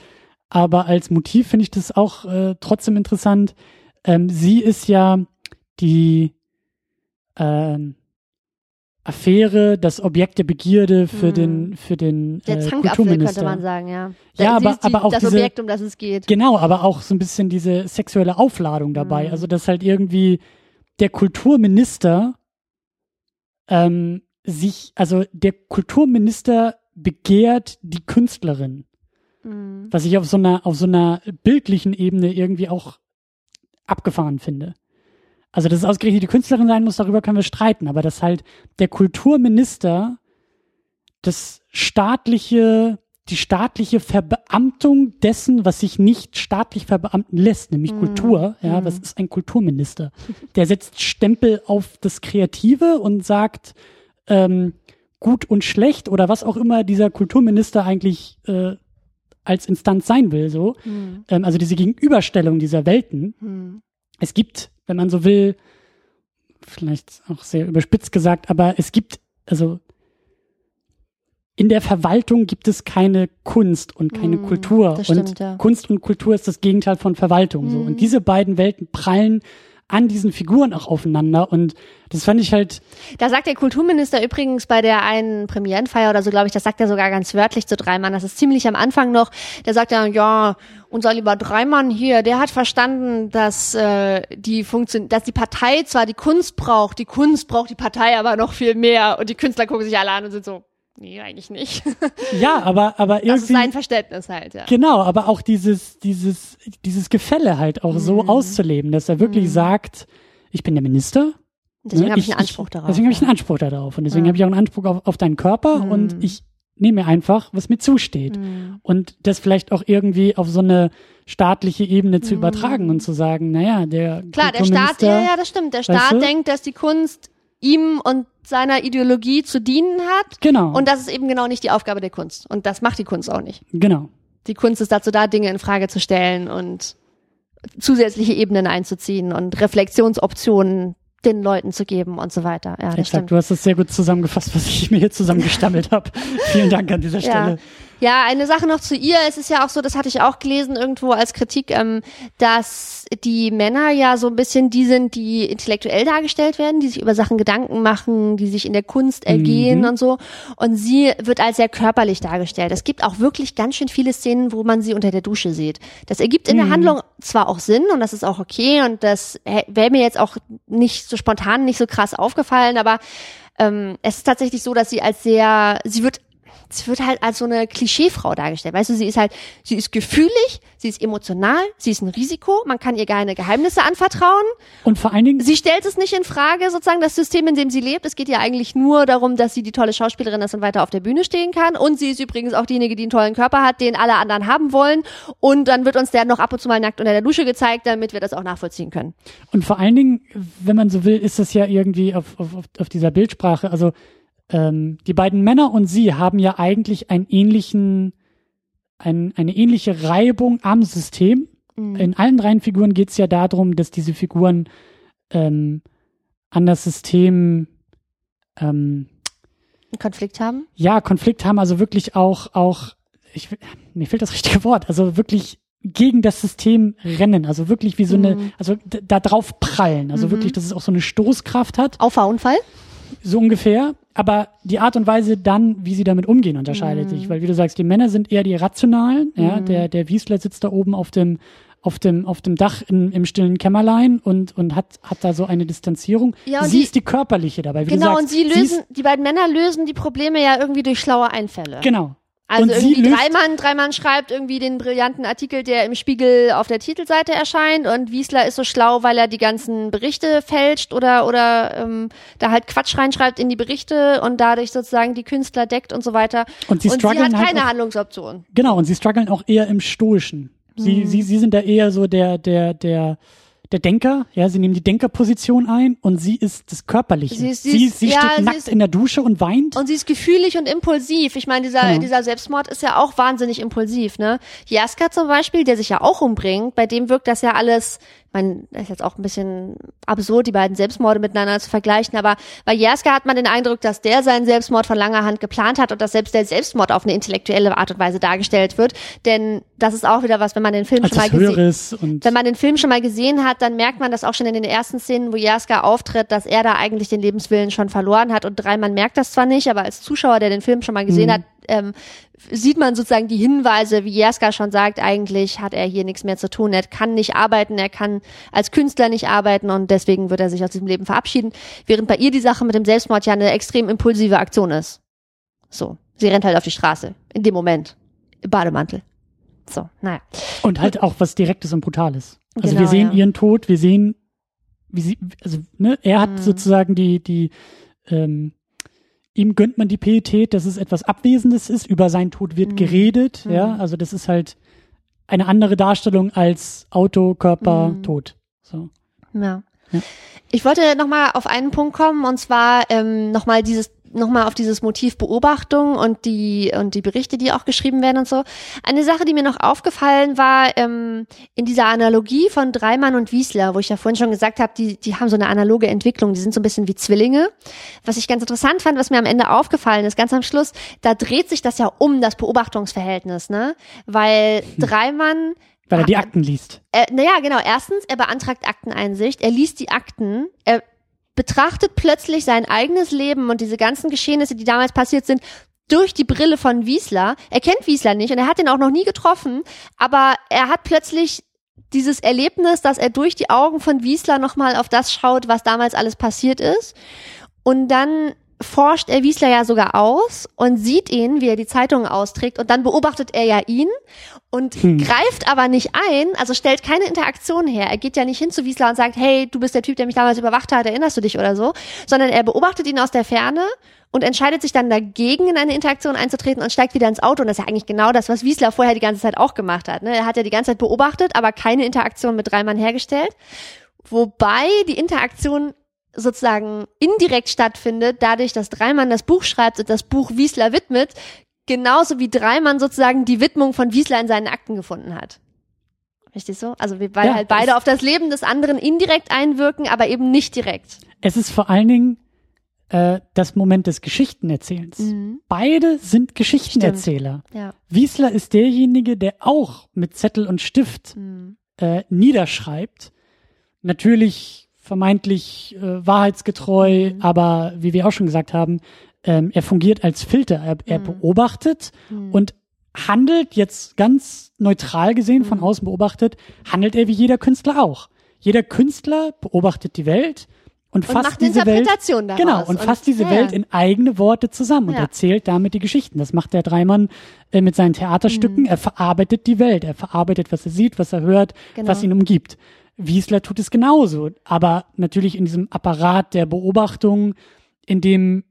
aber als Motiv finde ich das auch äh, trotzdem interessant. Ähm, sie ist ja die ähm, Affäre, das Objekt der Begierde für Hm. den für den Der äh, Kulturminister. könnte man sagen, ja. Ja, Sie aber- die, aber auch das diese- Objekt, um das es geht. Genau, aber auch so ein bisschen diese sexuelle Aufladung dabei. Mhm. Also, dass halt irgendwie der Kulturminister ähm, sich, also der Kulturminister begehrt die Künstlerin, Mhm. was ich auf so einer, auf so einer bildlichen Ebene irgendwie auch abgefahren finde. Also, dass es ausgerechnet die Künstlerin sein muss, darüber können wir streiten, aber dass halt der Kulturminister das staatliche, die staatliche Verbeamtung dessen, was sich nicht staatlich verbeamten lässt, nämlich Mhm. Kultur, ja, Mhm. was ist ein Kulturminister? Der setzt Stempel auf das Kreative und sagt, ähm, gut und schlecht oder was auch immer dieser Kulturminister eigentlich äh, als Instanz sein will, so. Mhm. Ähm, also diese Gegenüberstellung dieser Welten. Mhm. Es gibt, wenn man so will, vielleicht auch sehr überspitzt gesagt, aber es gibt, also in der Verwaltung gibt es keine Kunst und keine Mm, Kultur. das und stimmt, ja. Kunst und Kultur ist das Gegenteil von Verwaltung. So. Mm. Und diese beiden Welten prallen an diesen Figuren auch aufeinander. Und das fand ich halt, Da sagt der Kulturminister übrigens bei der einen Premierenfeier oder so, glaube ich, das sagt er sogar ganz wörtlich zu Dreimann. Das ist ziemlich am Anfang noch. Der sagt ja, ja, unser lieber Dreimann hier, der hat verstanden, dass äh, die Funktion, dass die Partei zwar die Kunst braucht, die Kunst braucht die Partei aber noch viel mehr. Und die Künstler gucken sich alle an und sind so, nee, eigentlich nicht. ja, aber, aber Das ist irgendwie. sein Verständnis halt, ja. Genau, aber auch dieses, dieses, dieses Gefälle halt auch Mhm. so auszuleben, dass er wirklich sagt, ich bin der Minister. Deswegen ne, habe ich einen Anspruch darauf. Deswegen habe ich einen Anspruch darauf. Und deswegen Ja. habe ich auch einen Anspruch auf, auf deinen Körper Mhm. und ich nehme mir einfach, was mir zusteht. Mhm. Und das vielleicht auch irgendwie auf so eine staatliche Ebene zu Mhm. übertragen und zu sagen, naja, der Klar, der Staat, ja, ja, das stimmt. Der Staat du? denkt, dass die Kunst ihm und seiner Ideologie zu dienen hat. Genau, Und das ist eben genau nicht die Aufgabe der Kunst. Und das macht die Kunst auch nicht. genau. Die Kunst ist dazu da, Dinge in Frage zu stellen und zusätzliche Ebenen einzuziehen und Reflexionsoptionen den Leuten zu geben und so weiter. Ja, das Exakt, stimmt. du hast das sehr gut zusammengefasst, was ich mir hier zusammengestammelt habe. [laughs] Vielen Dank an dieser. Stelle. Ja, eine Sache noch zu ihr. Es ist ja auch so, das hatte ich auch gelesen irgendwo als Kritik, ähm, dass die Männer ja so ein bisschen die sind, die intellektuell dargestellt werden, die sich über Sachen Gedanken machen, die sich in der Kunst ergehen Mhm. und so. Und sie wird als sehr körperlich dargestellt. Es gibt auch wirklich ganz schön viele Szenen, wo man sie unter der Dusche sieht. Das ergibt in der Mhm. Handlung zwar auch Sinn und das ist auch okay und das wäre mir jetzt auch nicht so spontan, nicht so krass aufgefallen, aber ähm, es ist tatsächlich so, dass sie als sehr, sie wird sie wird halt als so eine Klischeefrau dargestellt. Weißt du, sie ist halt, sie ist gefühlig, sie ist emotional, sie ist ein Risiko, man kann ihr keine Geheimnisse anvertrauen. Und vor allen Dingen, Sie stellt es nicht in Frage, sozusagen das System, in dem sie lebt. Es geht ja eigentlich nur darum, dass sie die tolle Schauspielerin ist und weiter auf der Bühne stehen kann. Und sie ist übrigens auch diejenige, die einen tollen Körper hat, den alle anderen haben wollen. Und dann wird uns der noch ab und zu mal nackt unter der Dusche gezeigt, damit wir das auch nachvollziehen können. Und vor allen Dingen, wenn man so will, ist das ja irgendwie auf, auf, auf- auf dieser Bildsprache. Also ähm, die beiden Männer und sie haben ja eigentlich einen ähnlichen, ein, eine ähnliche Reibung am System. Mhm. In allen drei Figuren geht es ja darum, dass diese Figuren ähm, an das System ähm, Konflikt haben. ja, Konflikt haben, also wirklich auch, auch, ich, mir fehlt das richtige Wort, also wirklich gegen das System rennen, also wirklich wie so eine, Mhm. also da drauf prallen, also Mhm. wirklich, dass es auch so eine Stoßkraft hat, Auffahrunfall. so ungefähr. Aber die Art und Weise dann, wie sie damit umgehen, unterscheidet sich. Weil, wie du sagst, die Männer sind eher die rationalen. Ja, der, der Wiesler sitzt da oben auf dem, auf dem, auf dem Dach in, im stillen Kämmerlein und, und hat, hat da so eine Distanzierung. Ja, sie die- ist die körperliche dabei. Wie Genau, du sagst, und sie lösen, die beiden Männer lösen die Probleme ja irgendwie durch schlaue Einfälle. genau. Also und irgendwie Dreimann, Dreimann schreibt irgendwie den brillanten Artikel, der im Spiegel auf der Titelseite erscheint und Wiesler ist so schlau, weil er die ganzen Berichte fälscht oder oder ähm, da halt Quatsch reinschreibt in die Berichte und dadurch sozusagen die Künstler deckt und so weiter. Und sie und sie hat halt keine auch- Handlungsoption. Genau, und sie strugglen auch eher im Stoischen. Sie, sie, sie sind da eher so der, der, der, der Denker, ja, sie nehmen die Denkerposition ein und sie ist das Körperliche. Sie ist- sie sie, ist- sie ja, steht sie nackt ist- in der Dusche und weint. Und sie ist gefühlig und impulsiv. Ich meine, dieser, Genau. dieser Selbstmord ist ja auch wahnsinnig impulsiv, ne? Jaska zum Beispiel, der sich ja auch umbringt, bei dem wirkt das ja alles, ich meine, das ist jetzt auch ein bisschen absurd, die beiden Selbstmorde miteinander zu vergleichen, aber bei Jaska hat man den Eindruck, dass der seinen Selbstmord von langer Hand geplant hat und dass selbst der Selbstmord auf eine intellektuelle Art und Weise dargestellt wird. Denn das ist auch wieder was, wenn man den Film als schon mal gesehen wenn man den Film schon mal gesehen hat, dann merkt man das auch schon in den ersten Szenen, wo Jaska auftritt, dass er da eigentlich den Lebenswillen schon verloren hat. Und Dreimann merkt das zwar nicht, aber als Zuschauer, der den Film schon mal gesehen hat, ähm, sieht man sozusagen die Hinweise, wie Jaska schon sagt, eigentlich hat er hier nichts mehr zu tun. Er kann nicht arbeiten, er kann als Künstler nicht arbeiten und deswegen wird er sich aus diesem Leben verabschieden. Während bei ihr die Sache mit dem Selbstmord ja eine extrem impulsive Aktion ist. So. Sie rennt halt auf die Straße. In dem Moment. Im Bademantel. So, naja. Und halt auch was Direktes und Brutales. Also Genau, wir sehen ja. ihren Tod, wir sehen, wie sie, also ne, er hat Mhm. sozusagen die, die, ähm, ihm gönnt man die Pietät, dass es etwas Abwesendes ist, über seinen Tod wird Mhm. geredet, ja, also das ist halt eine andere Darstellung als Auto, Körper, Mhm. Tod. So. Ja. Ja. Ich wollte nochmal auf einen Punkt kommen und zwar ähm, nochmal dieses nochmal auf dieses Motiv Beobachtung und die und die Berichte, die auch geschrieben werden und so. Eine Sache, die mir noch aufgefallen war ähm, in dieser Analogie von Dreimann und Wiesler, wo ich ja vorhin schon gesagt habe, die die haben so eine analoge Entwicklung, die sind so ein bisschen wie Zwillinge. Was ich ganz interessant fand, was mir am Ende aufgefallen ist, ganz am Schluss, da dreht sich das ja um das Beobachtungsverhältnis, ne? Weil Dreimann Weil er die Akten liest. äh, naja, genau. Erstens, er beantragt Akteneinsicht, er liest die Akten, er betrachtet plötzlich sein eigenes Leben und diese ganzen Geschehnisse, die damals passiert sind, durch die Brille von Wiesler. Er kennt Wiesler nicht und er hat ihn auch noch nie getroffen, aber er hat plötzlich dieses Erlebnis, dass er durch die Augen von Wiesler nochmal auf das schaut, was damals alles passiert ist. Und dann forscht er Wiesler ja sogar aus und sieht ihn, wie er die Zeitungen austrägt und dann beobachtet er ja ihn und Hm. greift aber nicht ein, also stellt keine Interaktion her. Er geht ja nicht hin zu Wiesler und sagt, hey, du bist der Typ, der mich damals überwacht hat, erinnerst du dich oder so, sondern er beobachtet ihn aus der Ferne und entscheidet sich dann dagegen, in eine Interaktion einzutreten und steigt wieder ins Auto. Und das ist ja eigentlich genau das, was Wiesler vorher die ganze Zeit auch gemacht hat. Ne? Er hat ja die ganze Zeit beobachtet, aber keine Interaktion mit Dreimann hergestellt. Wobei die Interaktion sozusagen indirekt stattfindet, dadurch, dass Dreimann das Buch schreibt und das Buch Wiesler widmet, genauso wie Dreimann sozusagen die Widmung von Wiesler in seinen Akten gefunden hat. Richtig so? Also wir weil Ja, halt beide auf das Leben des anderen indirekt einwirken, aber eben nicht direkt. Es ist vor allen Dingen äh, das Moment des Geschichtenerzählens. Mhm. Beide sind Geschichtenerzähler. Ja. Wiesler ist derjenige, der auch mit Zettel und Stift Mhm. äh, niederschreibt. Natürlich vermeintlich äh, wahrheitsgetreu, Mhm. aber wie wir auch schon gesagt haben, ähm, er fungiert als Filter. Er, er Mhm. beobachtet Mhm. und handelt jetzt ganz neutral gesehen, von Mhm. außen beobachtet, handelt er wie jeder Künstler auch. Jeder Künstler beobachtet die Welt und, Und fasst diese Welt daraus. Genau, und fasst diese ja, Welt in eigene Worte zusammen und Ja. erzählt damit die Geschichten. Das macht der Dreimann äh, mit seinen Mhm. Theaterstücken. Er verarbeitet die Welt. Er verarbeitet, was er sieht, was er hört, Genau. was ihn umgibt. Wiesler tut es genauso, aber natürlich in diesem Apparat der Beobachtung, in dem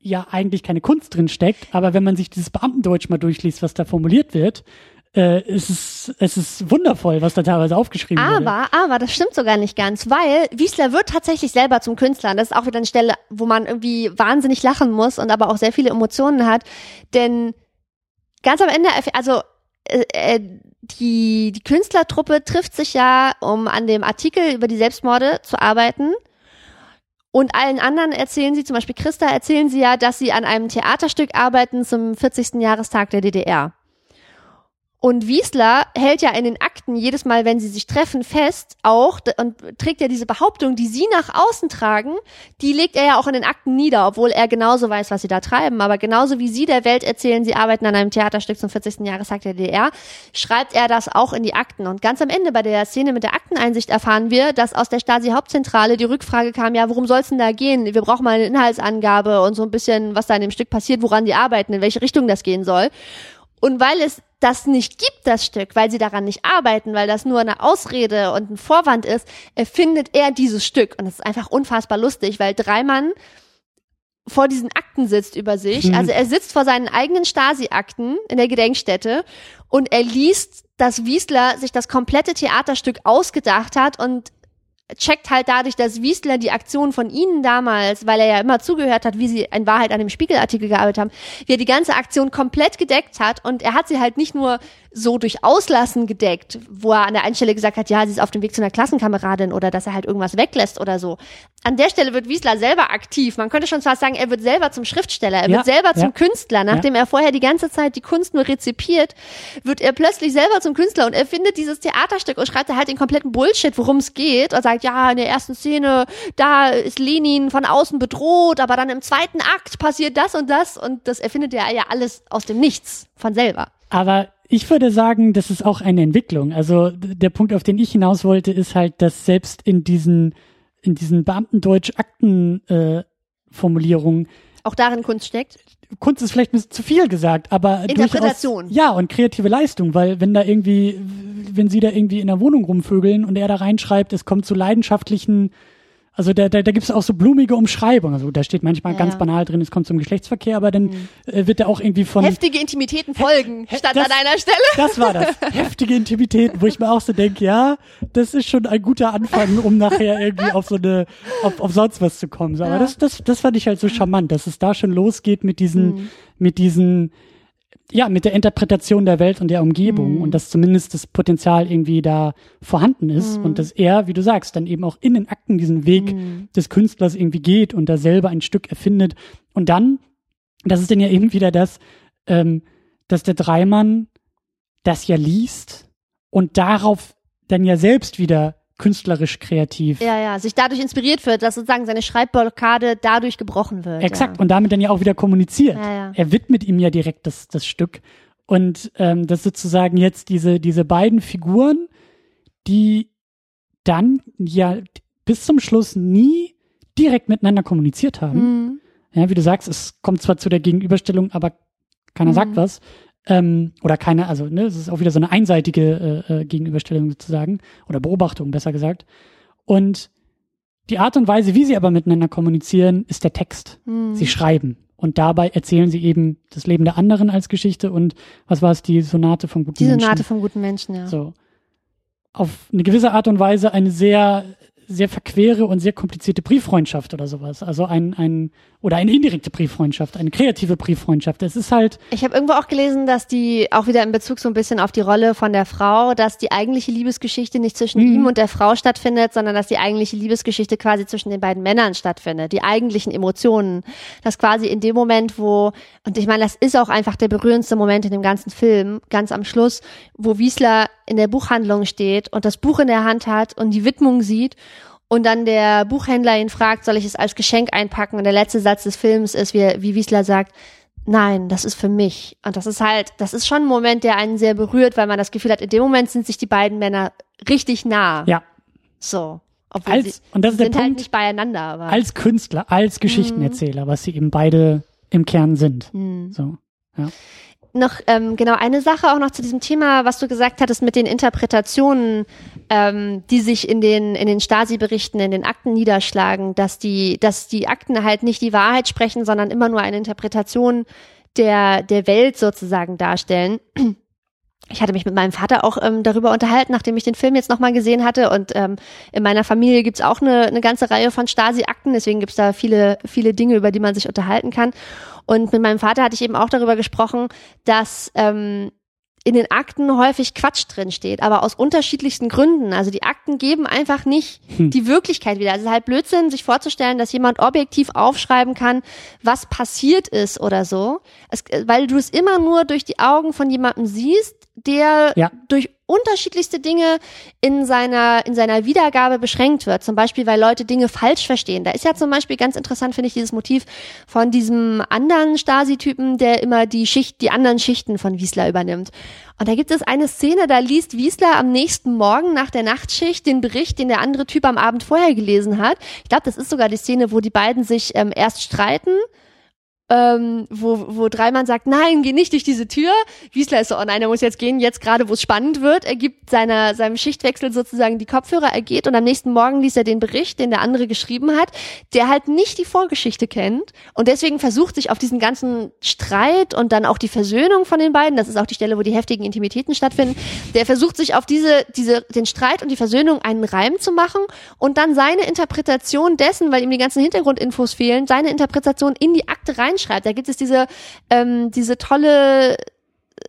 ja eigentlich keine Kunst drin steckt, aber wenn man sich dieses Beamtendeutsch mal durchliest, was da formuliert wird, äh, es ist es ist wundervoll, was da teilweise aufgeschrieben wurde. Aber, aber das stimmt sogar nicht ganz, weil Wiesler wird tatsächlich selber zum Künstler. Und das ist auch wieder eine Stelle, wo man irgendwie wahnsinnig lachen muss und aber auch sehr viele Emotionen hat. Denn ganz am Ende, also äh, äh, die, die Künstlertruppe trifft sich ja, um an dem Artikel über die Selbstmorde zu arbeiten. Und allen anderen erzählen sie, zum Beispiel Christa, erzählen sie ja, dass sie an einem Theaterstück arbeiten zum 40. Jahrestag der DDR. Und Wiesler hält ja in den Akten jedes Mal, wenn sie sich treffen, fest auch und trägt ja diese Behauptung, die sie nach außen tragen, die legt er ja auch in den Akten nieder, obwohl er genauso weiß, was sie da treiben. Aber genauso wie sie der Welt erzählen, sie arbeiten an einem Theaterstück zum 40. Jahrestag der DDR, schreibt er das auch in die Akten. Und ganz am Ende bei der Szene mit der Akteneinsicht erfahren wir, dass aus der Stasi-Hauptzentrale die Rückfrage kam, ja, worum soll's denn da gehen? Wir brauchen mal eine Inhaltsangabe und so ein bisschen, was da in dem Stück passiert, woran die arbeiten, in welche Richtung das gehen soll. Und weil es das nicht gibt, das Stück, weil sie daran nicht arbeiten, weil das nur eine Ausrede und ein Vorwand ist, erfindet er dieses Stück. Und das ist einfach unfassbar lustig, weil Dreimann vor diesen Akten sitzt über sich. Mhm. Also er sitzt vor seinen eigenen Stasi-Akten in der Gedenkstätte und er liest, dass Wiesler sich das komplette Theaterstück ausgedacht hat und checkt halt dadurch, dass Wiesler die Aktion von ihnen damals, weil er ja immer zugehört hat, wie sie in Wahrheit an dem Spiegelartikel gearbeitet haben, wie er die ganze Aktion komplett gedeckt hat. Und er hat sie halt nicht nur so durch Auslassen gedeckt, wo er an der einen Stelle gesagt hat, ja, sie ist auf dem Weg zu einer Klassenkameradin oder dass er halt irgendwas weglässt oder so. An der Stelle wird Wiesler selber aktiv. Man könnte schon fast sagen, er wird selber zum Schriftsteller, er Ja, wird selber ja. zum Künstler. Nachdem er vorher die ganze Zeit die Kunst nur rezipiert, wird er plötzlich selber zum Künstler und er findet dieses Theaterstück und schreibt da halt den kompletten Bullshit, worum es geht und sagt, ja, in der ersten Szene, da ist Lenin von außen bedroht, aber dann im zweiten Akt passiert das und das und das erfindet er ja alles aus dem Nichts von selber. Aber ich würde sagen, das ist auch eine Entwicklung. Also der Punkt, auf den ich hinaus wollte, ist halt, dass selbst in diesen, in diesen Beamtendeutsch-Akten-Formulierungen, äh, Auch darin Kunst steckt. Kunst ist vielleicht ein bisschen zu viel gesagt, aber Interpretation. Durchaus, ja, und kreative Leistung, weil wenn da irgendwie, wenn sie da irgendwie in der Wohnung rumvögeln und er da reinschreibt, es kommt zu leidenschaftlichen, also da, da, da gibt es auch so blumige Umschreibungen. Also da steht manchmal Ja, ganz ja. Mhm. banal drin, es kommt zum Geschlechtsverkehr, aber dann äh, wird er auch irgendwie von Heftige Intimitäten folgen, he- stand das- an einer Stelle. das war das. [laughs] Heftige Intimität, wo ich mir auch so denke, ja, das ist schon ein guter Anfang, um nachher irgendwie auf so eine, auf, auf sonst was zu kommen. So, aber das, das, das fand ich halt so charmant, dass es da schon losgeht mit diesen, mit diesen, ja, mit der Interpretation der Welt und der Umgebung und dass zumindest das Potenzial irgendwie da vorhanden ist und dass er, wie du sagst, dann eben auch in den Akten diesen Weg des Künstlers irgendwie geht und da selber ein Stück erfindet. Und dann, das ist dann ja eben wieder das, ähm, dass der Dreimann das ja liest und darauf dann ja selbst wieder künstlerisch kreativ. Ja, ja, sich dadurch inspiriert wird, dass sozusagen seine Schreibblockade dadurch gebrochen wird. Exakt. Ja. Und damit dann ja auch wieder kommuniziert. Ja, ja. Er widmet ihm ja direkt das, das Stück. Und ähm, das sozusagen jetzt diese, diese beiden Figuren, die dann ja bis zum Schluss nie direkt miteinander kommuniziert haben. Mhm. Ja, wie du sagst, es kommt zwar zu der Gegenüberstellung, aber keiner Mhm. sagt was. Ähm, oder keiner, also ne, es ist auch wieder so eine einseitige äh, äh, Gegenüberstellung sozusagen. Oder Beobachtung, besser gesagt. Und die Art und Weise, wie sie aber miteinander kommunizieren, ist der Text. Mhm. Sie schreiben. Und dabei erzählen sie eben das Leben der anderen als Geschichte und was war es, die Sonate vom guten Die Menschen. Sonate vom guten Menschen, ja. So. Auf eine gewisse Art und Weise eine sehr, sehr verquere und sehr komplizierte Brieffreundschaft oder sowas. Also ein, ein, oder eine indirekte Brieffreundschaft, eine kreative Brieffreundschaft. Es ist halt, Ich habe irgendwo auch gelesen, dass die auch wieder in Bezug so ein bisschen auf die Rolle von der Frau, dass die eigentliche Liebesgeschichte nicht zwischen Mhm. ihm und der Frau stattfindet, sondern dass die eigentliche Liebesgeschichte quasi zwischen den beiden Männern stattfindet, die eigentlichen Emotionen. Dass quasi in dem Moment, wo, und ich meine, das ist auch einfach der berührendste Moment in dem ganzen Film, ganz am Schluss, wo Wiesler in der Buchhandlung steht und das Buch in der Hand hat und die Widmung sieht und dann der Buchhändler ihn fragt, soll ich es als Geschenk einpacken? Und der letzte Satz des Films ist, wie, wie Wiesler sagt, nein, das ist für mich. Und das ist halt, das ist schon ein Moment, der einen sehr berührt, weil man das Gefühl hat, in dem Moment sind sich die beiden Männer richtig nah. ja, So. Obwohl Als- sie und das ist sind der halt Punkt, nicht beieinander, aber. als Künstler, als Geschichtenerzähler, was sie eben beide im Kern sind. Hm. So. Ja. Noch ähm, genau eine Sache auch noch zu diesem Thema, was du gesagt hattest mit den Interpretationen, ähm, die sich in den in den Stasi-Berichten, in den Akten niederschlagen, dass die dass die Akten halt nicht die Wahrheit sprechen, sondern immer nur eine Interpretation der der Welt sozusagen darstellen. Ich hatte mich mit meinem Vater auch ähm, darüber unterhalten, nachdem ich den Film jetzt nochmal gesehen hatte. Und ähm, in meiner Familie gibt's auch eine, eine ganze Reihe von Stasi-Akten, deswegen gibt's da viele, viele Dinge, über die man sich unterhalten kann. Und mit meinem Vater hatte ich eben auch darüber gesprochen, dass ähm, in den Akten häufig Quatsch drin steht, aber aus unterschiedlichsten Gründen. Also die Akten geben einfach nicht Hm. die Wirklichkeit wieder. Also es ist halt Blödsinn, sich vorzustellen, dass jemand objektiv aufschreiben kann, was passiert ist oder so. Es, weil du es immer nur durch die Augen von jemandem siehst, der Ja. durch unterschiedlichste Dinge in seiner, in seiner Wiedergabe beschränkt wird. Zum Beispiel, weil Leute Dinge falsch verstehen. Da ist ja zum Beispiel ganz interessant, finde ich, dieses Motiv von diesem anderen Stasi-Typen, der immer die Schicht, die anderen Schichten von Wiesler übernimmt. Und da gibt es eine Szene, da liest Wiesler am nächsten Morgen nach der Nachtschicht den Bericht, den der andere Typ am Abend vorher gelesen hat. Ich glaube, das ist sogar die Szene, wo die beiden sich ähm, erst streiten ähm, wo, wo Dreimann sagt, nein, geh nicht durch diese Tür. Wiesler ist so, oh nein, er muss jetzt gehen, jetzt gerade, wo es spannend wird. Er gibt seiner, seinem Schichtwechsel sozusagen die Kopfhörer, er geht und am nächsten Morgen liest er den Bericht, den der andere geschrieben hat, der halt nicht die Vorgeschichte kennt und deswegen versucht sich auf diesen ganzen Streit und dann auch die Versöhnung von den beiden, das ist auch die Stelle, wo die heftigen Intimitäten stattfinden, der versucht sich auf diese, diese, den Streit und die Versöhnung einen Reim zu machen und dann seine Interpretation dessen, weil ihm die ganzen Hintergrundinfos fehlen, seine Interpretation in die Akte reinschreibt. Da gibt es diese, ähm, diese tolle,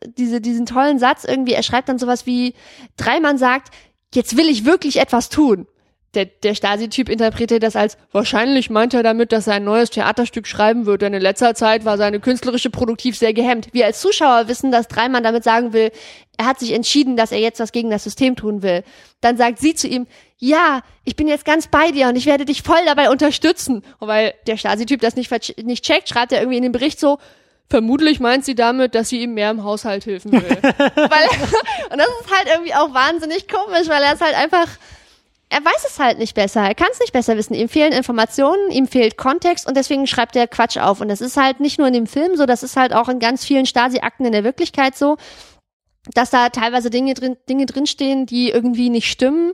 diese, diesen tollen Satz irgendwie, er schreibt dann sowas wie, Dreimann sagt, jetzt will ich wirklich etwas tun. Der, der Stasi-Typ interpretiert das als, wahrscheinlich meint er damit, dass er ein neues Theaterstück schreiben wird, denn in letzter Zeit war seine künstlerische Produktiv sehr gehemmt. Wir als Zuschauer wissen, dass Dreimann damit sagen will, er hat sich entschieden, dass er jetzt was gegen das System tun will. Dann sagt sie zu ihm, ja, ich bin jetzt ganz bei dir und ich werde dich voll dabei unterstützen. Und weil der Stasi-Typ das nicht, nicht checkt, schreibt er irgendwie in den Bericht so, vermutlich meint sie damit, dass sie ihm mehr im Haushalt helfen will. [laughs] weil, [laughs] und das ist halt irgendwie auch wahnsinnig komisch, weil er es halt einfach, er weiß es halt nicht besser. Er kann es nicht besser wissen. Ihm fehlen Informationen, ihm fehlt Kontext und deswegen schreibt er Quatsch auf. Und das ist halt nicht nur in dem Film so, das ist halt auch in ganz vielen Stasi-Akten in der Wirklichkeit so, dass da teilweise Dinge drin, Dinge drinstehen, die irgendwie nicht stimmen.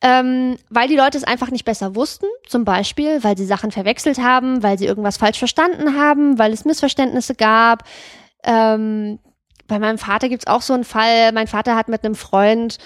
Ähm, weil die Leute es einfach nicht besser wussten, zum Beispiel, weil sie Sachen verwechselt haben, weil sie irgendwas falsch verstanden haben, weil es Missverständnisse gab. Ähm, bei meinem Vater gibt's auch so einen Fall. Mein Vater hat mit einem Freund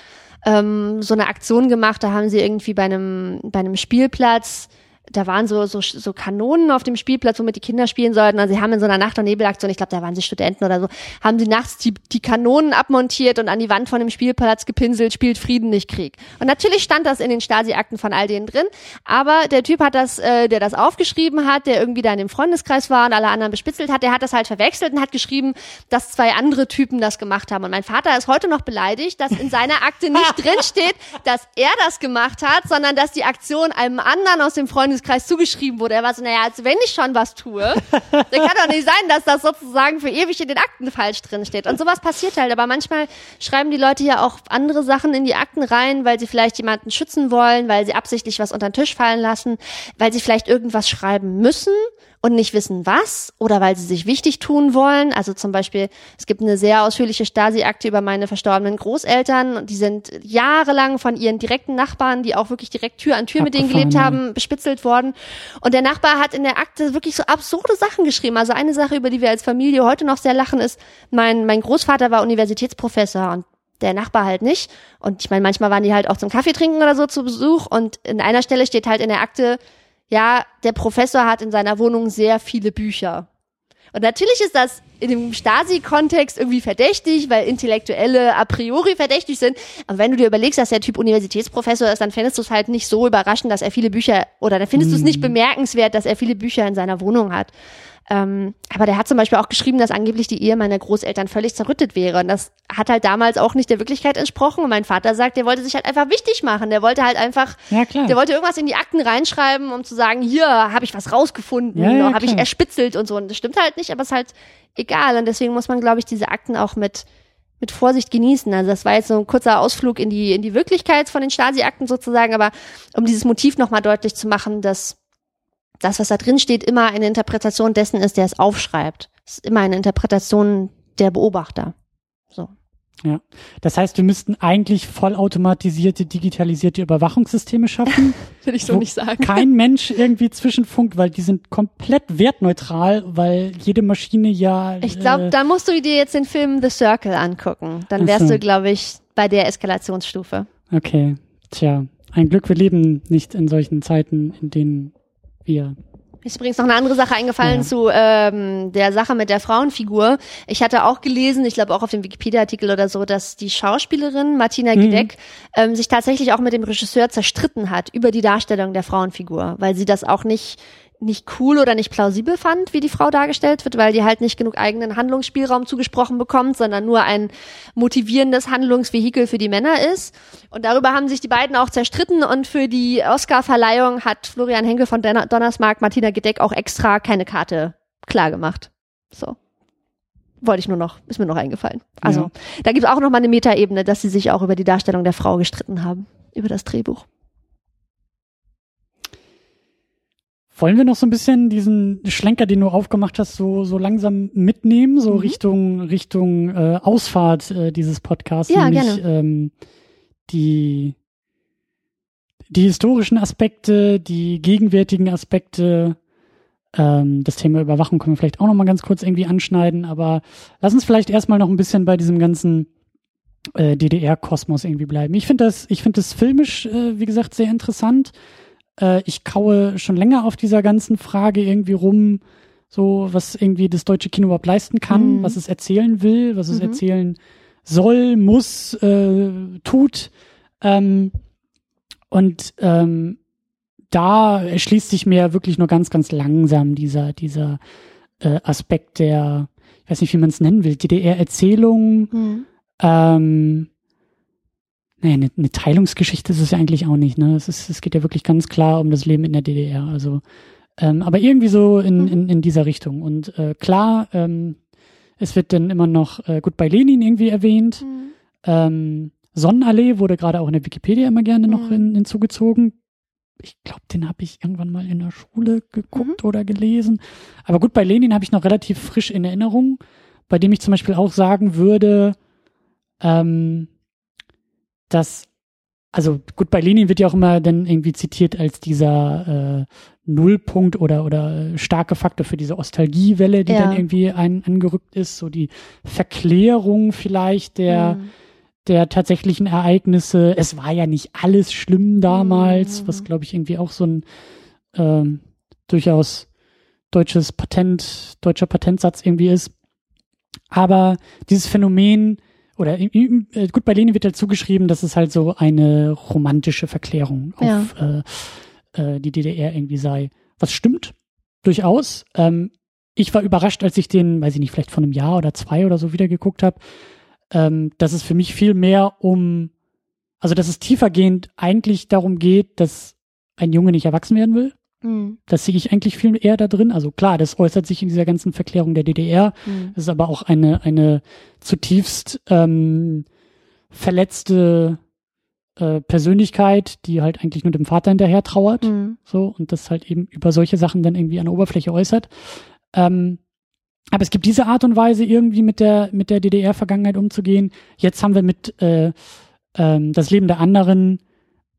ähm, so eine Aktion gemacht. Da haben sie irgendwie bei einem bei einem Spielplatz da waren so, so, so Kanonen auf dem Spielplatz, womit die Kinder spielen sollten. Also sie haben in so einer Nacht- und Nebelaktion, ich glaube, da waren sie Studenten oder so, haben sie nachts die, die Kanonen abmontiert und an die Wand von dem Spielplatz gepinselt, spielt Frieden, nicht Krieg. Und natürlich stand das in den Stasi-Akten von all denen drin, aber der Typ hat das, äh, der das aufgeschrieben hat, der irgendwie da in dem Freundeskreis war und alle anderen bespitzelt hat, der hat das halt verwechselt und hat geschrieben, dass zwei andere Typen das gemacht haben. Und mein Vater ist heute noch beleidigt, dass in seiner Akte nicht [laughs] drin steht, dass er das gemacht hat, sondern dass die Aktion einem anderen aus dem Freundeskreis zugeschrieben wurde. Er war so, naja, als wenn ich schon was tue, dann kann doch nicht sein, dass das sozusagen für ewig in den Akten falsch drin steht. Und sowas passiert halt. Aber manchmal schreiben die Leute ja auch andere Sachen in die Akten rein, weil sie vielleicht jemanden schützen wollen, weil sie absichtlich was unter den Tisch fallen lassen, weil sie vielleicht irgendwas schreiben müssen und nicht wissen was oder weil sie sich wichtig tun wollen. Also zum Beispiel, es gibt eine sehr ausführliche Stasi-Akte über meine verstorbenen Großeltern und die sind jahrelang von ihren direkten Nachbarn, die auch wirklich direkt Tür an Tür mit denen gelebt haben, bespitzelt worden. Und der Nachbar hat in der Akte wirklich so absurde Sachen geschrieben. Also eine Sache, über die wir als Familie heute noch sehr lachen, ist, mein, mein Großvater war Universitätsprofessor und der Nachbar halt nicht. Und ich meine, manchmal waren die halt auch zum Kaffee trinken oder so zu Besuch. Und in einer Stelle steht halt in der Akte, ja, der Professor hat in seiner Wohnung sehr viele Bücher. Und natürlich ist das in dem Stasi-Kontext irgendwie verdächtig, weil Intellektuelle a priori verdächtig sind. Aber wenn du dir überlegst, dass der Typ Universitätsprofessor ist, dann findest du es halt nicht so überraschend, dass er viele Bücher, oder dann findest du es nicht bemerkenswert, dass er viele Bücher in seiner Wohnung hat. Ähm, aber der hat zum Beispiel auch geschrieben, dass angeblich die Ehe meiner Großeltern völlig zerrüttet wäre. Und das hat halt damals auch nicht der Wirklichkeit entsprochen. Und mein Vater sagt, der wollte sich halt einfach wichtig machen. Der wollte halt einfach, Ja, klar. der wollte irgendwas in die Akten reinschreiben, um zu sagen, hier habe ich was rausgefunden, Ja, ja, habe ich erspitzelt und so. Und das stimmt halt nicht, aber es ist halt egal. Und deswegen muss man, glaube ich, diese Akten auch mit mit Vorsicht genießen. Also das war jetzt so ein kurzer Ausflug in die in die Wirklichkeit von den Stasi-Akten sozusagen, aber um dieses Motiv nochmal deutlich zu machen, dass das, was da drin steht, immer eine Interpretation dessen ist, der es aufschreibt. Es ist immer eine Interpretation der Beobachter. So. Ja. Das heißt, wir müssten eigentlich vollautomatisierte, digitalisierte Überwachungssysteme schaffen. [laughs] Will ich wo Kein Mensch irgendwie zwischenfunkt, weil die sind komplett wertneutral, weil jede Maschine ja. Ich glaube, äh, da musst du dir jetzt den Film The Circle angucken. Dann wärst Ach so. du, glaube ich, bei der Eskalationsstufe. Okay. Tja. Ein Glück, wir leben nicht in solchen Zeiten, in denen wir. Mir ist übrigens noch eine andere Sache eingefallen Ja. zu ähm, der Sache mit der Frauenfigur. Ich hatte auch gelesen, ich glaube auch auf dem Wikipedia-Artikel oder so, dass die Schauspielerin Martina Mhm. Gedeck ähm, sich tatsächlich auch mit dem Regisseur zerstritten hat über die Darstellung der Frauenfigur, weil sie das auch nicht nicht cool oder nicht plausibel fand, wie die Frau dargestellt wird, weil die halt nicht genug eigenen Handlungsspielraum zugesprochen bekommt, sondern nur ein motivierendes Handlungsvehikel für die Männer ist. Und darüber haben sich die beiden auch zerstritten und für die Oscar-Verleihung hat Florian Henkel von Donnersmark Martina Gedeck auch extra keine Karte klar gemacht. So. Wollte ich nur noch, ist mir noch eingefallen. Also, ja. da gibt es auch noch mal eine Metaebene, dass sie sich auch über die Darstellung der Frau gestritten haben, über das Drehbuch. Wollen wir noch so ein bisschen diesen Schlenker, den du aufgemacht hast, so, so langsam mitnehmen, so mhm. Richtung, Richtung äh, Ausfahrt äh, dieses Podcasts? Ja, nämlich, gerne. Ähm, die, die historischen Aspekte, die gegenwärtigen Aspekte, ähm, das Thema Überwachung können wir vielleicht auch noch mal ganz kurz irgendwie anschneiden, aber lass uns vielleicht erstmal noch ein bisschen bei diesem ganzen äh, DDR-Kosmos irgendwie bleiben. Ich finde das, ich finde das filmisch, äh, wie gesagt, sehr interessant. Äh, ich kaue schon länger auf dieser ganzen Frage irgendwie rum, so was irgendwie das deutsche Kino überhaupt leisten kann, mhm. was es erzählen will, was es mhm. erzählen soll, muss, äh, tut. Ähm, und ähm, da erschließt sich mir wirklich nur ganz, ganz langsam dieser, dieser äh, Aspekt der, ich weiß nicht, wie man es nennen will, DDR-Erzählung, mhm. ähm, naja, eine, eine Teilungsgeschichte ist es ja eigentlich auch nicht, ne? Es, ist, es geht ja wirklich ganz klar um das Leben in der DDR. Also, ähm, aber irgendwie so in, mhm. in, in dieser Richtung. Und äh, klar, ähm, es wird dann immer noch äh, gut bei Lenin irgendwie erwähnt. Mhm. Ähm, Sonnenallee wurde gerade auch in der Wikipedia immer gerne noch mhm. in, hinzugezogen. Ich glaube, den habe ich irgendwann mal in der Schule geguckt mhm. oder gelesen. Aber gut, bei Lenin habe ich noch relativ frisch in Erinnerung, bei dem ich zum Beispiel auch sagen würde, ähm, dass, also gut, bei Lenin wird ja auch immer dann irgendwie zitiert als dieser äh, Nullpunkt oder, oder starke Faktor für diese Ostalgiewelle, die ja. dann irgendwie ein, angerückt ist, so die Verklärung vielleicht der, mhm. der tatsächlichen Ereignisse. Es war ja nicht alles schlimm damals, mhm. was glaube ich irgendwie auch so ein ähm, durchaus deutsches Patent, deutscher Patentsatz irgendwie ist. Aber dieses Phänomen, oder äh, gut, bei Lenin wird halt zugeschrieben, dass es halt so eine romantische Verklärung ja. auf äh, äh, die DDR irgendwie sei. Was stimmt, durchaus. Ähm, ich war überrascht, als ich den, weiß ich nicht, vielleicht vor einem Jahr oder zwei oder so wieder geguckt habe, ähm, dass es für mich viel mehr um, also dass es tiefergehend eigentlich darum geht, dass ein Junge nicht erwachsen werden will. Mhm. Das sehe ich eigentlich viel eher da drin. Also klar, das äußert sich in dieser ganzen Verklärung der DDR. Mhm. Das ist aber auch eine, eine zutiefst ähm, verletzte äh, Persönlichkeit, die halt eigentlich nur dem Vater hinterher trauert. Mhm. So, und das halt eben über solche Sachen dann irgendwie an der Oberfläche äußert. Ähm, aber es gibt diese Art und Weise, irgendwie mit der, mit der DDR-Vergangenheit umzugehen. Jetzt haben wir mit äh, ähm, das Leben der anderen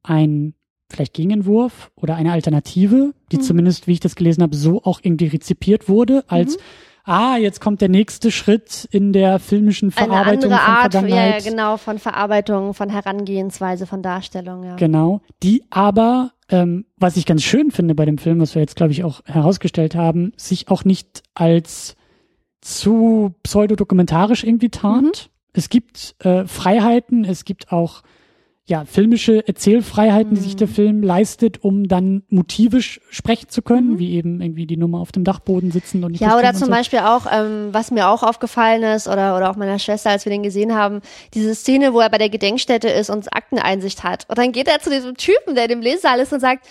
ein vielleicht Gegenentwurf oder eine Alternative, die mhm. zumindest, wie ich das gelesen habe, so auch irgendwie rezipiert wurde, als mhm. ah, jetzt kommt der nächste Schritt in der filmischen Verarbeitung eine andere Art, von Vergangenheit. Ja, genau, von Verarbeitung, von Herangehensweise, von Darstellung, ja. Genau, die aber, ähm, was ich ganz schön finde bei dem Film, was wir jetzt, glaube ich, auch herausgestellt haben, sich auch nicht als zu pseudodokumentarisch irgendwie tarnt. Mhm. Es gibt äh, Freiheiten, es gibt auch ja, filmische Erzählfreiheiten, die sich der mhm. Film leistet, um dann motivisch sprechen zu können, mhm. wie eben irgendwie die Nummer auf dem Dachboden sitzen und Ja, oder zum so. Beispiel auch, ähm, was mir auch aufgefallen ist, oder, oder auch meiner Schwester, als wir den gesehen haben, diese Szene, wo er bei der Gedenkstätte ist und Akteneinsicht hat. Und dann geht er zu diesem Typen, der im Lesesaal ist und sagt,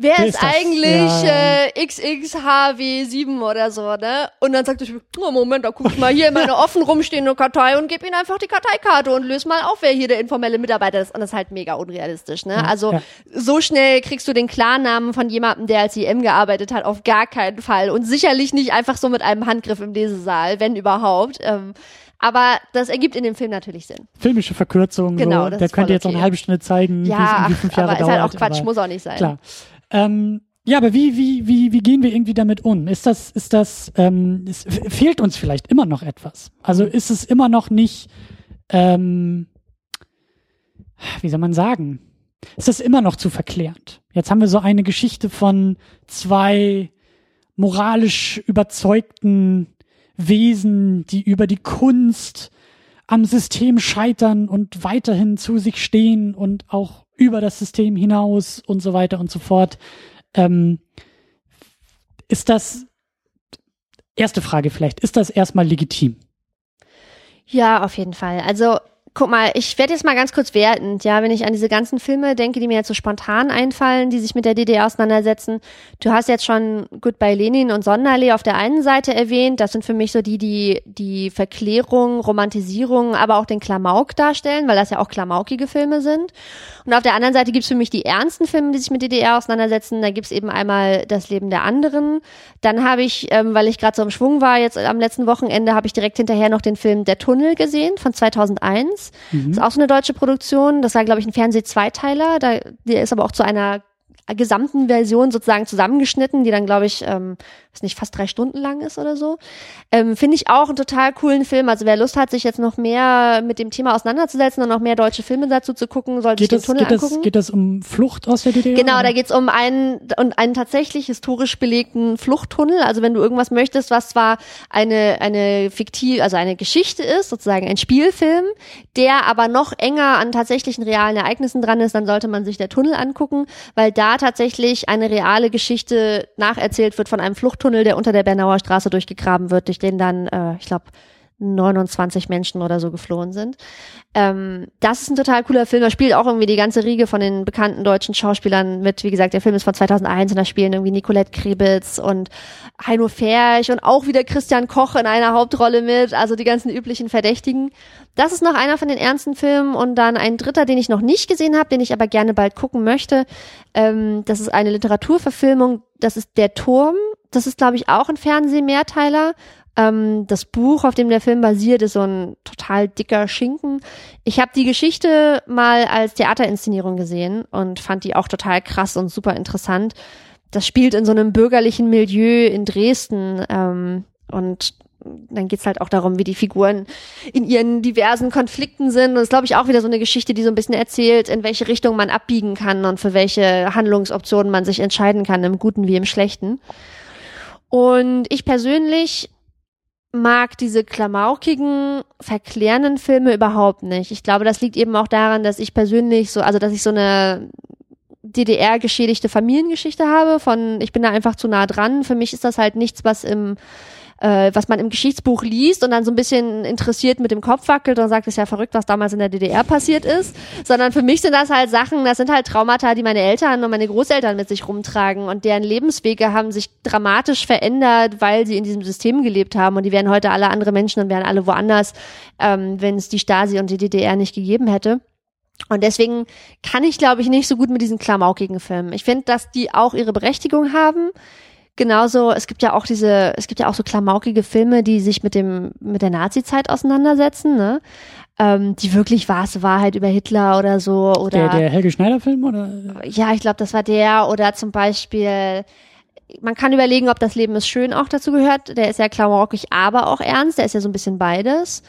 Wer ist, ist eigentlich ja. äh, XXHW7 oder so, ne? Und dann sagt er, oh Moment, da guck ich mal hier in meine offen rumstehende Kartei und gib ihm einfach die Karteikarte und löse mal auf, wer hier der informelle Mitarbeiter ist. Und das ist halt mega unrealistisch, ne? also ja. so schnell kriegst du den Klarnamen von jemandem, der als IM gearbeitet hat, auf gar keinen Fall. Und sicherlich nicht einfach so mit einem Handgriff im Lesesaal, wenn überhaupt. Ähm, aber das ergibt in dem Film natürlich Sinn. Filmische Verkürzung. Genau. So. Der könnte jetzt okay. auch eine halbe Stunde zeigen, ja, wie es irgendwie fünf Jahre aber dauert. Ist halt auch Quatsch, muss auch nicht sein. Klar. Ähm, ja, aber wie, wie, wie, wie gehen wir irgendwie damit um? Ist das, ist das, ähm, es fehlt uns vielleicht immer noch etwas? Also mhm. ist es immer noch nicht, ähm, wie soll man sagen? Ist das immer noch zu verklärend? Jetzt haben wir so eine Geschichte von zwei moralisch überzeugten Wesen, die über die Kunst am System scheitern und weiterhin zu sich stehen und auch über das System hinaus und so weiter und so fort. Ähm, Ist das, erste Frage vielleicht, ist das erstmal legitim? Ja, auf jeden Fall. Also guck mal, ich werde jetzt mal ganz kurz wertend, ja, wenn ich an diese ganzen Filme denke, die mir jetzt so spontan einfallen, die sich mit der DDR auseinandersetzen. Du hast jetzt schon Goodbye Lenin und Sonderlee auf der einen Seite erwähnt. Das sind für mich so die, die die Verklärung, Romantisierung, aber auch den Klamauk darstellen, weil das ja auch klamaukige Filme sind. Und auf der anderen Seite gibt's für mich die ernsten Filme, die sich mit DDR auseinandersetzen. Da gibt's eben einmal das Leben der anderen. Dann habe ich, ähm, weil ich gerade so im Schwung war, jetzt am letzten Wochenende habe ich direkt hinterher noch den Film Der Tunnel gesehen von 2001. Mhm. Das ist auch so eine deutsche Produktion. Das war, glaube ich, ein Fernseh-Zweiteiler. Der ist aber auch zu einer gesamten Version sozusagen zusammengeschnitten, die dann, glaube ich, ähm, weiß nicht, fast drei Stunden lang ist oder so. Ähm, Finde ich auch einen total coolen Film. Also wer Lust hat, sich jetzt noch mehr mit dem Thema auseinanderzusetzen und noch mehr deutsche Filme dazu zu gucken, sollte geht sich den Tunnel geht angucken. Das, geht das um Flucht aus der DDR? Genau, oder? da geht's um einen, um einen tatsächlich historisch belegten Fluchttunnel. Also wenn du irgendwas möchtest, was zwar eine, eine fiktiv, also eine Geschichte ist, sozusagen ein Spielfilm, der aber noch enger an tatsächlichen realen Ereignissen dran ist, dann sollte man sich der Tunnel angucken, weil da tatsächlich eine reale Geschichte nacherzählt wird von einem Fluchttunnel, der unter der Bernauer Straße durchgegraben wird, durch den dann, äh, ich glaube, 29 Menschen oder so geflohen sind. Ähm, das ist ein total cooler Film. Da spielt auch irgendwie die ganze Riege von den bekannten deutschen Schauspielern mit. Wie gesagt, der Film ist von 2001 und da spielen irgendwie Nicolette Krebitz und Heino Ferch und auch wieder Christian Koch in einer Hauptrolle mit. Also die ganzen üblichen Verdächtigen. Das ist noch einer von den ernsten Filmen und dann ein dritter, den ich noch nicht gesehen habe, den ich aber gerne bald gucken möchte. Ähm, das ist eine Literaturverfilmung. Das ist Der Turm. Das ist, glaube ich, auch ein Fernsehmehrteiler. Ähm, das Buch, auf dem der Film basiert, ist so ein total dicker Schinken. Ich habe die Geschichte mal als Theaterinszenierung gesehen und fand die auch total krass und super interessant. Das spielt in so einem bürgerlichen Milieu in Dresden ähm, und dann geht's halt auch darum, wie die Figuren in ihren diversen Konflikten sind. Und das ist, glaube ich, auch wieder so eine Geschichte, die so ein bisschen erzählt, in welche Richtung man abbiegen kann und für welche Handlungsoptionen man sich entscheiden kann, im Guten wie im Schlechten. Und ich persönlich mag diese klamaukigen, verklärenden Filme überhaupt nicht. Ich glaube, das liegt eben auch daran, dass ich persönlich so, also dass ich so eine DDR-geschädigte Familiengeschichte habe, von ich bin da einfach zu nah dran. Für mich ist das halt nichts, was im äh, was man im Geschichtsbuch liest und dann so ein bisschen interessiert mit dem Kopf wackelt und sagt, ist ja verrückt, was damals in der DDR passiert ist, sondern für mich sind das halt Sachen, das sind halt Traumata, die meine Eltern und meine Großeltern mit sich rumtragen und deren Lebenswege haben sich dramatisch verändert, weil sie in diesem System gelebt haben und die wären heute alle andere Menschen und wären alle woanders, ähm, wenn es die Stasi und die DDR nicht gegeben hätte. Und deswegen kann ich, glaube ich, nicht so gut mit diesen klamaukigen Filmen. Ich finde, dass die auch ihre Berechtigung haben genauso, es gibt ja auch diese, es gibt ja auch so klamaukige Filme, die sich mit dem, mit der Nazi-Zeit auseinandersetzen, ne? Ähm, die wirklich wahre Wahrheit über Hitler oder so, oder. Der, der Helge Schneider-Film, oder? Ja, ich glaube, das war der, oder zum Beispiel, man kann überlegen, ob das Leben ist schön auch dazu gehört. Der ist ja klamaukig, aber auch ernst. Der ist ja so ein bisschen beides.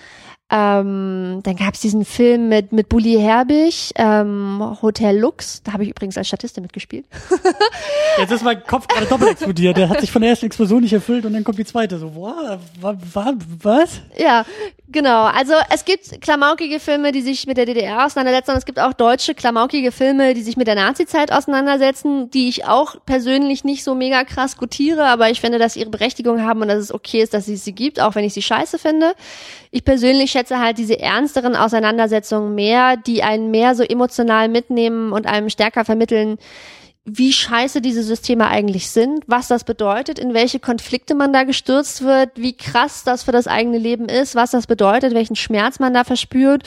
Ähm, dann gab es diesen Film mit, mit Bully Herbig, ähm, Hotel Lux. Da habe ich übrigens als Statistin mitgespielt. [laughs] Jetzt ist mein Kopf gerade doppelt explodiert. Der hat sich von der ersten Explosion nicht erfüllt und dann kommt die zweite. So, wow, wa, wa, was? Ja, genau. Also es gibt klamaukige Filme, die sich mit der DDR auseinandersetzen und es gibt auch deutsche klamaukige Filme, die sich mit der Nazi-Zeit auseinandersetzen, die ich auch persönlich nicht so mega krass gutiere, aber ich finde, dass sie ihre Berechtigung haben und dass es okay ist, dass es sie gibt, auch wenn ich sie scheiße finde. Ich persönlich schätze halt diese ernsteren Auseinandersetzungen mehr, die einen mehr so emotional mitnehmen und einem stärker vermitteln, wie scheiße diese Systeme eigentlich sind, was das bedeutet, in welche Konflikte man da gestürzt wird, wie krass das für das eigene Leben ist, was das bedeutet, welchen Schmerz man da verspürt.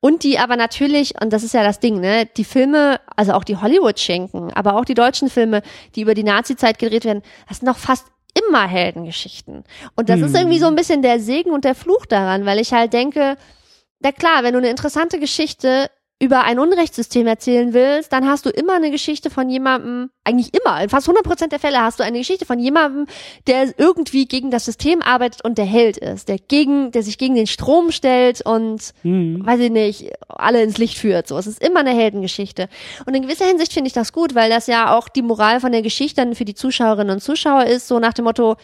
Und die aber natürlich, und das ist ja das Ding, ne, die Filme, also auch die Hollywood-Schenken, aber auch die deutschen Filme, die über die Nazi-Zeit gedreht werden, das sind doch fast immer Heldengeschichten. Und das hm. ist irgendwie so ein bisschen der Segen und der Fluch daran, weil ich halt denke, na klar, wenn du eine interessante Geschichte über ein Unrechtssystem erzählen willst, dann hast du immer eine Geschichte von jemandem, eigentlich immer, in fast 100 Prozent der Fälle hast du eine Geschichte von jemandem, der irgendwie gegen das System arbeitet und der Held ist, der gegen, der sich gegen den Strom stellt und, mhm. weiß ich nicht, alle ins Licht führt. So, es ist immer eine Heldengeschichte. Und in gewisser Hinsicht finde ich das gut, weil das ja auch die Moral von der Geschichte dann für die Zuschauerinnen und Zuschauer ist, so nach dem Motto,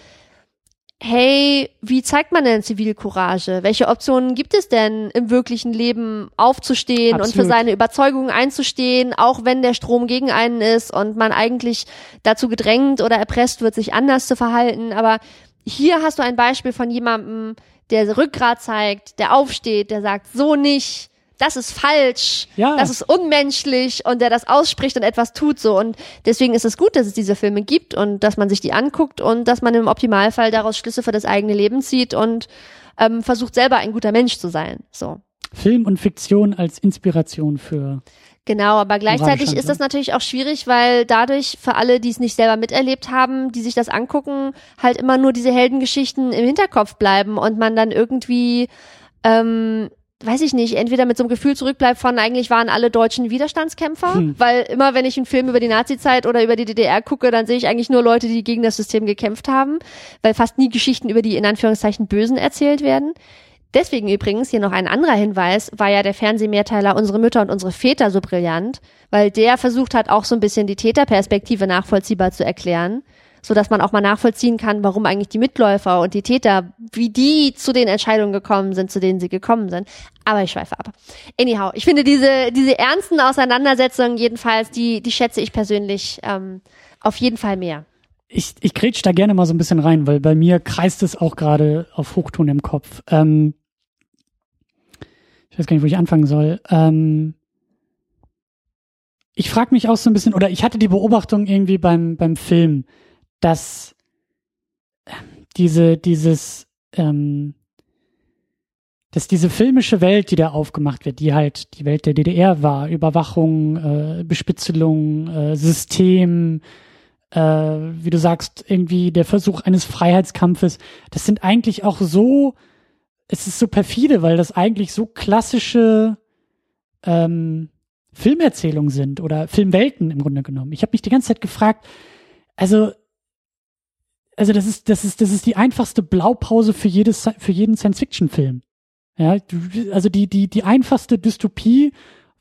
hey, wie zeigt man denn Zivilcourage? Welche Optionen gibt es denn im wirklichen Leben aufzustehen Absolut. und für seine Überzeugungen einzustehen, auch wenn der Strom gegen einen ist und man eigentlich dazu gedrängt oder erpresst wird, sich anders zu verhalten. Aber hier hast du ein Beispiel von jemandem, der Rückgrat zeigt, der aufsteht, der sagt, so nicht, das ist falsch, Ja. das ist unmenschlich und der das ausspricht und etwas tut so. Und deswegen ist es gut, dass es diese Filme gibt und dass man sich die anguckt und dass man im Optimalfall daraus Schlüsse für das eigene Leben zieht und ähm, versucht selber ein guter Mensch zu sein. So. Film und Fiktion als Inspiration für. Genau, aber gleichzeitig ist das natürlich auch schwierig, weil dadurch für alle, die es nicht selber miterlebt haben, die sich das angucken, halt immer nur diese Heldengeschichten im Hinterkopf bleiben und man dann irgendwie, ähm, weiß ich nicht, entweder mit so einem Gefühl zurückbleibt von eigentlich waren alle Deutschen Widerstandskämpfer, Hm. weil immer wenn ich einen Film über die Nazizeit oder über die DDR gucke, dann sehe ich eigentlich nur Leute, die gegen das System gekämpft haben, weil fast nie Geschichten über die in Anführungszeichen Bösen erzählt werden. Deswegen übrigens hier noch ein anderer Hinweis, war ja der Fernsehmehrteiler Unsere Mütter und unsere Väter so brillant, weil der versucht hat, auch so ein bisschen die Täterperspektive nachvollziehbar zu erklären, so dass man auch mal nachvollziehen kann, warum eigentlich die Mitläufer und die Täter, wie die zu den Entscheidungen gekommen sind, zu denen sie gekommen sind. Aber ich schweife ab. Anyhow, ich finde diese, diese ernsten Auseinandersetzungen jedenfalls, die, die schätze ich persönlich ähm, auf jeden Fall mehr. Ich, ich grätsch da gerne mal so ein bisschen rein, weil bei mir kreist es auch gerade auf Hochton im Kopf. Ähm, ich weiß gar nicht, wo ich anfangen soll. Ähm, ich frage mich auch so ein bisschen, oder ich hatte die Beobachtung irgendwie beim, beim Film, dass ähm, diese, dieses, ähm, dass diese filmische Welt, die da aufgemacht wird, die halt die Welt der DDR war, Überwachung, äh, Bespitzelung, äh, System, äh, wie du sagst, irgendwie der Versuch eines Freiheitskampfes, das sind eigentlich auch so, es ist so perfide, weil das eigentlich so klassische ähm, Filmerzählungen sind oder Filmwelten im Grunde genommen. Ich habe mich die ganze Zeit gefragt, also also das ist das ist das ist die einfachste Blaupause für jedes für jeden Science-Fiction-Film. Ja, also die die die einfachste Dystopie,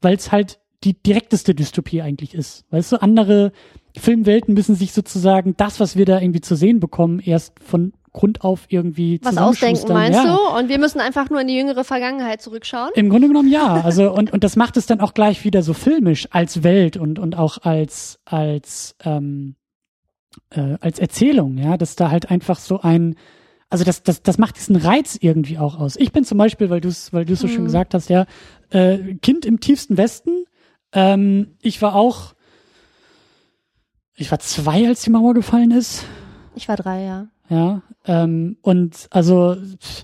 weil es halt die direkteste Dystopie eigentlich ist. Weißt du, andere Filmwelten müssen sich sozusagen das, was wir da irgendwie zu sehen bekommen, erst von Grund auf irgendwie Was ausdenken, meinst ja. du? Und wir müssen einfach nur in die jüngere Vergangenheit zurückschauen? Im Grunde genommen ja. Also und und das macht es dann auch gleich wieder so filmisch als Welt und und auch als als ähm, äh, als Erzählung, ja, dass da halt einfach so ein also das, das, das macht diesen Reiz irgendwie auch aus. Ich bin zum Beispiel, weil du es, weil du es so schön Mhm. gesagt hast, ja, äh, Kind im tiefsten Westen. Ähm, ich war auch, ich war zwei, als die Mauer gefallen ist. Ich war drei, ja. Ja, ähm, und also pff,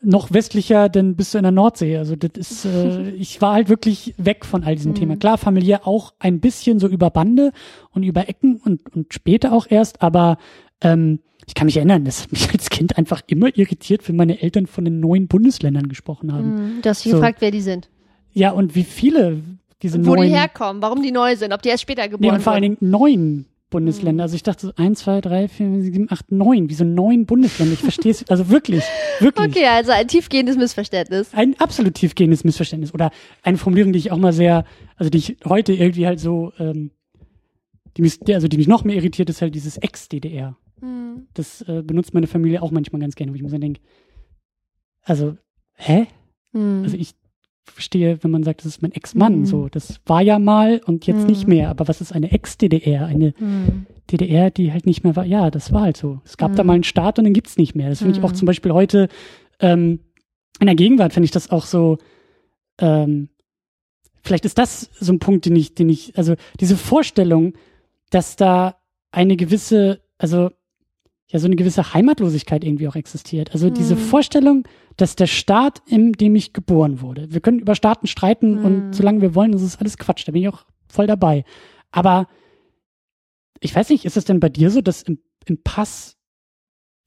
noch westlicher, dann bist du in der Nordsee. Also das ist, äh, [laughs] ich war halt wirklich weg von all diesem Mhm. Thema. Klar, familiär auch ein bisschen so über Bande und über Ecken und, und später auch erst, aber ähm, ich kann mich erinnern, das hat mich als Kind einfach immer irritiert, wenn meine Eltern von den neuen Bundesländern gesprochen haben. Mhm. Du hast dich So. gefragt, wer die sind. Ja, und wie viele diese Wo neuen, die herkommen, warum die neu sind, ob die erst später nee, geboren und vor allen. Dingen neun Bundesländer. Also ich dachte so eins, zwei, drei, vier, sieben, acht, neun. Wieso neun Bundesländer? Ich verstehe es, also wirklich, [laughs] wirklich. Okay, also ein tiefgehendes Missverständnis. ein absolut tiefgehendes Missverständnis oder eine Formulierung, die ich auch mal sehr, also die ich heute irgendwie halt so, ähm, die mich, also die mich noch mehr irritiert, ist halt dieses Ex-DDR. Hm. Das äh, benutzt meine Familie auch manchmal ganz gerne, wo ich mir so denke, also, hä? Hm. Also ich verstehe, wenn man sagt, das ist mein Ex-Mann, Mhm. so, das war ja mal und jetzt Mhm. nicht mehr, aber was ist eine Ex-DDR? Eine Hm. DDR, die halt nicht mehr war. Ja, das war halt so. Es gab Mhm. da mal einen Staat und den gibt's nicht mehr. Das finde ich auch Mhm. zum Beispiel heute ähm, in der Gegenwart finde ich das auch so. Ähm, vielleicht ist das so ein Punkt, den ich, den ich, also diese Vorstellung, dass da eine gewisse, also ja, so eine gewisse Heimatlosigkeit irgendwie auch existiert. Also diese Mhm. Vorstellung, dass der Staat, in dem ich geboren wurde, wir können über Staaten streiten Mhm. und solange wir wollen, das ist alles Quatsch, da bin ich auch voll dabei. Aber ich weiß nicht, ist es denn bei dir so, dass im, im Pass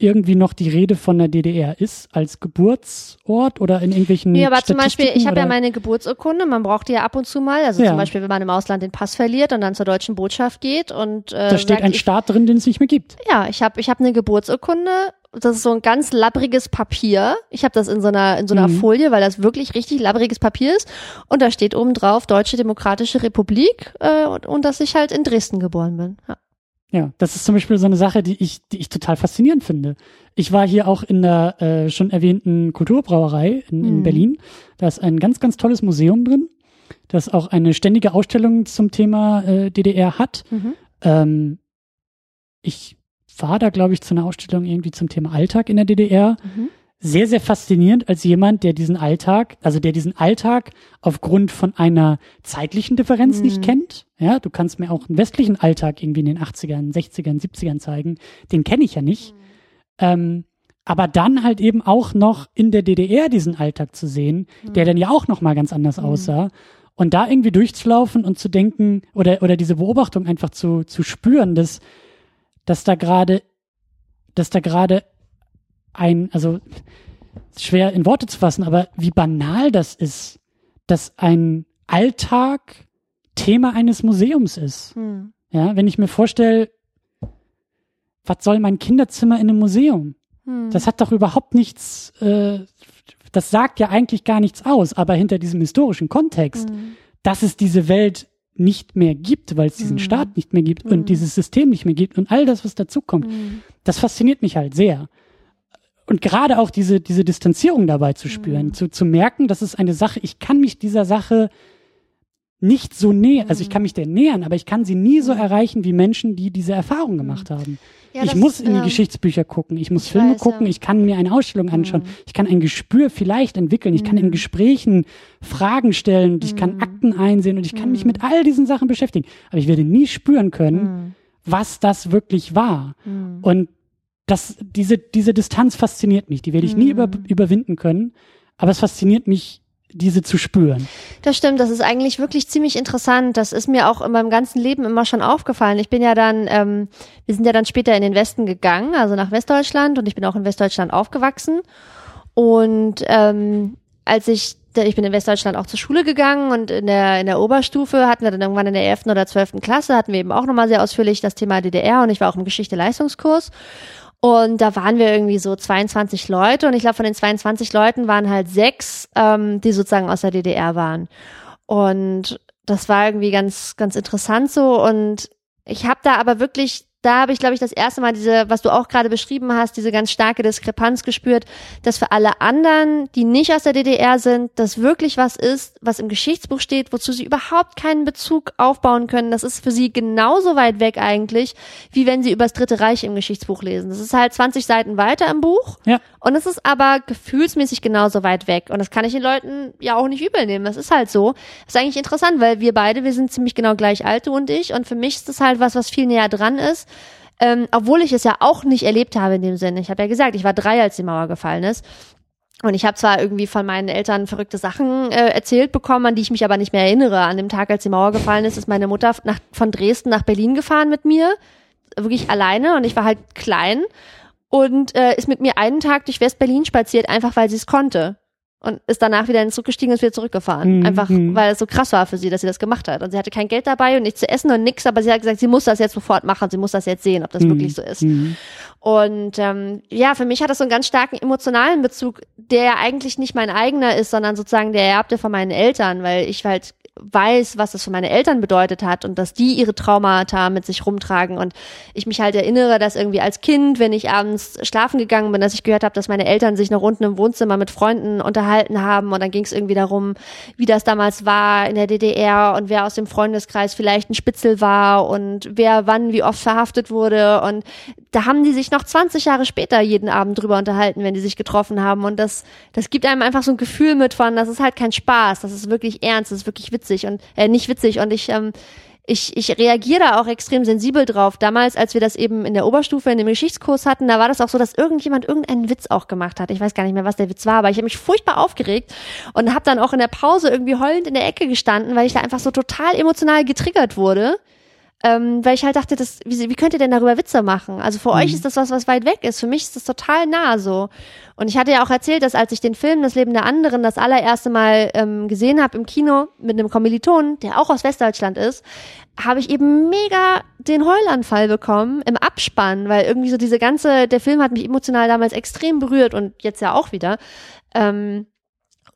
irgendwie noch die Rede von der DDR ist als Geburtsort oder in irgendwelchen Nee, aber zum Beispiel, ich habe ja meine Geburtsurkunde, man braucht die ja ab und zu mal. Also Ja. zum Beispiel, wenn man im Ausland den Pass verliert und dann zur deutschen Botschaft geht und äh, da steht sagt, ein ich, Staat drin, den es nicht mehr gibt. Ja, ich habe ich hab eine Geburtsurkunde. Das ist so ein ganz labbriges Papier. Ich habe das in so einer in so einer Mhm. Folie, weil das wirklich richtig labbriges Papier ist. Und da steht oben drauf Deutsche Demokratische Republik äh, und, und dass ich halt in Dresden geboren bin. Ja. Ja, das ist zum Beispiel so eine Sache, die ich, die ich total faszinierend finde. Ich war hier auch in der äh, schon erwähnten Kulturbrauerei in, in Mhm. Berlin. Da ist ein ganz, ganz tolles Museum drin, das auch eine ständige Ausstellung zum Thema äh, DDR hat. Mhm. Ähm, ich war da, glaube ich, zu einer Ausstellung irgendwie zum Thema Alltag in der DDR. Mhm. Sehr, sehr faszinierend als jemand, der diesen Alltag, also der diesen Alltag aufgrund von einer zeitlichen Differenz Mhm. nicht kennt. Ja, du kannst mir auch einen westlichen Alltag irgendwie in den 80ern, 60ern, 70ern zeigen. Den kenne ich ja nicht. Ähm, aber dann halt eben auch noch in der DDR diesen Alltag zu sehen, der dann ja auch noch mal ganz anders aussah. Und da irgendwie durchzulaufen und zu denken oder, oder diese Beobachtung einfach zu, zu spüren, dass, dass da gerade, dass da gerade ein, also schwer in Worte zu fassen, aber wie banal das ist, dass ein Alltag Thema eines Museums ist. Mhm. Ja, wenn ich mir vorstelle, was soll mein Kinderzimmer in einem Museum? Mhm. Das hat doch überhaupt nichts, äh, das sagt ja eigentlich gar nichts aus, aber hinter diesem historischen Kontext, Mhm. dass es diese Welt nicht mehr gibt, weil es diesen Mhm. Staat nicht mehr gibt und dieses System nicht mehr gibt und all das, was dazukommt, Mhm. das fasziniert mich halt sehr. Und gerade auch diese, diese Distanzierung dabei zu spüren, Mhm. zu, zu merken, das ist eine Sache, ich kann mich dieser Sache nicht so nähern, also ich Mhm. kann mich der nähern, aber ich kann sie nie so erreichen wie Menschen, die diese Erfahrung gemacht haben. Ja, ich muss in die ja. Geschichtsbücher gucken, ich muss Ich Filme weiß, gucken, ja. ich kann mir eine Ausstellung anschauen, Mhm. ich kann ein Gespür vielleicht entwickeln, ich kann in Mhm. Gesprächen Fragen stellen und ich kann Mhm. Akten einsehen und ich kann mich Mhm. mit all diesen Sachen beschäftigen. Aber ich werde nie spüren können, Mhm. was das wirklich war. Mhm. Und das, diese, diese Distanz fasziniert mich. Die werde ich nie Mhm. über, überwinden können. Aber es fasziniert mich, diese zu spüren. Das stimmt, das ist eigentlich wirklich ziemlich interessant. Das ist mir auch in meinem ganzen Leben immer schon aufgefallen. Ich bin ja dann, ähm, wir sind ja dann später in den Westen gegangen, also nach Westdeutschland und ich bin auch in Westdeutschland aufgewachsen. Und ähm, als ich, ich bin in Westdeutschland auch zur Schule gegangen und in der, in der Oberstufe hatten wir dann irgendwann in der 11. oder 12. Klasse, hatten wir eben auch nochmal sehr ausführlich das Thema DDR und ich war auch im Geschichte-Leistungskurs. Und da waren wir irgendwie so 22 Leute und ich glaube, von den 22 Leuten waren halt sechs, ähm, die sozusagen aus der DDR waren. Und das war irgendwie ganz, ganz interessant so. Und ich habe da aber wirklich, da habe ich, glaube ich, das erste Mal diese, was du auch gerade beschrieben hast, diese ganz starke Diskrepanz gespürt, dass für alle anderen, die nicht aus der DDR sind, das wirklich was ist, was im Geschichtsbuch steht, wozu sie überhaupt keinen Bezug aufbauen können. Das ist für sie genauso weit weg eigentlich, wie wenn sie über das Dritte Reich im Geschichtsbuch lesen. Das ist halt 20 Seiten weiter im Buch. Ja. Und es ist aber gefühlsmäßig genauso weit weg. Und das kann ich den Leuten ja auch nicht übel nehmen. Das ist halt so. Das ist eigentlich interessant, weil wir beide, wir sind ziemlich genau gleich alt, du und ich. Und für mich ist das halt was, was viel näher dran ist. Ähm, obwohl ich es ja auch nicht erlebt habe in dem Sinne. Ich habe ja gesagt, ich war drei, als die Mauer gefallen ist. Und ich habe zwar irgendwie von meinen Eltern verrückte Sachen äh, erzählt bekommen, an die ich mich aber nicht mehr erinnere. An dem Tag, als die Mauer gefallen ist, ist meine Mutter nach, von Dresden nach Berlin gefahren mit mir. Wirklich alleine und ich war halt klein und äh, ist mit mir einen Tag durch West-Berlin spaziert, einfach weil sie es konnte. Und ist danach wieder in den Zug gestiegen und ist wieder zurückgefahren. Mhm. Einfach, weil es so krass war für sie, dass sie das gemacht hat. Und sie hatte kein Geld dabei und nichts zu essen und nix, aber sie hat gesagt, sie muss das jetzt sofort machen, sie muss das jetzt sehen, ob das wirklich so ist. Mhm. Und ähm, ja, für mich hat das so einen ganz starken emotionalen Bezug, der ja eigentlich nicht mein eigener ist, sondern sozusagen der erbte von meinen Eltern, weil ich halt weiß, was das für meine Eltern bedeutet hat und dass die ihre Traumata mit sich rumtragen. Und ich mich halt erinnere, dass irgendwie als Kind, wenn ich abends schlafen gegangen bin, dass ich gehört habe, dass meine Eltern sich noch unten im Wohnzimmer mit Freunden unterhalten haben. Und dann ging es irgendwie darum, wie das damals war in der DDR und wer aus dem Freundeskreis vielleicht ein Spitzel war und wer wann wie oft verhaftet wurde. Und da haben die sich noch 20 Jahre später jeden Abend drüber unterhalten, wenn die sich getroffen haben. Und das das gibt einem einfach so ein Gefühl mit von, das ist halt kein Spaß, das ist wirklich ernst, das ist wirklich witzig und äh, nicht witzig und ich ähm, ich, ich reagiere da auch extrem sensibel drauf. Damals, als wir das eben in der Oberstufe in dem Geschichtskurs hatten, da war das auch so, dass irgendjemand irgendeinen Witz auch gemacht hat. Ich weiß gar nicht mehr, was der Witz war, aber ich habe mich furchtbar aufgeregt und habe dann auch in der Pause irgendwie heulend in der Ecke gestanden, weil ich da einfach so total emotional getriggert wurde. Ähm, weil ich halt dachte, das, wie, wie könnt ihr denn darüber Witze machen? Also für Mhm. euch ist das was, was weit weg ist. Für mich ist das total nah so. Und ich hatte ja auch erzählt, dass als ich den Film Das Leben der anderen das allererste Mal ähm, gesehen habe im Kino mit einem Kommiliton, der auch aus Westdeutschland ist, habe ich eben mega den Heulanfall bekommen im Abspann, weil irgendwie so diese ganze, der Film hat mich emotional damals extrem berührt und jetzt ja auch wieder. Ähm,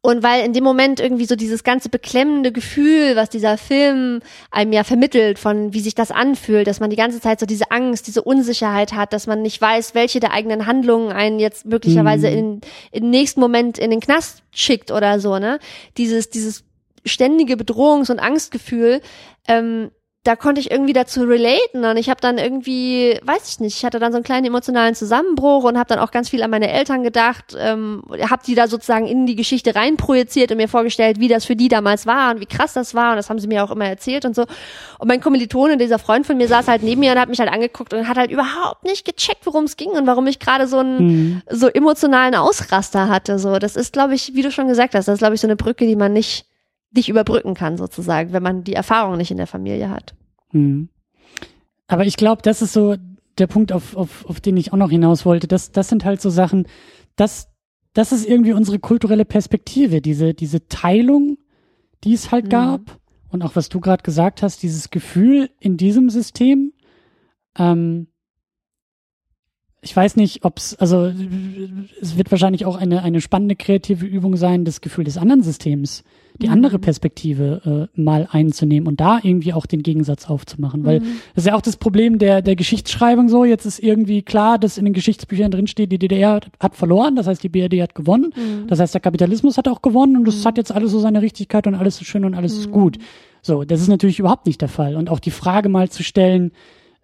Und weil in dem Moment irgendwie so dieses ganze beklemmende Gefühl, was dieser Film einem ja vermittelt, von wie sich das anfühlt, dass man die ganze Zeit so diese Angst, diese Unsicherheit hat, dass man nicht weiß, welche der eigenen Handlungen einen jetzt möglicherweise Mhm. in, im nächsten Moment in den Knast schickt oder so, ne? Dieses, dieses ständige Bedrohungs- und Angstgefühl, ähm, da konnte ich irgendwie dazu relaten und ich habe dann irgendwie, weiß ich nicht, ich hatte dann so einen kleinen emotionalen Zusammenbruch und habe dann auch ganz viel an meine Eltern gedacht, ähm, habe die da sozusagen in die Geschichte reinprojiziert und mir vorgestellt, wie das für die damals war und wie krass das war und das haben sie mir auch immer erzählt und so. Und mein Kommilitone, dieser Freund von mir, saß halt neben mir und hat mich halt angeguckt und hat halt überhaupt nicht gecheckt, worum es ging und warum ich gerade so einen Mhm. so emotionalen Ausraster hatte. So, das ist, glaube ich, wie du schon gesagt hast, das ist, glaube ich, so eine Brücke, die man nicht nicht überbrücken kann, sozusagen, wenn man die Erfahrung nicht in der Familie hat. Mhm. Aber ich glaube, das ist so der Punkt, auf, auf, auf den ich auch noch hinaus wollte. Das, das sind halt so Sachen, das, das ist irgendwie unsere kulturelle Perspektive, diese, diese Teilung, die es halt Mhm. gab. Und auch was du gerade gesagt hast, dieses Gefühl in diesem System. Ähm, ich weiß nicht, ob es, also es wird wahrscheinlich auch eine, eine spannende kreative Übung sein, das Gefühl des anderen Systems, die Mhm. andere Perspektive äh, mal einzunehmen und da irgendwie auch den Gegensatz aufzumachen. Weil Mhm. das ist ja auch das Problem der, der Geschichtsschreibung so. Jetzt ist irgendwie klar, dass in den Geschichtsbüchern drinsteht, die DDR hat, verloren, das heißt, die BRD hat gewonnen. Mhm. Das heißt, der Kapitalismus hat auch gewonnen und es hat jetzt alles so seine Richtigkeit und alles ist schön und alles ist gut. So, das ist natürlich überhaupt nicht der Fall. Und auch die Frage mal zu stellen,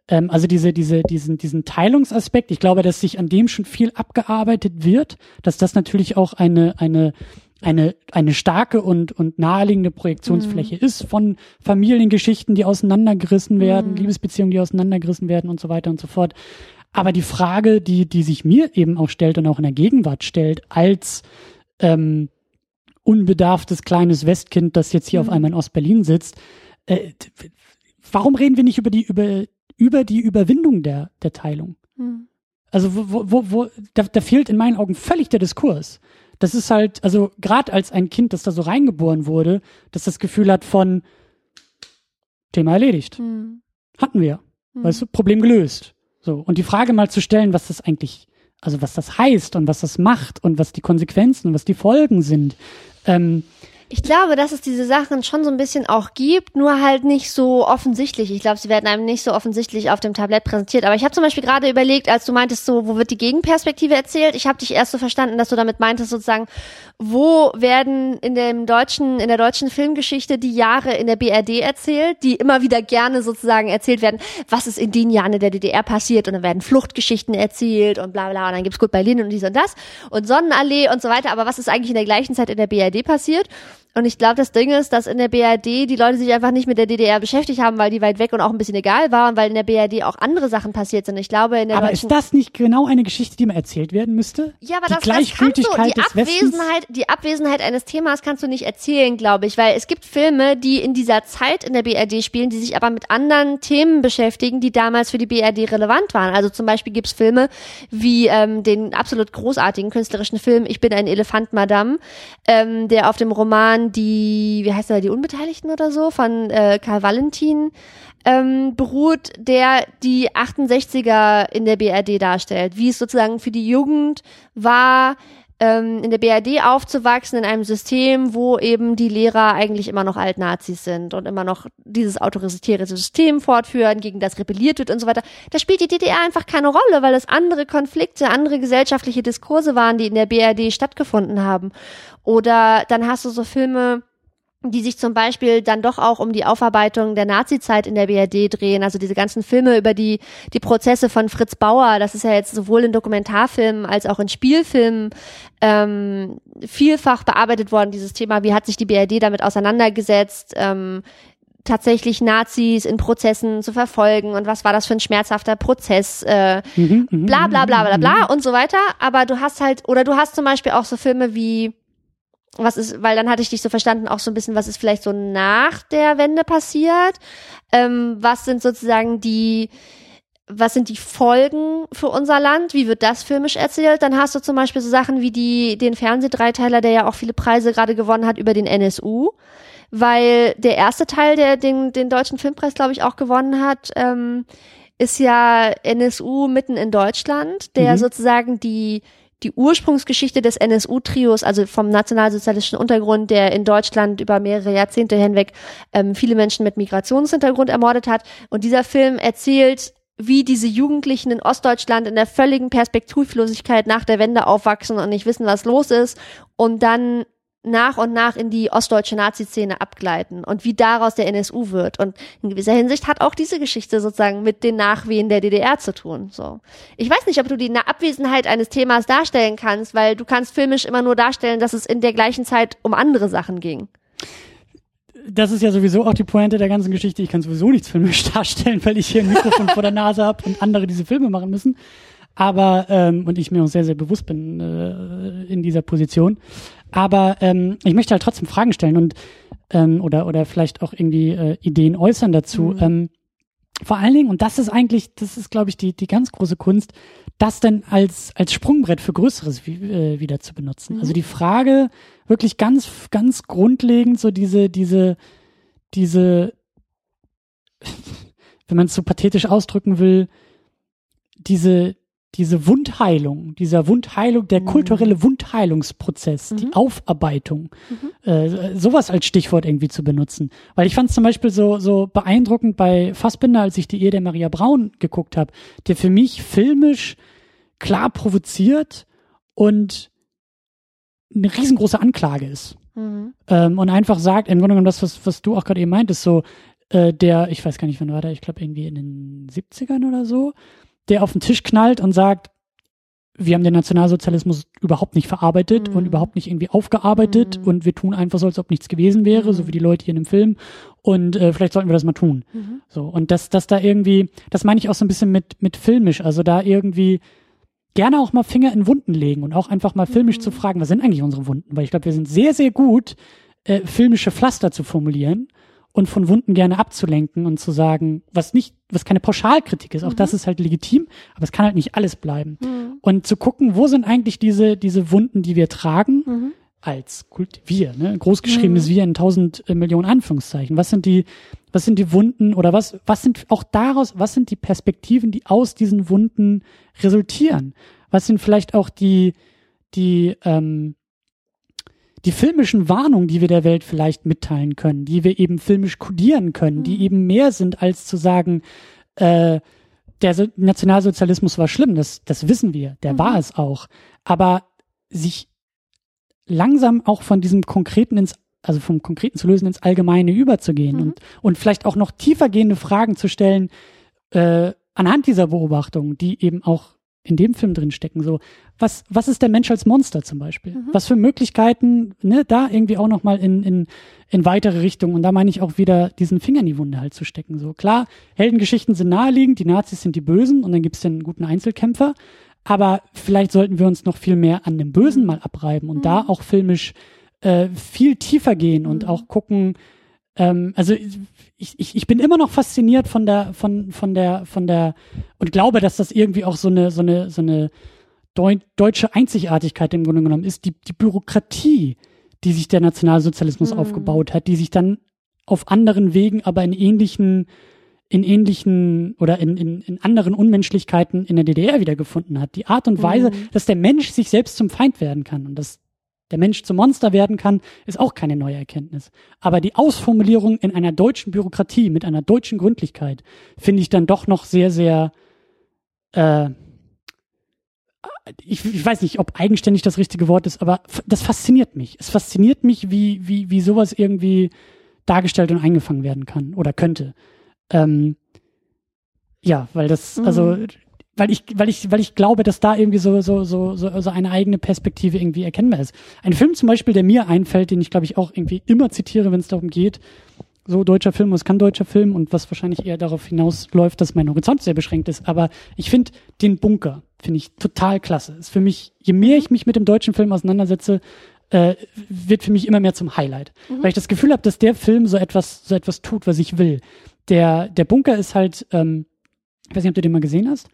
ähm, also diese, diese, diesen, diesen Teilungsaspekt, ich glaube, dass sich an dem schon viel abgearbeitet wird, dass das natürlich auch eine, eine, eine, eine starke und, und naheliegende Projektionsfläche ist von Familiengeschichten, die auseinandergerissen werden, Liebesbeziehungen, die auseinandergerissen werden und so weiter und so fort. Aber die Frage, die, die sich mir eben auch stellt und auch in der Gegenwart stellt, als ähm, unbedarftes kleines Westkind, das jetzt hier auf einmal in Ostberlin sitzt, äh, warum reden wir nicht über die, über, über die Überwindung der, der Teilung? Mhm. Also wo, wo, wo, wo da, da fehlt in meinen Augen völlig der Diskurs. Das ist halt, also gerade als ein Kind, das da so reingeboren wurde, das das Gefühl hat von Thema erledigt. Mhm. Hatten wir. Mhm. Weißt du, Problem gelöst. So. Und die Frage mal zu stellen, was das eigentlich, also was das heißt und was das macht und was die Konsequenzen und was die Folgen sind. Ähm, Ich glaube, dass es diese Sachen schon so ein bisschen auch gibt, nur halt nicht so offensichtlich. Ich glaube, sie werden einem nicht so offensichtlich auf dem Tablett präsentiert. Aber ich habe zum Beispiel gerade überlegt, als du meintest, so, wo wird die Gegenperspektive erzählt? Ich habe dich erst so verstanden, dass du damit meintest, sozusagen, wo werden in dem deutschen, in der deutschen Filmgeschichte die Jahre in der BRD erzählt, die immer wieder gerne sozusagen erzählt werden, was ist in den Jahren in der DDR passiert und dann werden Fluchtgeschichten erzählt und bla bla und dann gibt's Gut Berlin und dies und das und Sonnenallee und so weiter. Aber was ist eigentlich in der gleichen Zeit in der BRD passiert? Und ich glaube, das Ding ist, dass in der BRD die Leute sich einfach nicht mit der DDR beschäftigt haben, weil die weit weg und auch ein bisschen egal war und weil in der BRD auch andere Sachen passiert sind. Ich glaube, in der aber ist das nicht genau eine Geschichte, die mal erzählt werden müsste? ja, aber die das, das kannst du, Gleichgültigkeit die Westens? Abwesenheit, die Abwesenheit eines Themas kannst du nicht erzählen, glaube ich, weil es gibt Filme, die in dieser Zeit in der BRD spielen, die sich aber mit anderen Themen beschäftigen, die damals für die BRD relevant waren. Also zum Beispiel gibt's Filme wie ähm, den absolut großartigen künstlerischen Film Ich bin ein Elefant, Madame, ähm, der auf dem Roman die, wie heißt der, die Unbeteiligten oder so, von äh, Karl Valentin ähm, beruht, der die 68er in der BRD darstellt, wie es sozusagen für die Jugend war, ähm, in der BRD aufzuwachsen, in einem System, wo eben die Lehrer eigentlich immer noch Altnazis sind und immer noch dieses autoritäre System fortführen, gegen das rebelliert wird und so weiter. Da spielt die DDR einfach keine Rolle, weil es andere Konflikte, andere gesellschaftliche Diskurse waren, die in der BRD stattgefunden haben. Oder dann hast du so Filme, die sich zum Beispiel dann doch auch um die Aufarbeitung der Nazizeit in der BRD drehen. Also diese ganzen Filme über die, die Prozesse von Fritz Bauer, das ist ja jetzt sowohl in Dokumentarfilmen als auch in Spielfilmen ähm, vielfach bearbeitet worden, dieses Thema, wie hat sich die BRD damit auseinandergesetzt, ähm, tatsächlich Nazis in Prozessen zu verfolgen und was war das für ein schmerzhafter Prozess, äh, Mhm, mhm, bla bla bla bla mhm, bla und so weiter. Aber du hast halt, oder du hast zum Beispiel auch so Filme wie was ist, weil dann hatte ich dich so verstanden, auch so ein bisschen, was ist vielleicht so nach der Wende passiert? Ähm, was sind sozusagen die, was sind die Folgen für unser Land? Wie wird das filmisch erzählt? Dann hast du zum Beispiel so Sachen wie die, den Fernsehdreiteiler, der ja auch viele Preise gerade gewonnen hat über den NSU. Weil der erste Teil, der den, den deutschen Filmpreis, glaube ich, auch gewonnen hat, ähm, ist ja NSU mitten in Deutschland, der Mhm. sozusagen die, die Ursprungsgeschichte des NSU-Trios, also vom nationalsozialistischen Untergrund, der in Deutschland über mehrere Jahrzehnte hinweg ähm, viele Menschen mit Migrationshintergrund ermordet hat. Und dieser Film erzählt, wie diese Jugendlichen in Ostdeutschland in der völligen Perspektivlosigkeit nach der Wende aufwachsen und nicht wissen, was los ist und dann nach und nach in die ostdeutsche Nazi-Szene abgleiten und wie daraus der NSU wird. Und in gewisser Hinsicht hat auch diese Geschichte sozusagen mit den Nachwehen der DDR zu tun. So. Ich weiß nicht, ob du die Abwesenheit eines Themas darstellen kannst, weil du kannst filmisch immer nur darstellen, dass es in der gleichen Zeit um andere Sachen ging. Das ist ja sowieso auch die Pointe der ganzen Geschichte. Ich kann sowieso nichts filmisch [laughs] darstellen, weil ich hier ein Mikrofon vor der Nase habe und andere diese Filme machen müssen. Aber, ähm, und ich mir auch sehr, sehr bewusst bin äh, in dieser Position. Aber ähm, ich möchte halt trotzdem Fragen stellen und ähm, oder oder vielleicht auch irgendwie äh, Ideen äußern dazu. Mhm. Ähm, vor allen Dingen, und das ist eigentlich, das ist, glaube ich, die, die ganz große Kunst, das dann als, als Sprungbrett für Größeres wie, äh, wieder zu benutzen. Mhm. Also die Frage wirklich ganz, ganz grundlegend, so diese, diese, diese, [laughs] wenn man es so pathetisch ausdrücken will, diese, diese Wundheilung, dieser Wundheilung, der mhm. kulturelle Wundheilungsprozess, mhm. die Aufarbeitung, mhm. äh, sowas als Stichwort irgendwie zu benutzen. Weil ich fand es zum Beispiel so, so beeindruckend bei Fassbinder, als ich die Ehe der Maria Braun geguckt habe, der für mich filmisch klar provoziert und eine riesengroße Anklage ist. Mhm. Ähm, und einfach sagt, im Grunde genommen das, was, was du auch gerade eben meintest, so äh, der, ich weiß gar nicht, wann war der, ich glaube irgendwie in den 70ern oder so, der auf den Tisch knallt und sagt, wir haben den Nationalsozialismus überhaupt nicht verarbeitet mhm. und überhaupt nicht irgendwie aufgearbeitet mhm. und wir tun einfach so, als ob nichts gewesen wäre, mhm. so wie die Leute hier in dem Film. Und äh, vielleicht sollten wir das mal tun. Mhm. So und das, das da irgendwie, das meine ich auch so ein bisschen mit mit filmisch, also da irgendwie gerne auch mal Finger in Wunden legen und auch einfach mal filmisch zu mhm. fragen, was sind eigentlich unsere Wunden? Weil ich glaube, wir sind sehr sehr gut, äh, filmische Pflaster zu formulieren und von Wunden gerne abzulenken und zu sagen, was nicht, was keine Pauschalkritik ist, auch mhm. das ist halt legitim, aber es kann halt nicht alles bleiben. Mhm. Und zu gucken, wo sind eigentlich diese, diese Wunden, die wir tragen, mhm. als Kult, wir, ne, großgeschriebenes mhm. Wir in tausend äh, Millionen Anführungszeichen. Was sind die, was sind die Wunden oder was, was sind auch daraus, was sind die Perspektiven, die aus diesen Wunden resultieren? Was sind vielleicht auch die, die, ähm, die filmischen Warnungen, die wir der Welt vielleicht mitteilen können, die wir eben filmisch kodieren können, mhm. die eben mehr sind als zu sagen, äh, der so Nationalsozialismus war schlimm, das, das wissen wir, der mhm. war es auch. Aber sich langsam auch von diesem Konkreten ins, also vom Konkreten zu lösen, ins Allgemeine überzugehen mhm. und, und vielleicht auch noch tiefergehende Fragen zu stellen, äh, anhand dieser Beobachtung, die eben auch in dem Film drin stecken. So, was, was ist der Mensch als Monster zum Beispiel? Mhm. Was für Möglichkeiten, ne, da irgendwie auch nochmal in, in, in weitere Richtungen. Und da meine ich auch wieder, diesen Finger in die Wunde halt zu stecken. So, klar, Heldengeschichten sind naheliegend, die Nazis sind die Bösen und dann gibt's den guten Einzelkämpfer. Aber vielleicht sollten wir uns noch viel mehr an dem Bösen mhm. mal abreiben und mhm. da auch filmisch äh, viel tiefer gehen und mhm. auch gucken, ähm, also ich, ich, ich bin immer noch fasziniert von der, von, von der, von der, und glaube, dass das irgendwie auch so eine, so eine, so eine deutsche Einzigartigkeit im Grunde genommen ist, die, die Bürokratie, die sich der Nationalsozialismus mhm. aufgebaut hat, die sich dann auf anderen Wegen, aber in ähnlichen, in ähnlichen oder in, in, in anderen Unmenschlichkeiten in der DDR wiedergefunden hat. Die Art und Weise, mhm. dass der Mensch sich selbst zum Feind werden kann und dass der Mensch zum Monster werden kann, ist auch keine neue Erkenntnis. Aber die Ausformulierung in einer deutschen Bürokratie mit einer deutschen Gründlichkeit finde ich dann doch noch sehr, sehr, äh, ich, ich weiß nicht, ob eigenständig das richtige Wort ist, aber das fasziniert mich. Es fasziniert mich, wie, wie, wie sowas irgendwie dargestellt und eingefangen werden kann oder könnte. Ähm, ja, weil das, also mhm weil ich, weil ich, weil ich glaube, dass da irgendwie so, so, so, so, so eine eigene Perspektive irgendwie erkennbar ist. Ein Film zum Beispiel, der mir einfällt, den ich glaube ich auch irgendwie immer zitiere, wenn es darum geht, so deutscher Film, was kann deutscher Film und was wahrscheinlich eher darauf hinausläuft, dass mein Horizont sehr beschränkt ist. Aber ich finde den Bunker, finde ich total klasse. Ist für mich, je mehr ich mich mit dem deutschen Film auseinandersetze, äh, wird für mich immer mehr zum Highlight. Mhm. Weil ich das Gefühl habe, dass der Film so etwas, so etwas tut, was ich will. Der, der Bunker ist halt, ähm, ich weiß nicht, ob du den mal gesehen hast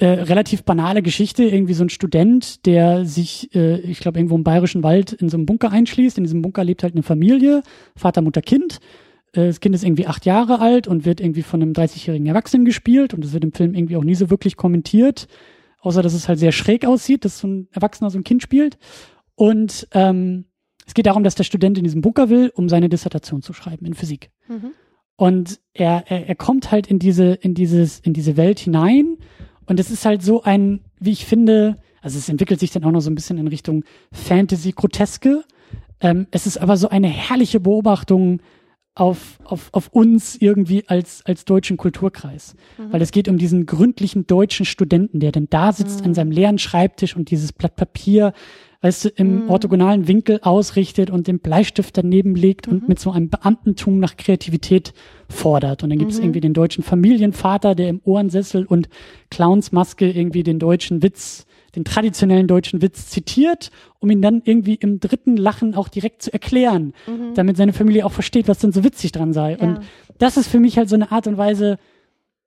äh, relativ banale Geschichte, irgendwie so ein Student, der sich, äh, ich glaube, irgendwo im bayerischen Wald in so einem Bunker einschließt. In diesem Bunker lebt halt eine Familie, Vater, Mutter, Kind. Äh, das Kind ist irgendwie acht Jahre alt und wird irgendwie von einem 30-jährigen Erwachsenen gespielt und das wird im Film irgendwie auch nie so wirklich kommentiert. außer dass es halt sehr schräg aussieht, dass so ein Erwachsener so ein Kind spielt. Und ähm, es geht darum, dass der Student in diesem Bunker will, um seine Dissertation zu schreiben in Physik. Mhm. Und er, er, er kommt halt in diese, in dieses, in diese Welt hinein. Und es ist halt so ein, wie ich finde, also es entwickelt sich dann auch noch so ein bisschen in Richtung Fantasy-Groteske. Ähm, es ist aber so eine herrliche Beobachtung auf, auf, auf uns irgendwie als, als deutschen Kulturkreis. Mhm. Weil es geht um diesen gründlichen deutschen Studenten, der dann da sitzt Mhm. an seinem leeren Schreibtisch und dieses Blatt Papier, weißt du, im Mhm. orthogonalen Winkel ausrichtet und den Bleistift daneben legt und Mhm. mit so einem Beamtentum nach Kreativität fordert. Und dann gibt es Mhm. irgendwie den deutschen Familienvater, der im Ohrensessel und Clownsmaske irgendwie den deutschen Witz, den traditionellen deutschen Witz zitiert, um ihn dann irgendwie im dritten Lachen auch direkt zu erklären, Mhm. damit seine Familie auch versteht, was denn so witzig dran sei. Ja. Und das ist für mich halt so eine Art und Weise,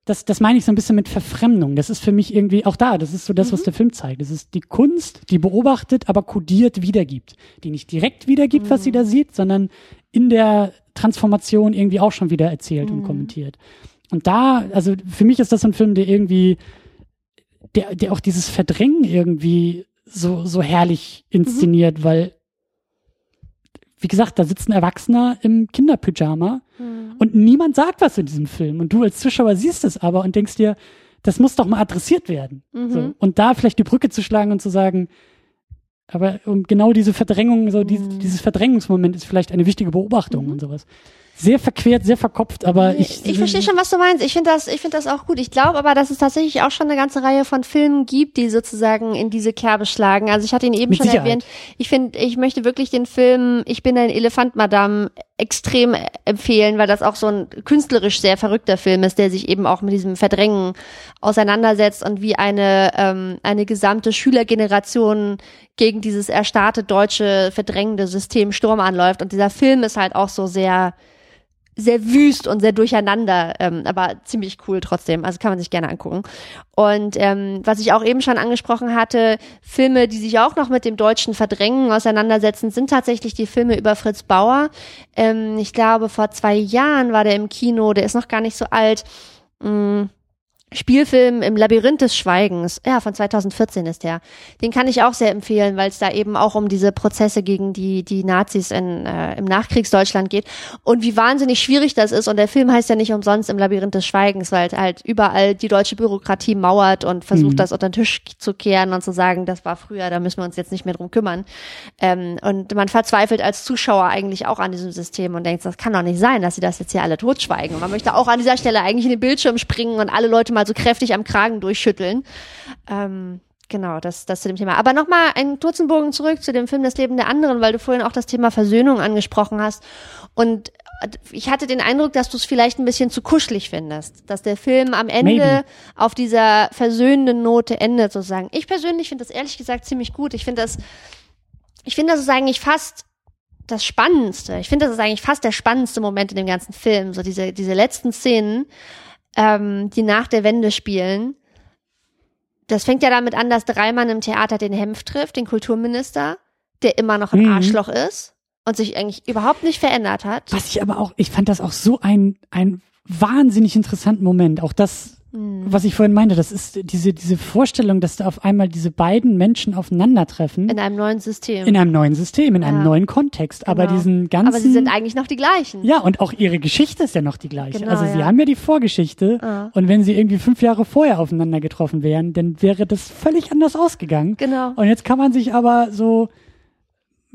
das, das meine ich so ein bisschen mit Verfremdung. Das ist für mich irgendwie auch da. Das ist so das, was der Film zeigt. Das ist die Kunst, die beobachtet, aber kodiert wiedergibt. Die nicht direkt wiedergibt, was sie da sieht, sondern in der Transformation irgendwie auch schon wieder erzählt und kommentiert. Und da, also für mich ist das ein Film, der irgendwie, der, der auch dieses Verdrängen irgendwie so, so herrlich inszeniert, weil, wie gesagt, da sitzt ein Erwachsener im Kinderpyjama Mhm. und niemand sagt was in diesem Film. Und du als Zuschauer siehst es aber und denkst dir, das muss doch mal adressiert werden. Mhm. So. Und da vielleicht die Brücke zu schlagen und zu sagen, aber um genau diese Verdrängung, so Mhm. dieses Verdrängungsmoment ist vielleicht eine wichtige Beobachtung und sowas. Sehr verquert, sehr verkopft, aber ich. ich verstehe schon, was du meinst. Ich finde das, ich finde das auch gut. Ich glaube aber, dass es tatsächlich auch schon eine ganze Reihe von Filmen gibt, die sozusagen in diese Kerbe schlagen. Also ich hatte ihn eben Mit schon Sicherheit. erwähnt. Ich finde, ich möchte wirklich den Film Ich bin ein Elefant, Madame extrem empfehlen, weil das auch so ein künstlerisch sehr verrückter Film ist, der sich eben auch mit diesem Verdrängen auseinandersetzt und wie eine, ähm, eine gesamte Schülergeneration gegen dieses erstarrte deutsche verdrängende System Sturm anläuft. Und dieser Film ist halt auch so sehr, sehr wüst und sehr durcheinander, ähm, aber ziemlich cool trotzdem. Also kann man sich gerne angucken. Und ähm, was ich auch eben schon angesprochen hatte, Filme, die sich auch noch mit dem deutschen Verdrängen auseinandersetzen, sind tatsächlich die Filme über Fritz Bauer. Ähm, ich glaube, vor zwei Jahren war der im Kino, der ist noch gar nicht so alt. Mm, Spielfilm im Labyrinth des Schweigens, ja, von 2014 ist der. Den kann ich auch sehr empfehlen, weil es da eben auch um diese Prozesse gegen die, die Nazis in, äh, im Nachkriegsdeutschland geht und wie wahnsinnig schwierig das ist. Und der Film heißt ja nicht umsonst im Labyrinth des Schweigens, weil halt überall die deutsche Bürokratie mauert und versucht, Mhm. das unter den Tisch zu kehren und zu sagen, das war früher, da müssen wir uns jetzt nicht mehr drum kümmern. Ähm, und man verzweifelt als Zuschauer eigentlich auch an diesem System und denkt, das kann doch nicht sein, dass sie das jetzt hier alle totschweigen. Und man möchte auch an dieser Stelle eigentlich in den Bildschirm springen und alle Leute mal so kräftig am Kragen durchschütteln. Ähm, genau, das, das zu dem Thema. Aber nochmal einen kurzen Bogen zurück zu dem Film Das Leben der anderen, weil du vorhin auch das Thema Versöhnung angesprochen hast. Und ich hatte den Eindruck, dass du es vielleicht ein bisschen zu kuschelig findest, dass der Film am Ende Maybe. auf dieser versöhnenden Note endet sozusagen. Ich persönlich finde das ehrlich gesagt ziemlich gut. Ich finde das, ich finde das ist eigentlich fast das Spannendste. Ich finde, das ist eigentlich fast der spannendste Moment in dem ganzen Film. So diese, diese letzten Szenen, ähm, die nach der Wende spielen. Das fängt ja damit an, dass Dreimann im Theater den Hemf trifft, den Kulturminister, der immer noch ein Mhm. Arschloch ist und sich eigentlich überhaupt nicht verändert hat. Was ich aber auch, ich fand das auch so ein, ein wahnsinnig interessanten Moment. Auch das, Mhm. was ich vorhin meinte, das ist diese, diese Vorstellung, dass da auf einmal diese beiden Menschen aufeinandertreffen. In einem neuen System. in einem neuen System, in einem Ja. neuen Kontext. Aber Genau. diesen ganzen. Aber sie sind eigentlich noch die gleichen. ja, und auch ihre Geschichte ist ja noch die gleiche. Genau, also sie ja. haben ja die Vorgeschichte. Ah. Und wenn sie irgendwie fünf Jahre vorher aufeinander getroffen wären, dann wäre das völlig anders ausgegangen. Genau. Und jetzt kann man sich aber so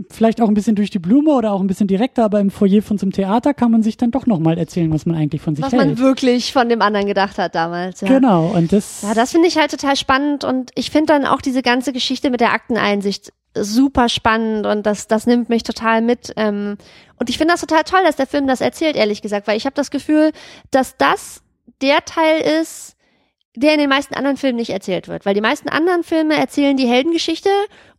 vielleicht auch ein bisschen durch die Blume oder auch ein bisschen direkter, aber im Foyer von zum Theater kann man sich dann doch nochmal erzählen, was man eigentlich von sich Was hält. man wirklich von dem anderen gedacht hat damals. Ja. Genau, und das, Ja, das finde ich halt total spannend und ich finde dann auch diese ganze Geschichte mit der Akteneinsicht super spannend und das, das nimmt mich total mit. Ähm, und ich finde das total toll, dass der Film das erzählt, ehrlich gesagt, weil ich habe das Gefühl, dass das der Teil ist, der in den meisten anderen Filmen nicht erzählt wird. Weil die meisten anderen Filme erzählen die Heldengeschichte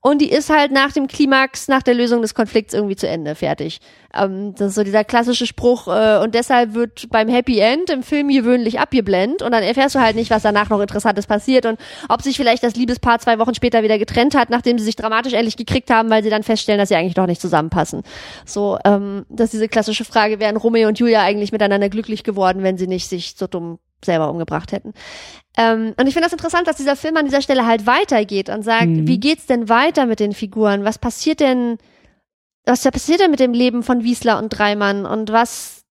und die ist halt nach dem Klimax, nach der Lösung des Konflikts irgendwie zu Ende, fertig. Ähm, das ist so dieser klassische Spruch äh, und deshalb wird beim Happy End im Film gewöhnlich abgeblendet und dann erfährst du halt nicht, was danach noch Interessantes passiert und ob sich vielleicht das Liebespaar zwei Wochen später wieder getrennt hat, nachdem sie sich dramatisch endlich gekriegt haben, weil sie dann feststellen, dass sie eigentlich doch nicht zusammenpassen. So, ähm, das ist diese klassische Frage, wären Romeo und Julia eigentlich miteinander glücklich geworden, wenn sie nicht sich so dumm selber umgebracht hätten. Ähm, und ich finde das interessant, dass dieser Film an dieser Stelle halt weitergeht und sagt, Mhm. wie geht's denn weiter mit den Figuren? Was passiert denn, was passiert denn mit dem Leben von Wiesler und Dreimann und was,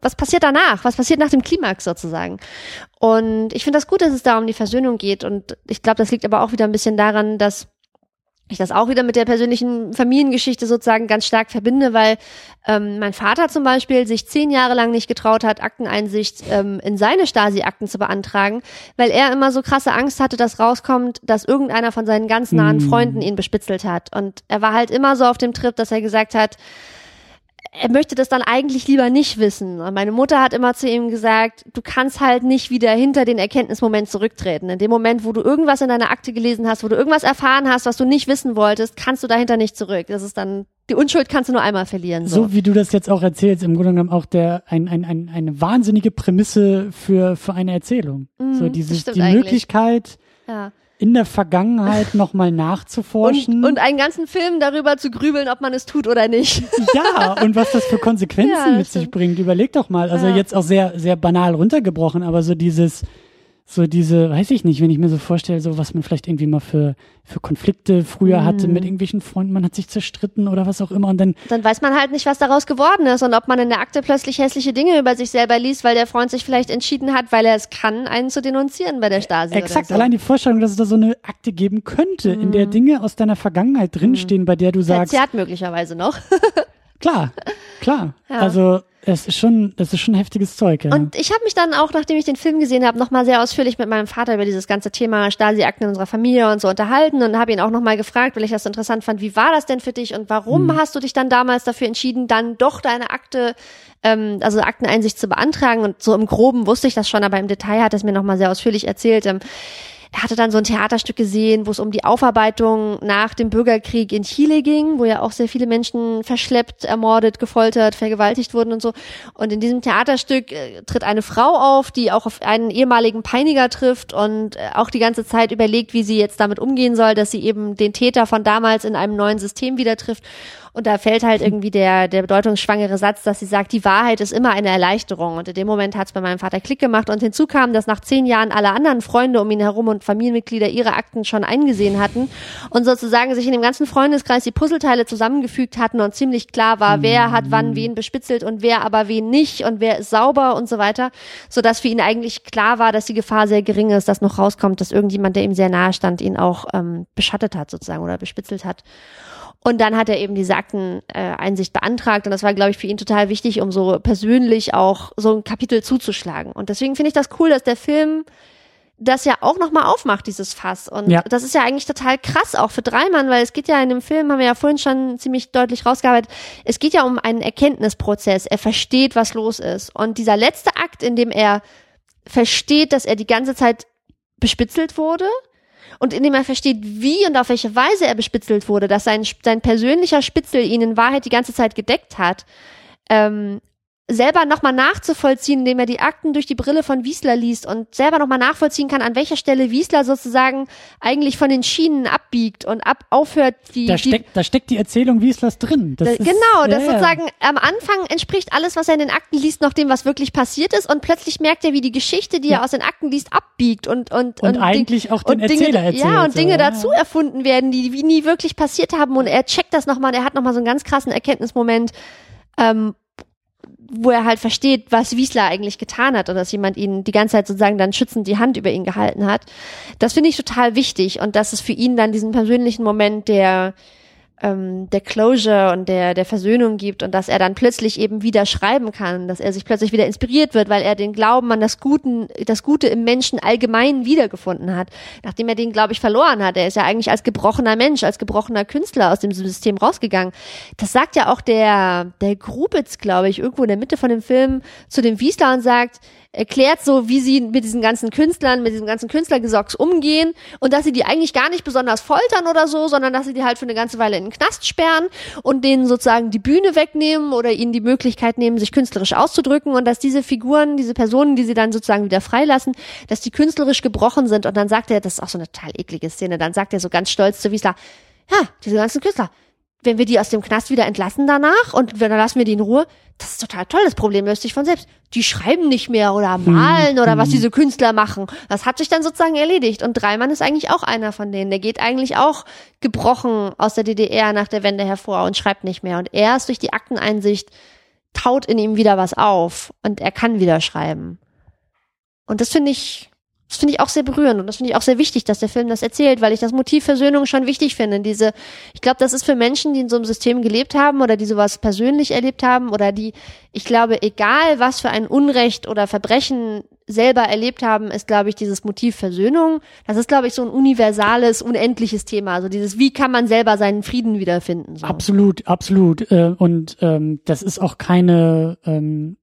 was passiert danach? Was passiert nach dem Klimax sozusagen? Und ich finde das gut, dass es da um die Versöhnung geht und ich glaube, das liegt aber auch wieder ein bisschen daran, dass ich das auch wieder mit der persönlichen Familiengeschichte sozusagen ganz stark verbinde, weil ähm, mein Vater zum Beispiel sich zehn Jahre lang nicht getraut hat, Akteneinsicht ähm, in seine Stasi-Akten zu beantragen, weil er immer so krasse Angst hatte, dass rauskommt, dass irgendeiner von seinen ganz nahen Mm. Freunden ihn bespitzelt hat. Und er war halt immer so auf dem Trip, dass er gesagt hat, er möchte das dann eigentlich lieber nicht wissen. Und meine Mutter hat immer zu ihm gesagt, du kannst halt nicht wieder hinter den Erkenntnismoment zurücktreten. In dem Moment, wo du irgendwas in deiner Akte gelesen hast, wo du irgendwas erfahren hast, was du nicht wissen wolltest, kannst du dahinter nicht zurück. Das ist dann, die Unschuld kannst du nur einmal verlieren. So. So wie du das jetzt auch erzählst, im Grunde genommen auch der ein, ein, ein, eine wahnsinnige Prämisse für, für eine Erzählung. Mhm, so dieses, die eigentlich. Möglichkeit, ja. In der Vergangenheit nochmal nachzuforschen. Und, und einen ganzen Film darüber zu grübeln, ob man es tut oder nicht. ja, und was das für Konsequenzen Ja, das mit sich stimmt. bringt. Überleg doch mal. Also Ja. jetzt auch sehr, sehr banal runtergebrochen, aber so dieses, so diese, weiß ich nicht, wenn ich mir so vorstelle, so was man vielleicht irgendwie mal für, für Konflikte früher hatte Mhm. mit irgendwelchen Freunden, man hat sich zerstritten oder was auch immer und dann, Dann weiß man halt nicht, was daraus geworden ist und ob man in der Akte plötzlich hässliche Dinge über sich selber liest, weil der Freund sich vielleicht entschieden hat, weil er es kann, einen zu denunzieren bei der Stasi. exakt, so. allein die Vorstellung, dass es da so eine Akte geben könnte, in der Dinge aus deiner Vergangenheit drinstehen, bei der du sagst, Verzerrt möglicherweise noch. [laughs] klar, klar. [laughs] Ja. Also es ist schon, es ist schon heftiges Zeug, ja. Und ich habe mich dann auch, nachdem ich den Film gesehen habe, nochmal sehr ausführlich mit meinem Vater über dieses ganze Thema Stasi-Akten in unserer Familie und so unterhalten und habe ihn auch nochmal gefragt, weil ich das interessant fand, wie war das denn für dich und warum Mhm. hast du dich dann damals dafür entschieden, dann doch deine Akte, ähm, also Akteneinsicht zu beantragen? Und so im Groben wusste ich das schon, aber im Detail hat er es mir nochmal sehr ausführlich erzählt. Ähm, hatte dann so ein Theaterstück gesehen, wo es um die Aufarbeitung nach dem Bürgerkrieg in Chile ging, wo ja auch sehr viele Menschen verschleppt, ermordet, gefoltert, vergewaltigt wurden und so. Und in diesem Theaterstück äh, tritt eine Frau auf, die auch auf einen ehemaligen Peiniger trifft und äh, auch die ganze Zeit überlegt, wie sie jetzt damit umgehen soll, dass sie eben den Täter von damals in einem neuen System wieder trifft. Und da fällt halt irgendwie der, der bedeutungsschwangere Satz, dass sie sagt, die Wahrheit ist immer eine Erleichterung. Und in dem Moment hat es bei meinem Vater Klick gemacht. Und hinzu kam, dass nach zehn Jahren alle anderen Freunde um ihn herum und Familienmitglieder ihre Akten schon eingesehen hatten und sozusagen sich in dem ganzen Freundeskreis die Puzzleteile zusammengefügt hatten und ziemlich klar war, wer hat wann wen bespitzelt und wer aber wen nicht und wer ist sauber und so weiter, sodass für ihn eigentlich klar war, dass die Gefahr sehr gering ist, dass noch rauskommt, dass irgendjemand, der ihm sehr nahe stand, ihn auch ähm, beschattet hat sozusagen oder bespitzelt hat. Und dann hat er eben diese Akteneinsicht beantragt und das war, glaube ich, für ihn total wichtig, um so persönlich auch so ein Kapitel zuzuschlagen. Und deswegen finde ich das cool, dass der Film das ja auch nochmal aufmacht, dieses Fass. Und Ja. das ist ja eigentlich total krass, auch für Dreimann, weil es geht ja in dem Film, haben wir ja vorhin schon ziemlich deutlich rausgearbeitet, es geht ja um einen Erkenntnisprozess. Er versteht, was los ist. Und dieser letzte Akt, in dem er versteht, dass er die ganze Zeit bespitzelt wurde, und indem er versteht, wie und auf welche Weise er bespitzelt wurde, dass sein, sein persönlicher Spitzel ihn in Wahrheit die ganze Zeit gedeckt hat, ähm, selber nochmal nachzuvollziehen, indem er die Akten durch die Brille von Wiesler liest und selber nochmal nachvollziehen kann, an welcher Stelle Wiesler sozusagen eigentlich von den Schienen abbiegt und ab aufhört, die, da die steckt, da steckt die Erzählung Wieslers drin. Das da- ist, genau, das ja, ja. sozusagen am Anfang entspricht alles, was er in den Akten liest, noch dem, was wirklich passiert ist und plötzlich merkt er, wie die Geschichte, die Ja. er aus den Akten liest, abbiegt und und Und Ding- eigentlich auch den und Dinge, Erzähler erzählt, Ja, und Dinge dazu erfunden werden, die wie nie wirklich passiert haben und er checkt das nochmal, er hat nochmal so einen ganz krassen Erkenntnismoment, ähm, wo er halt versteht, was Wiesler eigentlich getan hat und dass jemand ihn die ganze Zeit sozusagen dann schützend die Hand über ihn gehalten hat. Das finde ich total wichtig und dass es für ihn dann diesen persönlichen Moment der ähm, der Closure und der der Versöhnung gibt und dass er dann plötzlich eben wieder schreiben kann, dass er sich plötzlich wieder inspiriert wird, weil er den Glauben an das Guten, das Gute im Menschen allgemein wiedergefunden hat, nachdem er den, glaube ich, verloren hat. Er ist ja eigentlich als gebrochener Mensch, als gebrochener Künstler aus dem System rausgegangen. Das sagt ja auch der der Grubitz, glaube ich, irgendwo in der Mitte von dem Film zu dem Wiesler und sagt, erklärt so, wie sie mit diesen ganzen Künstlern, mit diesem ganzen Künstlergesocks umgehen und dass sie die eigentlich gar nicht besonders foltern oder so, sondern dass sie die halt für eine ganze Weile in den Knast sperren und denen sozusagen die Bühne wegnehmen oder ihnen die Möglichkeit nehmen, sich künstlerisch auszudrücken und dass diese Figuren, diese Personen, die sie dann sozusagen wieder freilassen, dass die künstlerisch gebrochen sind. Und dann sagt er, das ist auch so eine total eklige Szene, dann sagt er so ganz stolz zu Wiesler, ja, diese ganzen Künstler, wenn wir die aus dem Knast wieder entlassen danach und dann lassen wir die in Ruhe, das ist total toll, das Problem löst sich von selbst. Die schreiben nicht mehr oder malen oder was diese Künstler machen. Das hat sich dann sozusagen erledigt. Und Dreimann ist eigentlich auch einer von denen. Der geht eigentlich auch gebrochen aus der DDR nach der Wende hervor und schreibt nicht mehr. Und erst durch die Akteneinsicht taut in ihm wieder was auf und er kann wieder schreiben. Und das finde ich das finde ich auch sehr berührend und das finde ich auch sehr wichtig, dass der Film das erzählt, weil ich das Motiv Versöhnung schon wichtig finde. Diese, ich glaube, das ist für Menschen, die in so einem System gelebt haben oder die sowas persönlich erlebt haben oder die, ich glaube, egal was für ein Unrecht oder Verbrechen selber erlebt haben, ist, glaube ich, dieses Motiv Versöhnung. Das ist, glaube ich, so ein universales, unendliches Thema. Also dieses, wie kann man selber seinen Frieden wiederfinden? So. Absolut, absolut. Äh, und ähm, das ist auch keine ähm,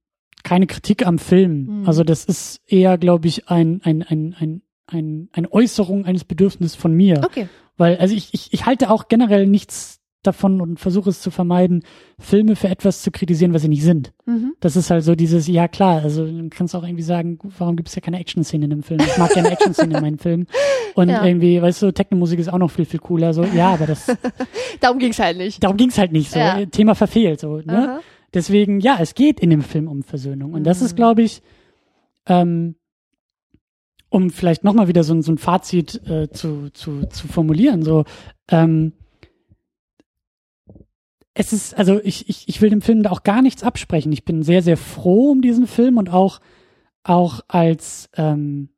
keine Kritik am Film. Mhm. Also das ist eher, glaube ich, ein, ein, ein, ein, ein, eine Äußerung eines Bedürfnisses von mir. Okay. Weil, also ich, ich, ich halte auch generell nichts davon und versuche es zu vermeiden, Filme für etwas zu kritisieren, was sie nicht sind. Mhm. Das ist halt so dieses, ja klar, also du kannst auch irgendwie sagen, warum gibt es ja keine Action-Szene in dem Film? Ich mag gerne Action-Szene in meinen Filmen. [laughs] Und ja. irgendwie, weißt du, Technomusik ist auch noch viel, viel cooler. So, ja, aber das. [laughs] darum ging's halt nicht. Darum ging's halt nicht. So, ja. Thema verfehlt. So, ne? Aha. Deswegen, ja, es geht in dem Film um Versöhnung. Und das mhm. ist, glaube ich, ähm, um vielleicht nochmal wieder so, so ein Fazit äh, zu, zu, zu formulieren, so, ähm, es ist, also ich, ich, ich will dem Film da auch gar nichts absprechen. Ich bin sehr, sehr froh um diesen Film und auch, auch als, ähm,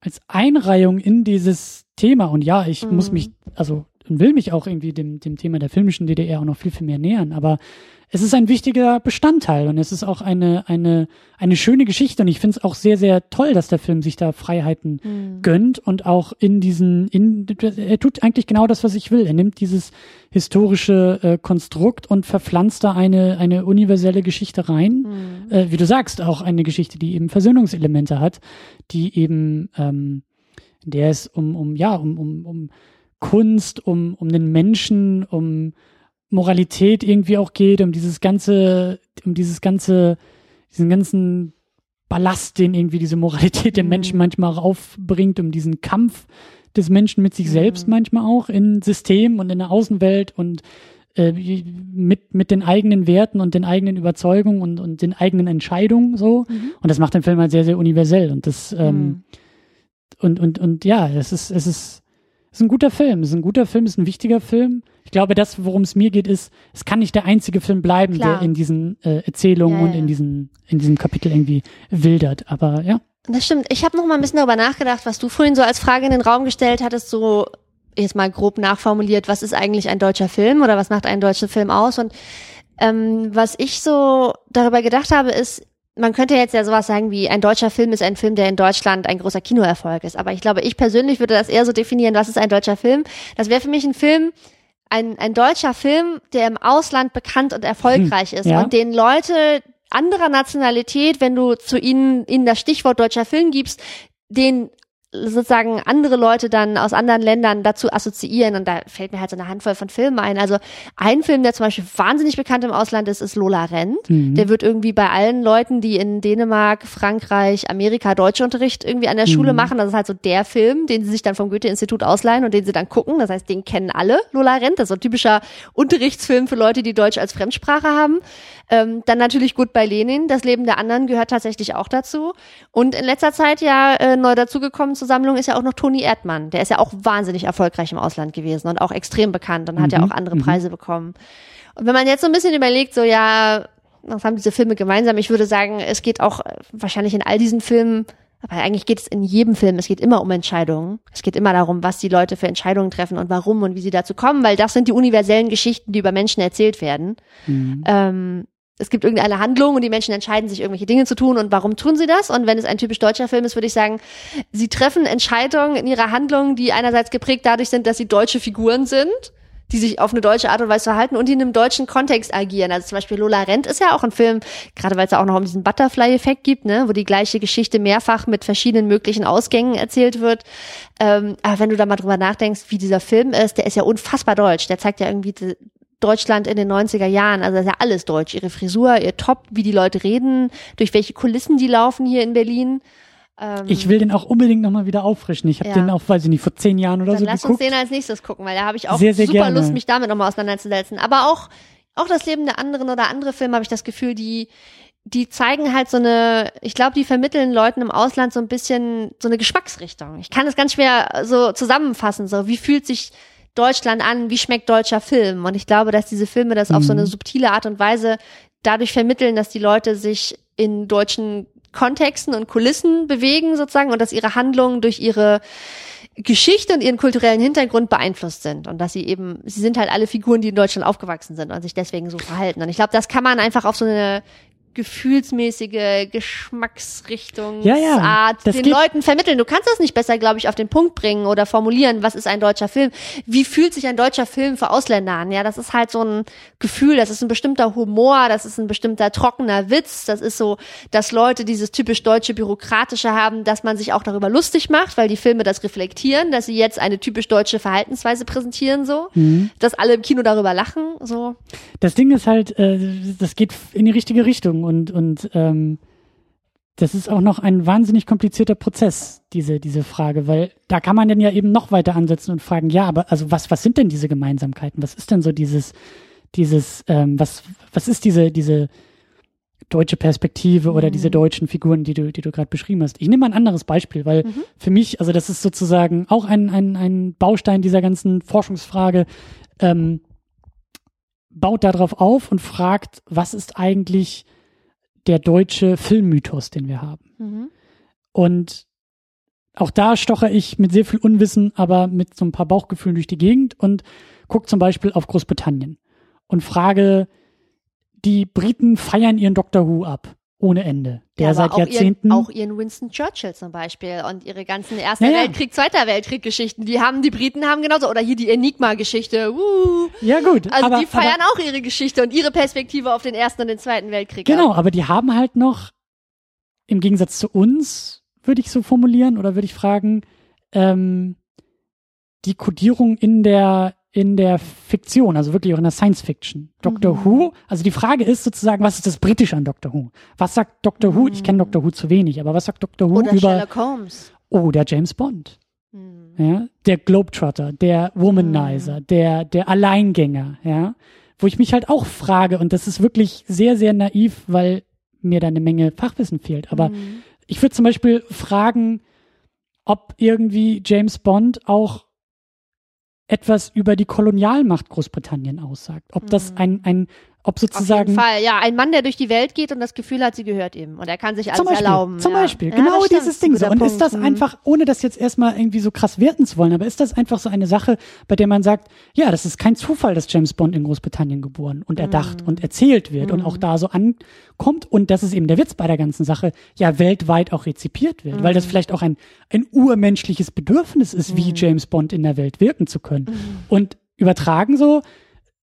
als Einreihung in dieses Thema. Und ja, ich mhm. muss mich, also und will mich auch irgendwie dem, dem Thema der filmischen DDR auch noch viel, viel mehr nähern. Aber es ist ein wichtiger Bestandteil und es ist auch eine, eine, eine schöne Geschichte und ich finde es auch sehr, sehr toll, dass der Film sich da Freiheiten mhm. gönnt und auch in diesen, in, er tut eigentlich genau das, was ich will. Er nimmt dieses historische äh, Konstrukt und verpflanzt da eine, eine universelle Geschichte rein. Mhm. Äh, wie du sagst, auch eine Geschichte, die eben Versöhnungselemente hat, die eben, ähm, in der es um, um, ja, um, um, um Kunst, um, um den Menschen, um Moralität irgendwie auch geht, um dieses ganze, um dieses ganze, diesen ganzen Ballast, den irgendwie diese Moralität der Menschen mhm. manchmal auch aufbringt, um diesen Kampf des Menschen mit sich selbst mhm. manchmal auch in System und in der Außenwelt und äh, mit, mit den eigenen Werten und den eigenen Überzeugungen und, und den eigenen Entscheidungen so. Mhm. Und das macht den Film halt sehr, sehr universell. Und das, ähm, mhm. und, und, und ja, es ist, es ist, ist ein guter Film, es ist ein guter Film, ist ein wichtiger Film. Ich glaube, das, worum es mir geht, ist, es kann nicht der einzige Film bleiben, Klar. der in diesen äh, Erzählungen ja, und in diesen, in diesem Kapitel irgendwie wildert. Aber ja. Das stimmt. Ich habe noch mal ein bisschen darüber nachgedacht, was du vorhin so als Frage in den Raum gestellt hattest, so jetzt mal grob nachformuliert, was ist eigentlich ein deutscher Film oder was macht einen deutschen Film aus? Und ähm, was ich so darüber gedacht habe, ist, man könnte jetzt ja sowas sagen wie, ein deutscher Film ist ein Film, der in Deutschland ein großer Kinoerfolg ist. Aber ich glaube, ich persönlich würde das eher so definieren, was ist ein deutscher Film? Das wäre für mich ein Film, ein, ein deutscher Film, der im Ausland bekannt und erfolgreich hm, ist ja. und den Leute anderer Nationalität, wenn du zu ihnen, ihnen das Stichwort deutscher Film gibst, den sozusagen andere Leute dann aus anderen Ländern dazu assoziieren und da fällt mir halt so eine Handvoll von Filmen ein. Also ein Film, der zum Beispiel wahnsinnig bekannt im Ausland ist, ist Lola Rent. Mhm. Der wird irgendwie bei allen Leuten, die in Dänemark, Frankreich, Amerika Deutschunterricht irgendwie an der mhm. Schule machen, das ist halt so der Film, den sie sich dann vom Goethe-Institut ausleihen und den sie dann gucken. Das heißt, den kennen alle, Lola Rent. Das ist so ein typischer Unterrichtsfilm für Leute, die Deutsch als Fremdsprache haben. Ähm, dann natürlich gut bei Lenin. Das Leben der anderen gehört tatsächlich auch dazu. Und in letzter Zeit ja äh, neu dazugekommen zur Sammlung ist ja auch noch Toni Erdmann. Der ist ja auch wahnsinnig erfolgreich im Ausland gewesen und auch extrem bekannt und mhm. hat ja mhm. auch andere mhm. Preise bekommen. Und wenn man jetzt so ein bisschen überlegt, so ja, was haben diese Filme gemeinsam? Ich würde sagen, es geht auch äh, wahrscheinlich in all diesen Filmen aber eigentlich geht es in jedem Film, es geht immer um Entscheidungen. Es geht immer darum, was die Leute für Entscheidungen treffen und warum und wie sie dazu kommen, weil das sind die universellen Geschichten, die über Menschen erzählt werden. Mhm. Ähm, es gibt irgendeine Handlung und die Menschen entscheiden sich, irgendwelche Dinge zu tun und warum tun sie das? Und wenn es ein typisch deutscher Film ist, würde ich sagen, sie treffen Entscheidungen in ihrer Handlung, die einerseits geprägt dadurch sind, dass sie deutsche Figuren sind, die sich auf eine deutsche Art und Weise verhalten und die in einem deutschen Kontext agieren. Also zum Beispiel Lola Rent ist ja auch ein Film, gerade weil es ja auch noch um diesen Butterfly-Effekt gibt, ne, wo die gleiche Geschichte mehrfach mit verschiedenen möglichen Ausgängen erzählt wird. Ähm, aber wenn du da mal drüber nachdenkst, wie dieser Film ist, der ist ja unfassbar deutsch. Der zeigt ja irgendwie Deutschland in den 90er Jahren. Also das ist ja alles deutsch. Ihre Frisur, ihr Top, wie die Leute reden, durch welche Kulissen die laufen hier in Berlin. Ähm, Ich will den auch unbedingt nochmal wieder auffrischen. Ich habe Ja. den auch, weiß ich nicht, vor zehn Jahren oder dann so lass geguckt. uns den als nächstes gucken, weil da habe ich auch Sehr, sehr super gerne. Lust, mich damit nochmal auseinanderzusetzen. Aber auch, auch das Leben der anderen oder andere Filme habe ich das Gefühl, die, die zeigen halt so eine, ich glaube, die vermitteln Leuten im Ausland so ein bisschen so eine Geschmacksrichtung. Ich kann das ganz schwer so zusammenfassen, so wie fühlt sich Deutschland an, wie schmeckt deutscher Film? Und ich glaube, dass diese Filme das auf so Mhm. eine subtile Art und Weise dadurch vermitteln, dass die Leute sich in deutschen Kontexten und Kulissen bewegen sozusagen und dass ihre Handlungen durch ihre Geschichte und ihren kulturellen Hintergrund beeinflusst sind und dass sie eben, sie sind halt alle Figuren, die in Deutschland aufgewachsen sind und sich deswegen so verhalten. Und ich glaube, das kann man einfach auf so eine gefühlsmäßige Geschmacksrichtungsart Ja, ja, den Leuten vermitteln. Du kannst das nicht besser, glaube ich, auf den Punkt bringen oder formulieren, was ist ein deutscher Film? Wie fühlt sich ein deutscher Film für Ausländer an? Ja, das ist halt so ein Gefühl, das ist ein bestimmter Humor, das ist ein bestimmter trockener Witz, das ist so, dass Leute dieses typisch deutsche Bürokratische haben, dass man sich auch darüber lustig macht, weil die Filme das reflektieren, dass sie jetzt eine typisch deutsche Verhaltensweise präsentieren, so, Mhm. dass alle im Kino darüber lachen, so. Das Ding ist halt, äh, das geht in die richtige Richtung und, und ähm, das ist auch noch ein wahnsinnig komplizierter Prozess, diese, diese Frage, weil da kann man dann ja eben noch weiter ansetzen und fragen, ja, aber also was, was sind denn diese Gemeinsamkeiten? Was ist denn so dieses, dieses, ähm, was, was ist diese, diese deutsche Perspektive oder diese deutschen Figuren, die du, die du gerade beschrieben hast? Ich nehme mal ein anderes Beispiel, weil für mich, also das ist sozusagen auch ein, ein, ein Baustein dieser ganzen Forschungsfrage, ähm, baut darauf auf und fragt, was ist eigentlich der deutsche Filmmythos, den wir haben? Mhm. Und auch da stoche ich mit sehr viel Unwissen, aber mit so ein paar Bauchgefühlen durch die Gegend und gucke zum Beispiel auf Großbritannien und frage, die Briten feiern ihren Doctor Who ab, ohne Ende, der Ja, seit auch Jahrzehnten. Ihren, auch ihren Winston Churchill zum Beispiel und ihre ganzen Erster Ja, ja. Weltkrieg, Zweiter Weltkrieg-Geschichten, die haben, die Briten haben genauso, oder hier die Enigma-Geschichte, uh, ja gut, also aber, die feiern aber, auch ihre Geschichte und ihre Perspektive auf den Ersten und den Zweiten Weltkrieg. Genau, ab. aber die haben halt noch, im Gegensatz zu uns, würde ich so formulieren, oder würde ich fragen, ähm, die Kodierung in der in der Fiktion, also wirklich auch in der Science Fiction. Doctor Mhm. Who, also die Frage ist sozusagen, was ist das Britische an Doctor Who? Was sagt Doctor Who? Ich kenne Doctor Who zu wenig, aber was sagt Doctor Who Oder über Sherlock Holmes. oh, der James Bond? Hm. ja, der Globetrotter, der Womanizer, der, der Alleingänger, ja, wo ich mich halt auch frage, und das ist wirklich sehr, sehr naiv, weil mir da eine Menge Fachwissen fehlt, aber Mhm. ich würde zum Beispiel fragen, ob irgendwie James Bond auch etwas über die Kolonialmacht Großbritannien aussagt, ob das ein, ein, ob Auf jeden sozusagen Fall, ja, ein Mann, der durch die Welt geht und das Gefühl hat, sie gehört ihm und er kann sich alles zum Beispiel, erlauben. Zum ja. Beispiel, Ja, genau stimmt, dieses Ding so. Und Punkt. ist das Hm. einfach, ohne das jetzt erstmal irgendwie so krass werten zu wollen, aber ist das einfach so eine Sache, bei der man sagt, ja, das ist kein Zufall, dass James Bond in Großbritannien geboren und erdacht Hm. und erzählt wird und auch da so ankommt und das ist eben der Witz bei der ganzen Sache, ja, weltweit auch rezipiert wird, weil Hm. das vielleicht auch ein, ein urmenschliches Bedürfnis ist, wie James Bond in der Welt wirken zu können. Und übertragen so,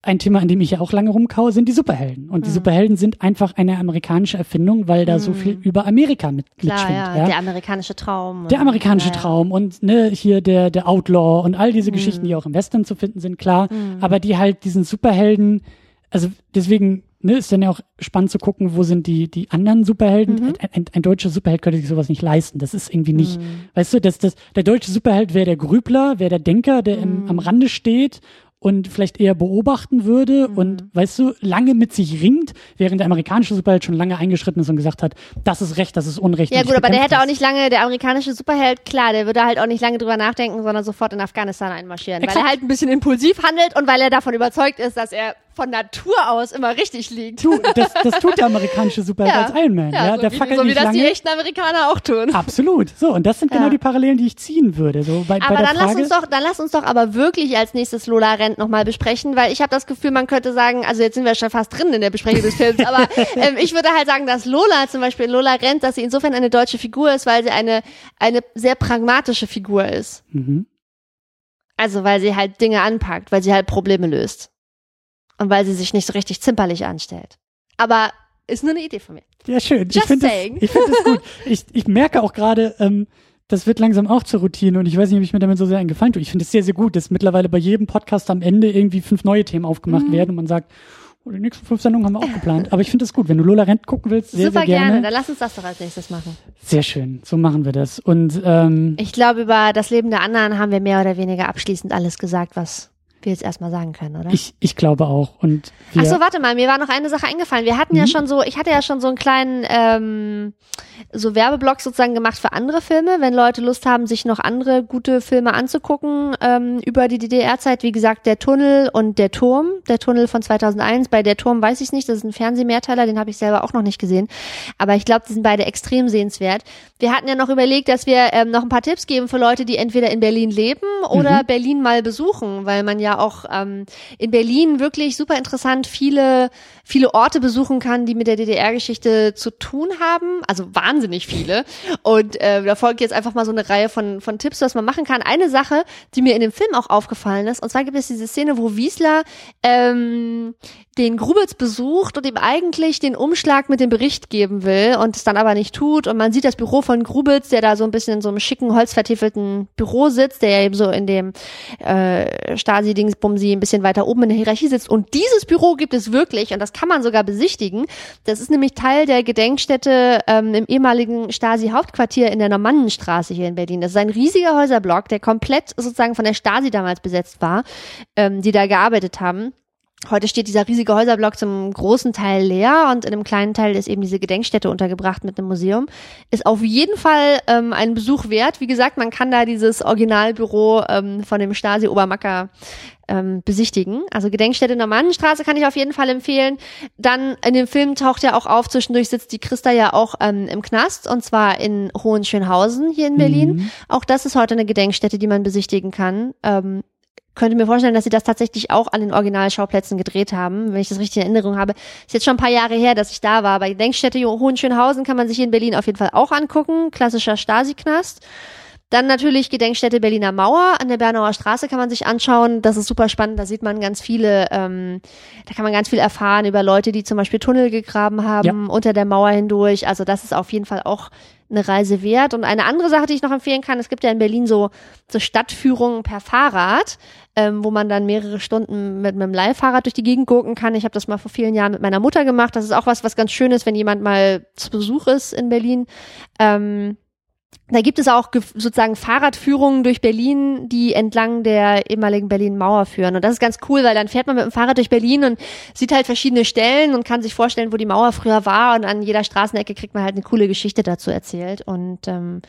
ein Thema, an dem ich ja auch lange rumkaue, sind die Superhelden. Und die Mhm. Superhelden sind einfach eine amerikanische Erfindung, weil da so viel über Amerika mit, Klar, mitschwingt. ja, ja. der amerikanische Traum. Der amerikanische ja. Traum und ne, hier der, der Outlaw und all Mhm. diese Geschichten, die auch im Western zu finden sind, klar. Aber die halt diesen Superhelden, also deswegen ne, ist dann ja auch spannend zu gucken, wo sind die, die anderen Superhelden. Mhm. Ein, ein, ein deutscher Superheld könnte sich sowas nicht leisten. Das ist irgendwie nicht, Mhm. weißt du, das, das, der deutsche Superheld wäre der Grübler, wäre der Denker, der im, Mhm. am Rande steht und vielleicht eher beobachten würde Mhm. und, weißt du, lange mit sich ringt, während der amerikanische Superheld schon lange eingeschritten ist und gesagt hat, das ist Recht, das ist Unrecht. Ja gut, aber der hätte das. auch nicht lange, der amerikanische Superheld, klar, der würde halt auch nicht lange drüber nachdenken, sondern sofort in Afghanistan einmarschieren, weil Exakt. er halt ein bisschen impulsiv handelt und weil er davon überzeugt ist, dass er von Natur aus immer richtig liegt. Du, das, das tut der amerikanische Superheld als Iron Man. Ja, so der wie, fackelt so wie das lange. die echten Amerikaner auch tun. Absolut. So, und das sind Ja. genau die Parallelen, die ich ziehen würde. So bei, bei Aber der dann Frage, lass uns doch, dann lass uns doch aber wirklich als nächstes Lola Rent nochmal besprechen, weil ich habe das Gefühl, man könnte sagen, also jetzt sind wir schon fast drin in der Besprechung des Films, aber [laughs] ähm, ich würde halt sagen, dass Lola zum Beispiel, Lola Rent, dass sie insofern eine deutsche Figur ist, weil sie eine, eine sehr pragmatische Figur ist. Mhm. Also weil sie halt Dinge anpackt, weil sie halt Probleme löst. Und weil sie sich nicht so richtig zimperlich anstellt. Aber ist nur eine Idee von mir. Ja, schön. ich Just finde das, ich find das gut. [laughs] Ich, ich merke auch gerade, ähm, das wird langsam auch zur Routine und ich weiß nicht, ob ich mir damit so sehr einen Gefallen tue. Ich finde es sehr, sehr gut, dass mittlerweile bei jedem Podcast am Ende irgendwie fünf neue Themen aufgemacht Mhm. werden und man sagt, Die nächsten fünf Sendungen haben wir auch geplant. Aber ich finde es gut, wenn du Lola Rent gucken willst, sehr, Super sehr gerne. gerne, dann lass uns das doch als nächstes machen. Sehr schön, so machen wir das. Und ähm, Ich glaube, über das Leben der anderen haben wir mehr oder weniger abschließend alles gesagt, was wir jetzt erstmal sagen können, oder? ich, ich glaube auch. Und Ach so, warte mal, mir war noch eine Sache eingefallen. Wir hatten ja Mhm. schon so, ich hatte ja schon so einen kleinen ähm, so Werbeblock sozusagen gemacht für andere Filme, wenn Leute Lust haben, sich noch andere gute Filme anzugucken ähm, über die DDR-Zeit. Wie gesagt, der Tunnel und der Turm, der Tunnel von 2001. Bei der Turm weiß ich nicht, das ist ein Fernsehmehrteiler, den habe ich selber auch noch nicht gesehen. Aber ich glaube, die sind beide extrem sehenswert. Wir hatten ja noch überlegt, dass wir ähm, noch ein paar Tipps geben für Leute, die entweder in Berlin leben oder Berlin mal besuchen, weil man ja auch ähm, in Berlin wirklich super interessant viele viele Orte besuchen kann, die mit der DDR-Geschichte zu tun haben. Also wahnsinnig viele. Und äh, da folgt jetzt einfach mal so eine Reihe von von Tipps, was man machen kann. Eine Sache, die mir in dem Film auch aufgefallen ist, und zwar gibt es diese Szene, wo Wiesler ähm, den Grubitz besucht und ihm eigentlich den Umschlag mit dem Bericht geben will und es dann aber nicht tut. Und man sieht das Büro von Grubitz, der da so ein bisschen in so einem schicken, holzvertiefelten Büro sitzt, der ja eben so in dem äh, Stasi-Dingsbumsi ein bisschen weiter oben in der Hierarchie sitzt. Und dieses Büro gibt es wirklich und das kann man sogar besichtigen. Das ist nämlich Teil der Gedenkstätte ähm, im ehemaligen Stasi-Hauptquartier in der Normannenstraße hier in Berlin. Das ist ein riesiger Häuserblock, der komplett sozusagen von der Stasi damals besetzt war, ähm, die da gearbeitet haben. Heute steht dieser riesige Häuserblock zum großen Teil leer und in einem kleinen Teil ist eben diese Gedenkstätte untergebracht mit einem Museum. Ist auf jeden Fall ähm, ein Besuch wert. Wie gesagt, man kann da dieses Originalbüro ähm, von dem Stasi Obermacker ähm, besichtigen. Also Gedenkstätte Normannenstraße kann ich auf jeden Fall empfehlen. Dann in dem Film taucht ja auch auf, zwischendurch sitzt die Christa ja auch ähm, im Knast und zwar in Hohenschönhausen hier in Berlin. Mhm. Auch das ist heute eine Gedenkstätte, die man besichtigen kann. Ähm, könnte mir vorstellen, dass sie das tatsächlich auch an den Originalschauplätzen gedreht haben, wenn ich das richtig in Erinnerung habe. Ist jetzt schon ein paar Jahre her, dass ich da war. Bei Gedenkstätte Hohenschönhausen kann man sich hier in Berlin auf jeden Fall auch angucken. Klassischer Stasi-Knast. Dann natürlich Gedenkstätte Berliner Mauer an der Bernauer Straße kann man sich anschauen. Das ist super spannend. Da sieht man ganz viele, ähm, da kann man ganz viel erfahren über Leute, die zum Beispiel Tunnel gegraben haben unter der Mauer hindurch. Also das ist auf jeden Fall auch eine Reise wert. Und eine andere Sache, die ich noch empfehlen kann, es gibt ja in Berlin so, so Stadtführungen per Fahrrad, ähm, wo man dann mehrere Stunden mit, mit einem Leihfahrrad durch die Gegend gucken kann. Ich habe das mal vor vielen Jahren mit meiner Mutter gemacht. Das ist auch was, was ganz schön ist, wenn jemand mal zu Besuch ist in Berlin. Ähm, da gibt es auch ge- sozusagen Fahrradführungen durch Berlin, die entlang der ehemaligen Berlin-Mauer führen. Und das ist ganz cool, weil dann fährt man mit dem Fahrrad durch Berlin und sieht halt verschiedene Stellen und kann sich vorstellen, wo die Mauer früher war. Und an jeder Straßenecke kriegt man halt eine coole Geschichte dazu erzählt. Und ähm,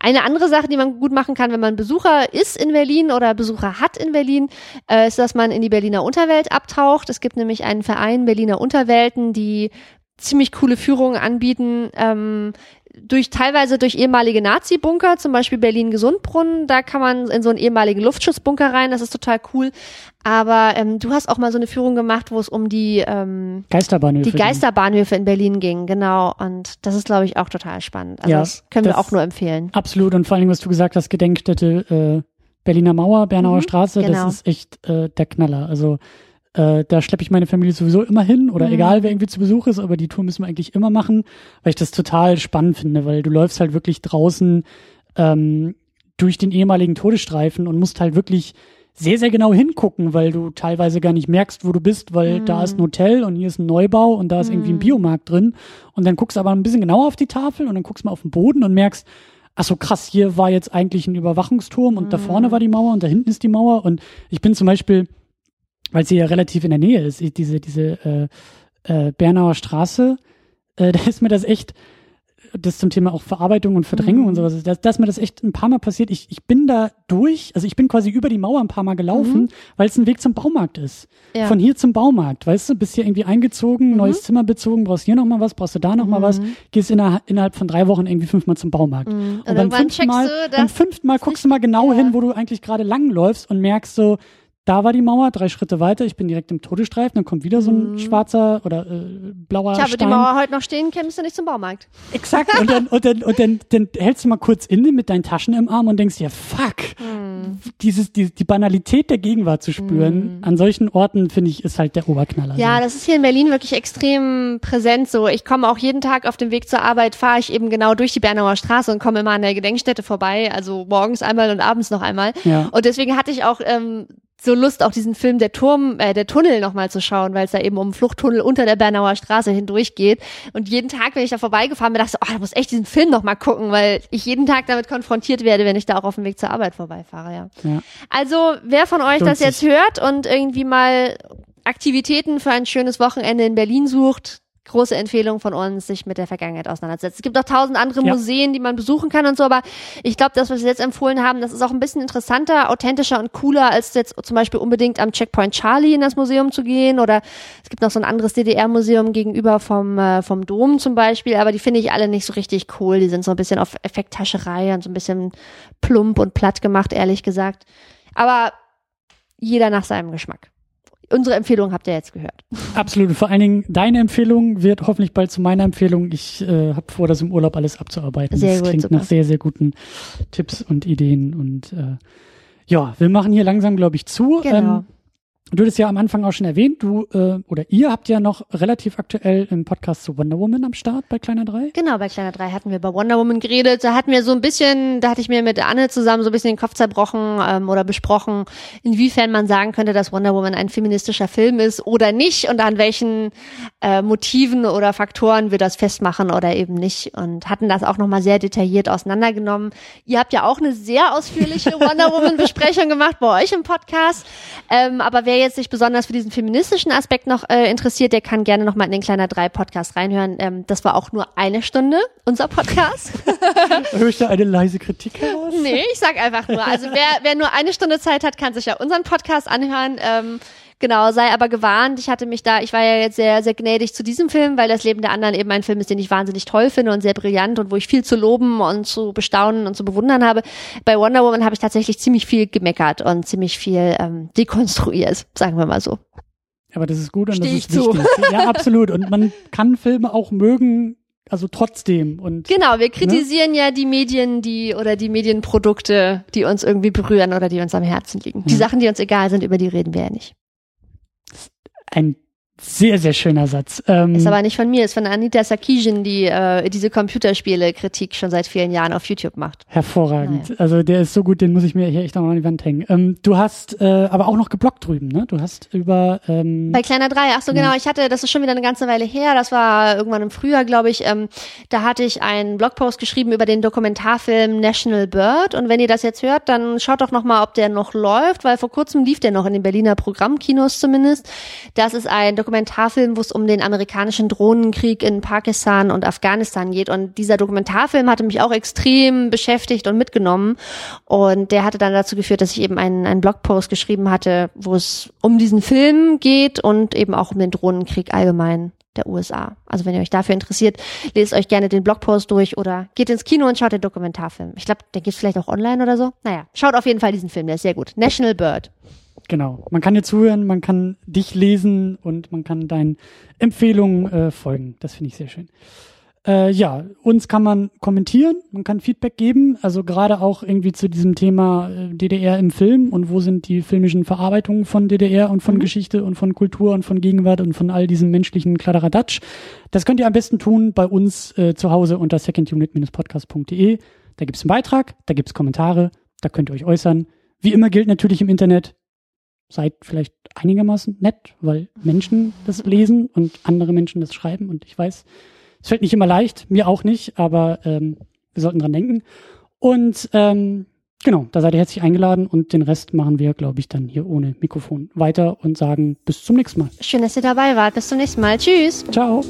eine andere Sache, die man gut machen kann, wenn man Besucher ist in Berlin oder Besucher hat in Berlin, äh, ist, dass man in die Berliner Unterwelt abtaucht. Es gibt nämlich einen Verein Berliner Unterwelten, die ziemlich coole Führungen anbieten, ähm, durch teilweise durch ehemalige Nazi-Bunker, zum Beispiel Berlin-Gesundbrunnen, da kann man in so einen ehemaligen Luftschutzbunker rein, das ist total cool. Aber ähm, du hast auch mal so eine Führung gemacht, wo es um die ähm, Geisterbahnhöfe. die Geisterbahnhöfe in Berlin ging, genau. Und das ist, glaube ich, auch total spannend. Also Ja, das können wir das- auch nur empfehlen. Absolut. Und vor allem, was du gesagt hast, Gedenkstätte äh, Berliner Mauer, Bernauer Mhm, Straße, genau. das ist echt äh, der Knaller. Also äh, da schleppe ich meine Familie sowieso immer hin oder Mhm. egal, wer irgendwie zu Besuch ist, aber die Tour müssen wir eigentlich immer machen, weil ich das total spannend finde, weil du läufst halt wirklich draußen ähm, durch den ehemaligen Todesstreifen und musst halt wirklich sehr, sehr genau hingucken, weil du teilweise gar nicht merkst, wo du bist, weil Mhm. da ist ein Hotel und hier ist ein Neubau und da ist irgendwie ein Biomarkt drin. Und dann guckst du aber ein bisschen genauer auf die Tafel und dann guckst du mal auf den Boden und merkst, ach so krass, hier war jetzt eigentlich ein Überwachungsturm und da vorne war die Mauer und da hinten ist die Mauer. Und ich bin zum Beispiel, weil sie ja relativ in der Nähe ist, diese, diese äh, äh, Bernauer Straße, äh, [laughs] da ist mir das echt, das zum Thema auch Verarbeitung und Verdrängung Mhm. und sowas, dass, dass mir das echt ein paar Mal passiert. Ich, ich bin da durch, also ich bin quasi über die Mauer ein paar Mal gelaufen, weil es ein Weg zum Baumarkt ist. Mhm. Ja. Mhm. Von hier zum Baumarkt, weißt du, bist hier irgendwie eingezogen, neues Zimmer bezogen, brauchst hier nochmal was, brauchst du da nochmal was, gehst inner, innerhalb von drei Wochen irgendwie fünfmal zum Baumarkt. Und Und beim irgendwann fünften Mal, du, beim fünften Mal guckst du mal genau hin, wo du eigentlich gerade lang läufst und merkst so, da war die Mauer, drei Schritte weiter, ich bin direkt im Todesstreifen, dann kommt wieder so ein schwarzer oder äh, blauer ich habe Stein. die Mauer heute noch stehen, kämst du nicht zum Baumarkt. Exakt. [laughs] Und dann, und dann, und dann, dann hältst du mal kurz inne mit deinen Taschen im Arm und denkst dir, fuck, Hm. dieses, die, die Banalität der Gegenwart zu spüren, an solchen Orten, finde ich, ist halt der Oberknaller. Ja, so. das ist hier in Berlin wirklich extrem präsent so. Ich komme auch jeden Tag auf dem Weg zur Arbeit, fahre ich eben genau durch die Bernauer Straße und komme immer an der Gedenkstätte vorbei, also morgens einmal und abends noch einmal. Ja. Und deswegen hatte ich auch ähm, so Lust, auch diesen Film Der Turm, äh, der Tunnel nochmal zu schauen, weil es da eben um einen Fluchttunnel unter der Bernauer Straße hindurch geht. Und jeden Tag, wenn ich da vorbeigefahren bin, dachte ich, oh, ich muss echt diesen Film nochmal gucken, weil ich jeden Tag damit konfrontiert werde, wenn ich da auch auf dem Weg zur Arbeit vorbeifahre, ja. Ja. Also, wer von euch Lohnt das jetzt sich. hört und irgendwie mal Aktivitäten für ein schönes Wochenende in Berlin sucht, große Empfehlung von uns, sich mit der Vergangenheit auseinandersetzt. Es gibt auch tausend andere Ja. Museen, die man besuchen kann und so, aber ich glaube, das, was wir jetzt empfohlen haben, das ist auch ein bisschen interessanter, authentischer und cooler, als jetzt zum Beispiel unbedingt am Checkpoint Charlie in das Museum zu gehen oder es gibt noch so ein anderes DDR-Museum gegenüber vom, äh, vom Dom zum Beispiel, aber die finde ich alle nicht so richtig cool. Die sind so ein bisschen auf Effekthascherei und so ein bisschen plump und platt gemacht, ehrlich gesagt. Aber jeder nach seinem Geschmack. Unsere Empfehlung habt ihr jetzt gehört. Absolut. Vor allen Dingen, deine Empfehlung wird hoffentlich bald zu meiner Empfehlung. Ich äh, habe vor, das im Urlaub alles abzuarbeiten. Sehr das gut, klingt super. nach sehr, sehr guten Tipps und Ideen. Und äh, ja, wir machen hier langsam, glaube ich, zu. Genau. Ähm, du hattest ja am Anfang auch schon erwähnt, du äh, oder ihr habt ja noch relativ aktuell im Podcast zu Wonder Woman am Start bei Kleiner 3. Genau, bei Kleiner 3 hatten wir bei Wonder Woman geredet. Da hatten wir so ein bisschen, da hatte ich mir mit Anne zusammen so ein bisschen den Kopf zerbrochen ähm, oder besprochen, inwiefern man sagen könnte, dass Wonder Woman ein feministischer Film ist oder nicht und an welchen äh, Motiven oder Faktoren wir das festmachen oder eben nicht und hatten das auch nochmal sehr detailliert auseinandergenommen. Ihr habt ja auch eine sehr ausführliche [laughs] Wonder Woman Besprechung gemacht bei euch im Podcast, ähm, aber wer jetzt sich besonders für diesen feministischen Aspekt noch äh, interessiert, der kann gerne nochmal in den Kleiner 3 Podcast reinhören. Ähm, das war auch nur eine Stunde, unser Podcast. [laughs] Höre ich da eine leise Kritik heraus? nee, ich sag einfach nur. Also wer, wer nur eine Stunde Zeit hat, kann sich ja unseren Podcast anhören. Ähm, genau, sei aber gewarnt. Ich hatte mich da, ich war ja jetzt sehr, sehr gnädig zu diesem Film, weil das Leben der anderen eben ein Film ist, den ich wahnsinnig toll finde und sehr brillant und wo ich viel zu loben und zu bestaunen und zu bewundern habe. Bei Wonder Woman habe ich tatsächlich ziemlich viel gemeckert und ziemlich viel ähm, dekonstruiert, sagen wir mal so. Aber das ist gut und Steh das ist zu. wichtig. Ja, absolut. Und man kann Filme auch mögen, also trotzdem. Und Genau, wir kritisieren ja die Medien, die oder die Medienprodukte, die uns irgendwie berühren oder die uns am Herzen liegen. Die Ja. Sachen, die uns egal sind, über die reden wir ja nicht. Ein sehr, sehr schöner Satz. Ähm, Ist aber nicht von mir, ist von Anita Sarkeesian, die äh, diese Computerspiele-Kritik schon seit vielen Jahren auf YouTube macht. Hervorragend. Also der ist so gut, den muss ich mir hier echt noch an die Wand hängen. Ähm, du hast äh, aber auch noch geblockt drüben, ne? Du hast über ähm, Bei Kleiner 3, ach so genau, ich hatte, das ist schon wieder eine ganze Weile her, das war irgendwann im Frühjahr, glaube ich, ähm, da hatte ich einen Blogpost geschrieben über den Dokumentarfilm National Bird und wenn ihr das jetzt hört, dann schaut doch noch mal, ob der noch läuft, weil vor kurzem lief der noch in den Berliner Programmkinos zumindest. Das ist ein Dokumentarfilm, wo es um den amerikanischen Drohnenkrieg in Pakistan und Afghanistan geht und dieser Dokumentarfilm hatte mich auch extrem beschäftigt und mitgenommen und der hatte dann dazu geführt, dass ich eben einen, einen Blogpost geschrieben hatte, wo es um diesen Film geht und eben auch um den Drohnenkrieg allgemein der USA. Also wenn ihr euch dafür interessiert, lest euch gerne den Blogpost durch oder geht ins Kino und schaut den Dokumentarfilm. Ich glaube, der geht vielleicht auch online oder so. Naja, schaut auf jeden Fall diesen Film, der ist sehr gut. National Bird. Genau. Man kann dir zuhören, man kann dich lesen und man kann deinen Empfehlungen äh, folgen. Das finde ich sehr schön. Äh, ja, uns kann man kommentieren, man kann Feedback geben, also gerade auch irgendwie zu diesem Thema äh, DDR im Film und wo sind die filmischen Verarbeitungen von DDR und von Geschichte und von Kultur und von Gegenwart und von all diesem menschlichen Kladderadatsch. Das könnt ihr am besten tun bei uns äh, zu Hause unter secondunit-podcast.de. Da gibt's einen Beitrag, da gibt's Kommentare, da könnt ihr euch äußern. Wie immer gilt natürlich im Internet, seid vielleicht einigermaßen nett, weil Menschen das lesen und andere Menschen das schreiben und ich weiß, es fällt nicht immer leicht, mir auch nicht, aber ähm, wir sollten dran denken. Und ähm, genau, da seid ihr herzlich eingeladen und den Rest machen wir, glaube ich, dann hier ohne Mikrofon weiter und sagen bis zum nächsten Mal. Schön, dass ihr dabei wart. Bis zum nächsten Mal. Tschüss. Ciao.